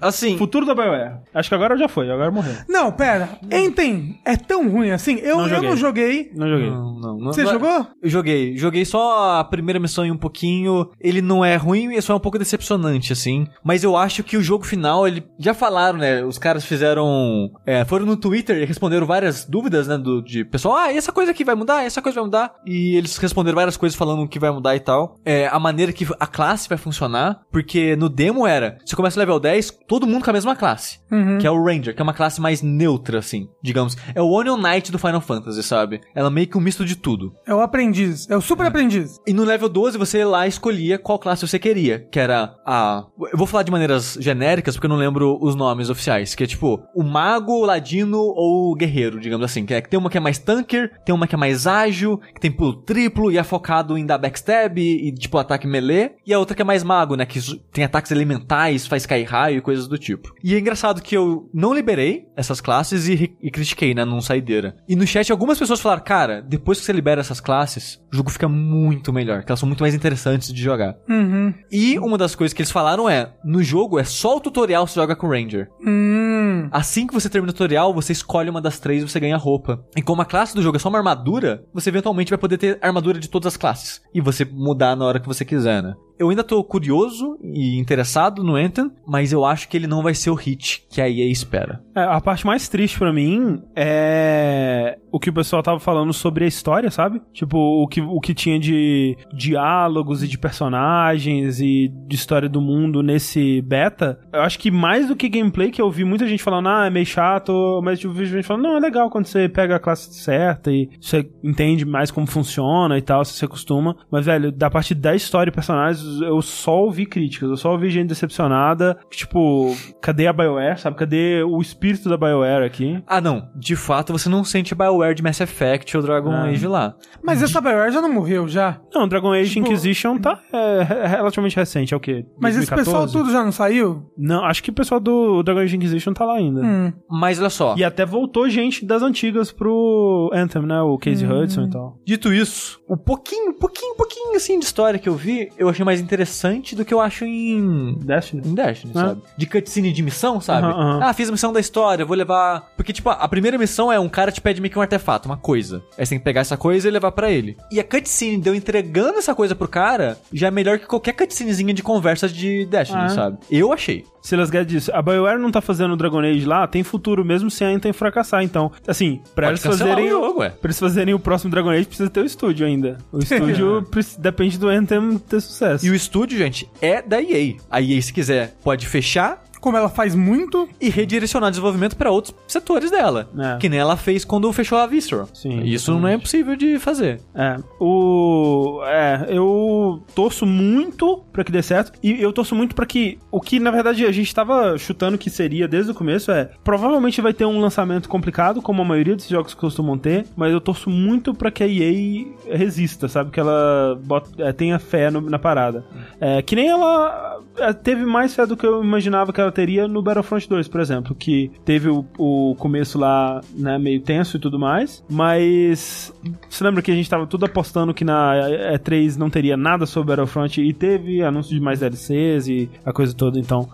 S3: Assim,
S1: Futuro da BioWare. Acho que agora já foi, agora morreu.
S2: não, pera. Enten é tão ruim assim? Eu
S1: Não
S2: eu não joguei.
S1: Não joguei.
S3: Não, não, não.
S2: Você
S3: não é-
S2: jogou?
S3: Eu joguei. Joguei só a primeira missão e um pouquinho. Ele não é ruim, é só um pouco decepcionante, assim. Mas eu acho que o jogo final, ele. Já falaram, né? Os caras fizeram. É, foram no Twitter e responderam várias dúvidas, né? Do, de pessoal, ah, e essa coisa aqui vai mudar? Essa coisa vai mudar? E eles responderam várias coisas falando o que vai mudar e tal. É, a maneira que a classe vai funcionar. Porque no demo era: você começa level 10, todo mundo com a mesma classe.
S2: Uhum.
S3: Que é o Ranger, que é uma classe mais neutra, assim, digamos. É o Onion Knight do Final Fantasy, sabe? Ela é meio que um misto de tudo.
S2: É o aprendiz. É o super aprendiz.
S3: E no level 12 você lá escolhia qual classe você queria, que era a... Eu vou falar de maneiras genéricas porque eu não lembro os nomes oficiais, que é tipo o mago, o ladino ou guerreiro, digamos assim. Que é que tem uma que é mais tanker, tem uma que é mais ágil, que tem pulo triplo e é focado em dar backstab e, e, tipo ataque melee, e a outra que é mais mago, né, que tem ataques elementais, faz cair raio e coisas do tipo. E é engraçado que eu não liberei essas classes e, e critiquei, né, num saideira. E no chat algumas pessoas falaram, cara, depois que você libera essas classes, o jogo fica muito melhor, que elas são muito mais interessantes de jogar.
S2: Uhum.
S3: E uma das coisas que eles falaram é, no jogo é só o tutorial você joga com o Ranger.
S2: Hum.
S3: Assim que você termina o tutorial, você escolhe uma das três e você ganha roupa. E como a classe do jogo é só uma armadura, você eventualmente vai poder ter armadura de todas as classes. E você mudar na hora que você quiser, né? Eu ainda tô curioso e interessado no Anthem, mas eu acho que ele não vai ser o hit que a EA espera.
S1: É, a parte mais triste pra mim é o que o pessoal tava falando sobre a história, sabe? Tipo, o que, o que tinha de diálogos e de personagens e de história do mundo nesse beta. Eu acho que mais do que gameplay, que eu vi muita gente falando, ah, é meio chato, mas eu vi gente falando, não, é legal quando você pega a classe certa e você entende mais como funciona e tal, você se acostuma. Mas, velho, da parte da história e personagens, eu só ouvi críticas, eu só ouvi gente decepcionada. Tipo, cadê a BioWare, sabe? Cadê o espírito da BioWare aqui?
S3: Ah, não. De fato, você não sente BioWare de Mass Effect ou Dragon
S1: Ah.
S3: Age lá.
S2: Mas essa BioWare já não morreu, já?
S1: Não, Dragon Age
S2: Tipo-
S1: Inquisition tá é, é relativamente recente, é o quê?
S2: Mas esse
S1: 2014?
S2: pessoal tudo já não saiu?
S1: Não, acho que o pessoal do Dragon Age Inquisition tá lá ainda.
S2: Hum.
S3: Mas olha só.
S1: E até voltou gente das antigas pro Anthem, né? O Casey Hudson e tal.
S3: Dito isso, o pouquinho, pouquinho, pouquinho assim de história que eu vi, eu achei mais mais interessante do que eu acho em
S1: Destiny.
S3: em Destiny,
S1: Ah.
S3: sabe? De cutscene de missão, sabe?
S1: Aham, aham.
S3: Ah, fiz a missão da história, vou levar. Porque, tipo, a primeira missão é um cara te pede meio que um artefato, uma coisa. Aí você tem que pegar essa coisa e levar pra ele. E a cutscene de eu entregando essa coisa pro cara já é melhor que qualquer cutscenezinha de conversa de Destiny,
S1: Ah.
S3: sabe? Eu achei.
S1: Silas Guedes disse, a BioWare não tá fazendo o Dragon Age lá, tem futuro mesmo sem a Anthem fracassar, então, assim, pra
S3: Pode
S1: eles fazerem
S3: o jogo, ué.
S1: Pra eles fazerem o próximo Dragon Age, precisa ter o estúdio ainda. O estúdio preci- depende do Anthem ter sucesso.
S3: E o estúdio, gente, é da EA. A EA, se quiser, pode fechar
S2: Como ela faz muito,
S3: e redirecionar desenvolvimento pra outros setores dela.
S1: É.
S3: Que nem ela fez quando fechou a Visceral.
S1: Sim,
S3: Isso não é possível de fazer.
S1: É, o. É, eu torço muito pra que dê certo. E eu torço muito pra que. O que na verdade a gente tava chutando que seria desde o começo é. Provavelmente vai ter um lançamento complicado, como a maioria desses jogos costumam ter. Mas eu torço muito pra que a EA resista, sabe? Que ela bota, é, tenha fé no- na parada. É, que nem ela é, teve mais fé do que eu imaginava que ela teria no Battlefront 2, por exemplo. Que teve o, o começo lá, né, meio tenso e tudo mais. Mas. Você lembra que a gente tava tudo apostando que na E3 não teria nada sobre Battlefront e teve anúncio de mais DLCs e a coisa toda, então.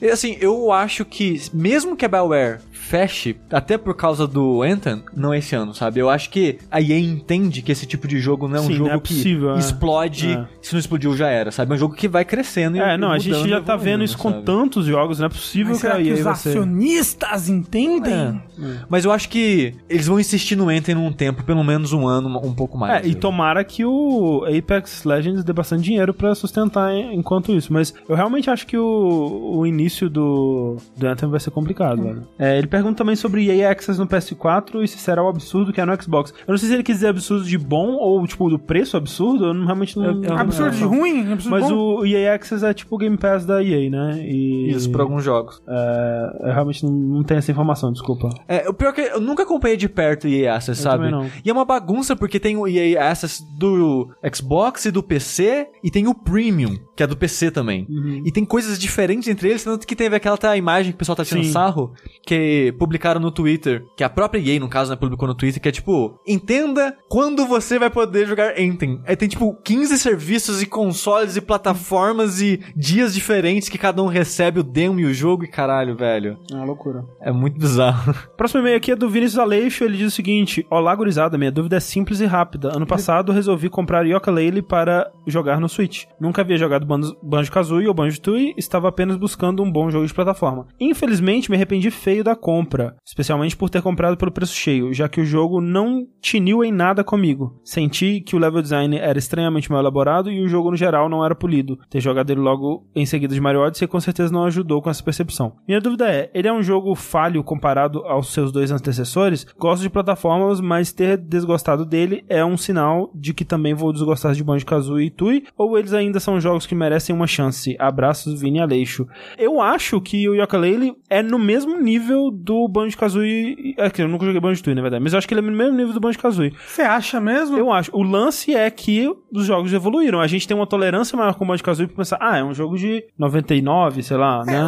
S3: E, Assim, eu acho que, mesmo que a BioWare feche, até por causa do Anthem, não é esse ano, sabe? Eu acho que a EA entende que esse tipo de jogo não é um
S1: Sim,
S3: jogo
S1: é possível,
S3: que
S1: é.
S3: explode,
S1: É.
S3: se não explodiu já era, sabe? É um jogo que vai crescendo e
S1: É, não, a gente
S3: mudando,
S1: já tá vendo isso com
S3: sabe?
S1: tantos jogos, não é possível
S2: mas
S1: que a
S2: será que os
S1: ser.
S2: acionistas entendem?
S3: É. Mas eu acho que eles vão insistir no Anthem num tempo, pelo menos um ano, um pouco mais.
S1: É, e tomara que o Apex Legends dê bastante dinheiro pra sustentar en- enquanto isso. Mas eu realmente acho que o, o início do, do Anthem vai ser complicado, velho. É, ele pergunta também sobre EA Access no PS4 e se será o absurdo que é no Xbox. Eu não sei se ele quis dizer absurdo de bom ou, tipo, do preço absurdo. Eu não- realmente não...
S3: Eu- eu-
S2: Absurdo de ruim? Absurdo
S1: Mas
S2: bom?
S1: o EA Access é tipo o Game Pass da EA, né? E,
S3: Isso, por alguns jogos.
S1: É, eu realmente não, não tenho essa informação, desculpa.
S3: É, o pior é que eu nunca acompanhei de perto o EA Access,
S1: Eu
S3: sabe?
S1: não.
S3: E é uma bagunça porque tem o EA Access do Xbox e do PC e tem o Premium, que é do PC também.
S1: Uhum.
S3: E tem coisas diferentes entre eles, tanto que teve aquela tá, imagem que o pessoal tá tirando
S1: Sim.
S3: sarro, que publicaram no Twitter, que a própria EA, no caso, né, publicou no Twitter, que é tipo, entenda quando você vai poder jogar Anthem. Aí tem tipo 15 serviços e consoles e plataformas e dias diferentes que cada um recebe o demo e o jogo e caralho, velho.
S1: É uma loucura.
S3: É muito bizarro.
S1: Próximo e-mail aqui é do Vinícius Aleixo, ele diz o seguinte: Olá, gurizada, minha dúvida é simples e rápida. Ano passado resolvi comprar Yooka-Laylee para jogar no Switch. Nunca havia jogado Banjo- Banjo-Kazooie ou Banjo-Tooie, estava apenas buscando um bom jogo de plataforma. Infelizmente, me arrependi feio da compra, especialmente por ter comprado pelo preço cheio, já que o jogo não tiniu em nada comigo. Senti que o level design era estranhamente mal elaborado e o jogo no geral não era polido. Ter jogado ele logo em seguida de Mario Odyssey com certeza não ajudou com essa percepção. Minha dúvida é, ele é um jogo falho comparado aos seus dois antecessores? Gosto de plataformas, mas ter desgostado dele é um sinal de que também vou desgostar de Banjo-Kazooie e Tui, ou eles ainda são jogos que merecem uma chance? Abraços, Vini Aleixo. Eu acho que o Yooka-Laylee é no mesmo nível do Banjo-Kazooie... É que eu nunca joguei Banjo-Tooie, na verdade, mas eu acho que ele é no mesmo nível do Banjo-Kazooie.
S2: Você acha mesmo?
S1: Eu acho. O lance é que os jogos evoluíram. A gente tem uma tolerância maior com o Banjo-Kazooie pra pensar, ah, é um jogo de 99, sei lá, né?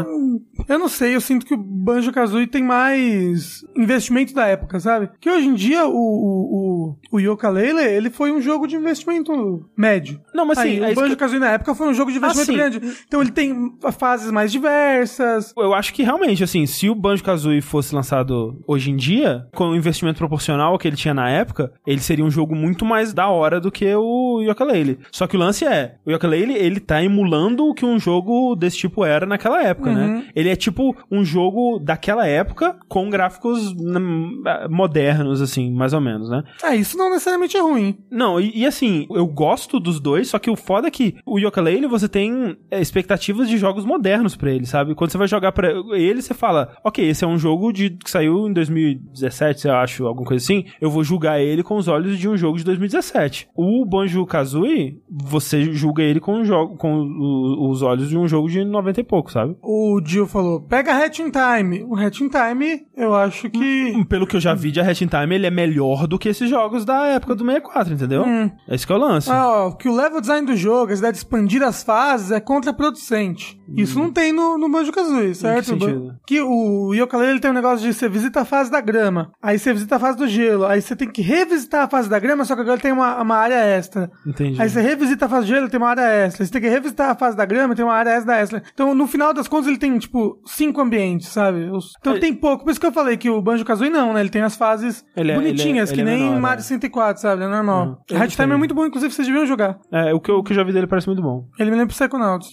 S2: Eu não sei, eu sinto que o Banjo Kazooie tem mais investimento da época, sabe? Que hoje em dia o, o, o, o Yooka-Laylee, ele foi um jogo de investimento médio.
S1: Não, mas assim,
S2: Aí,
S1: é
S2: o
S1: que-
S2: Banjo Kazooie na época foi um jogo de investimento
S1: Ah, sim.
S2: grande. Então ele tem fases mais diversas.
S1: Eu acho que realmente, assim, se o Banjo-Kazooie fosse lançado hoje em dia, com o investimento proporcional ao que ele tinha na época, ele seria um jogo muito mais da hora do que o Yooka-Laylee. Só que o lance é, o Yooka-Laylee, ele tá emulando o que um jogo desse tipo era naquela época, né? Ele é tipo um jogo daquela época com gráficos hum, modernos, assim, mais ou menos, né?
S2: Ah, isso não necessariamente é ruim.
S1: Não, e, e assim, eu gosto dos dois, só que o foda é que o Yooka-Laylee, você tem é, expectativas de jogos modernos pra ele, sabe? Quando você vai jogar pra ele, você fala, ok, esse é um jogo de, que saiu em 2017, eu acho, alguma coisa assim, eu vou julgar ele com os olhos de um jogo de 2017. O Banjo-Kazooie, você julga ele com, o jogo, com os olhos de um jogo de 90 e pouco, sabe?
S2: O Dio falou, pega Hatch in Time. O Hatch in Time, eu acho que...
S1: Pelo que eu já vi de Hat in Time, ele é melhor do que esses jogos da época do 64, entendeu? Esse que é o lance.
S2: Ah, ó, que o level design do jogo, a ideia de expandir as fases, é contraproducente. Isso não tem no, no Banjo-Kazooie, certo?
S1: sentido?
S2: Que o Yooka-Laylee ele tem um negócio de você visita a fase da grama, aí você visita a fase do gelo, aí você tem que revisitar a fase da grama, só que agora tem uma, uma área extra.
S1: Entendi.
S2: Aí você revisita a fase do gelo, tem uma área extra. Você tem que revisitar a fase da grama, tem uma área extra da extra. Então, no final das contas, ele tem, tipo, cinco ambientes, sabe? Então
S1: É.
S2: tem pouco. Por isso que eu falei que o Banjo-Kazooie não, né? Ele tem as fases
S1: Ele é-
S2: bonitinhas,
S1: ele é-
S2: que
S1: ele é
S2: nem
S1: menor,
S2: Mario
S1: né?
S2: 64, sabe? É normal. O
S1: Eu
S2: Hard Time é muito bom, inclusive vocês deviam jogar.
S1: É, o que, eu, o que eu já vi dele parece muito bom.
S2: Ele me lembra Psychonauts.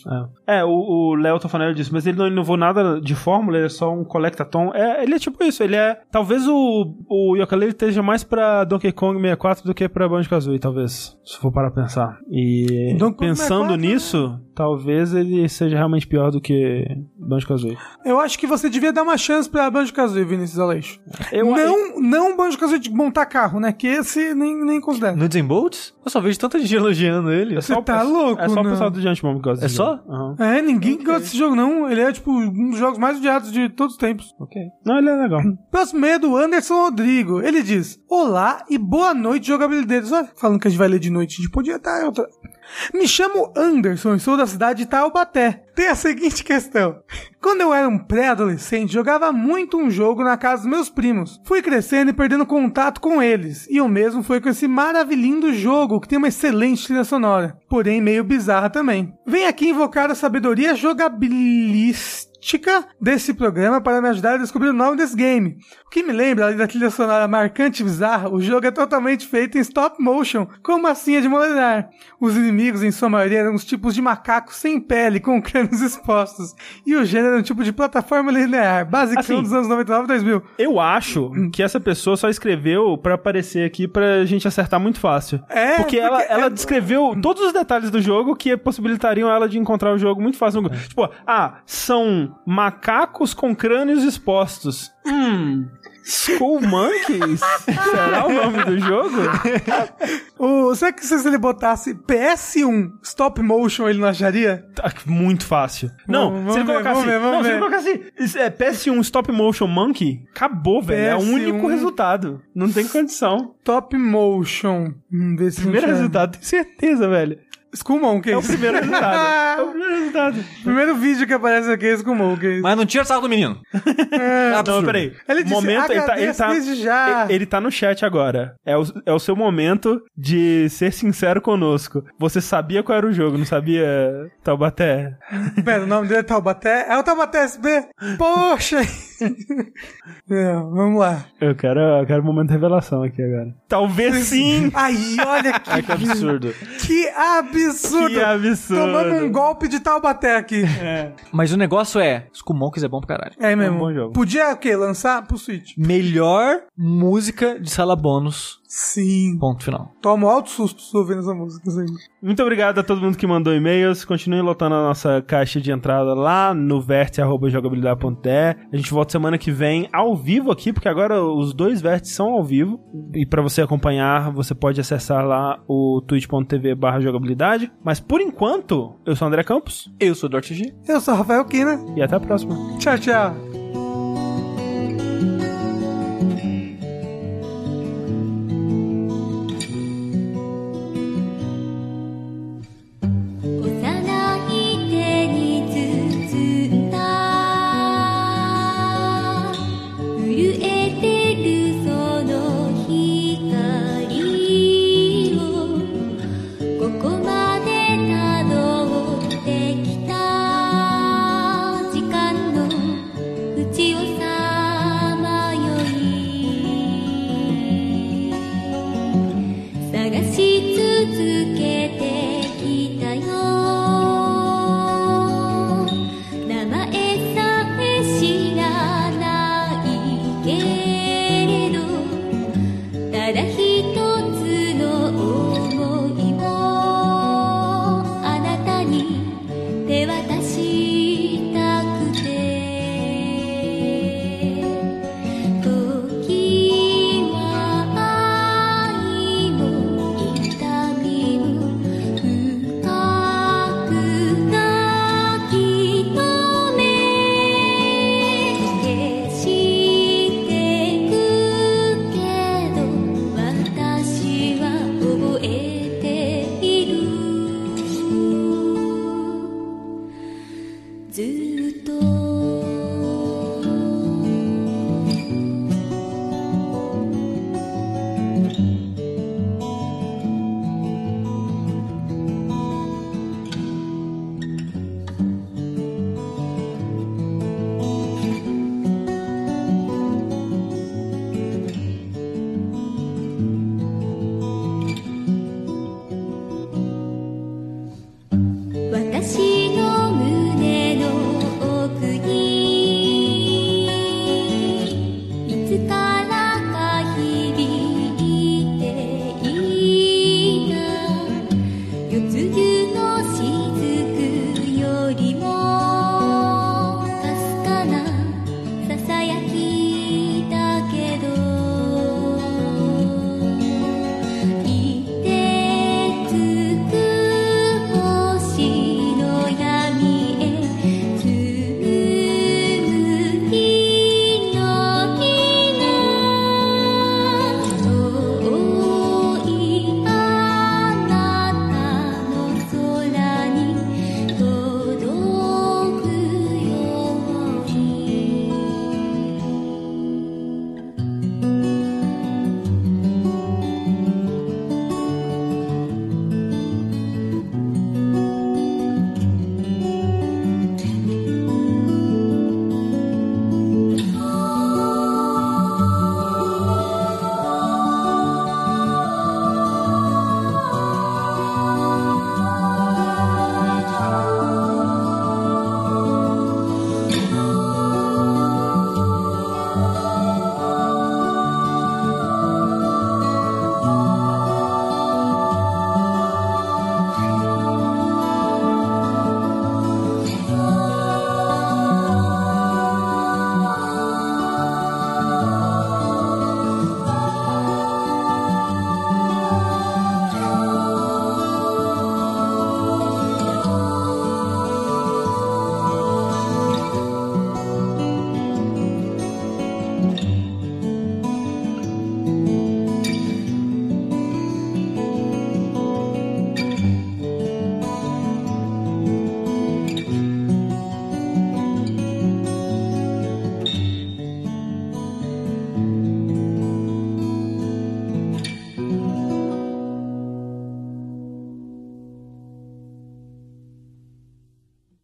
S1: É, É, o o Léo falando disso, mas ele não inovou nada de fórmula, ele é só um collectathon. É, ele é tipo isso, ele é... Talvez o, o Yooka-Laylee esteja mais pra Donkey Kong 64 do que pra Banjo-Kazooie, talvez. Se for para pensar. E
S2: Donkey
S1: pensando
S2: 64,
S1: nisso, talvez ele seja realmente pior do que Banjo-Kazooie.
S2: Eu acho que você devia dar uma chance pra Banjo-Kazooie, Vinícius Aleixo.
S1: Eu-
S2: não, não Banjo-Kazooie de montar carro, né? Que esse nem, nem considero.
S3: No Bolts? Eu só vejo tanta gente elogiando ele.
S1: É só
S2: Você
S1: o
S2: tá
S1: pessoal-
S2: louco,
S1: É só
S2: não.
S1: o pessoal do Giant Bomb que gosta
S3: É só?
S1: Aham.
S2: É, ninguém gosta desse jogo, não. Ele é, tipo, um dos jogos mais odiados de todos os tempos.
S1: Ok. Não, ele é legal.
S2: Próximo e-mail é do Anderson Rodrigo. Ele diz: Olá e boa noite, jogabilideiros. Olha, falando que a gente vai ler de noite, a gente podia estar em outra. Me chamo Anderson e sou da cidade de Taubaté. Tem a seguinte questão. Quando eu era um pré-adolescente, jogava muito um jogo na casa dos meus primos. Fui crescendo e perdendo contato com eles. E o mesmo foi com esse maravilhindo jogo que tem uma excelente trilha sonora, porém meio bizarra também. Vem aqui invocar a sabedoria jogabilística desse programa para me ajudar a descobrir o nome desse game. O que me lembra, além da trilha sonora marcante e bizarra, o jogo é totalmente feito em stop motion, com massinha de modelar. Os inimigos, em sua maioria, eram os tipos de macacos sem pele, com crânios expostos. E o gênero era um tipo de plataforma linear, basicão
S1: Assim,
S2: dos anos 99 e 2000.
S1: Eu acho que essa pessoa só escreveu pra aparecer aqui pra gente acertar muito fácil.
S2: É,
S1: porque ela,
S2: porque
S1: ela
S2: é-
S1: descreveu todos os detalhes do jogo que possibilitariam ela de encontrar o jogo muito fácil. Tipo, ah, são macacos com crânios expostos. Hum. Skull Monkeys? Será o nome do jogo?
S2: O, será que se ele botasse PS1 stop motion, ele não acharia?
S1: Tá muito fácil. Não,
S2: Vamos-
S1: se ele colocasse.
S2: vamos ver, vamos
S1: não, se ele colocasse é, PS1 Stop Motion Monkey, acabou, velho. É o
S2: PS1.
S1: único resultado. Não tem condição.
S2: Top motion. Hum,
S1: Primeiro resultado, tenho certeza, velho.
S2: Skull Monkeys.
S1: É o primeiro resultado. É o primeiro resultado.
S2: Primeiro vídeo que aparece aqui é Skull Monkeys.
S3: Mas não tira o sarro do menino. É
S1: Não,
S3: absurdo.
S1: peraí.
S2: Ele disse,
S1: momento, ele tá, ele
S2: "Agradeço
S1: tá,
S2: desde já."
S1: ele- ele tá no chat agora. É o, é o seu momento de ser sincero conosco. Você sabia qual era o jogo, não sabia, Taubaté?
S2: Pera, o nome dele é Taubaté? É o Taubaté SB? Poxa! É, vamos lá.
S1: Eu quero, eu quero um momento de revelação aqui agora. Talvez sim!
S2: Aí, olha que,
S3: Ai, que absurdo.
S2: que absurdo!
S1: Que absurdo.
S2: Tomamos um golpe de Taubaté aqui.
S3: Mas o negócio é, Skull Monkeys é bom pra caralho.
S2: É mesmo.
S1: um bom jogo.
S2: Podia o quê? Lançar pro Switch?
S3: Melhor música de sala bônus.
S2: Sim.
S3: Ponto final.
S2: Tomo alto susto ouvindo essa música. assim.
S1: Muito obrigado a todo mundo que mandou e-mails. Continue lotando a nossa caixa de entrada lá no vértice.jogabilidade.de. A gente volta semana que vem ao vivo aqui, porque agora os dois vértices são ao vivo. E pra você acompanhar, você pode acessar lá o twitch.tv barra jogabilidade. Mas por enquanto, eu sou o André Campos
S3: Eu sou o Dortg.
S2: Eu sou o Rafael Kina.
S1: e até a próxima.
S2: Tchau, tchau.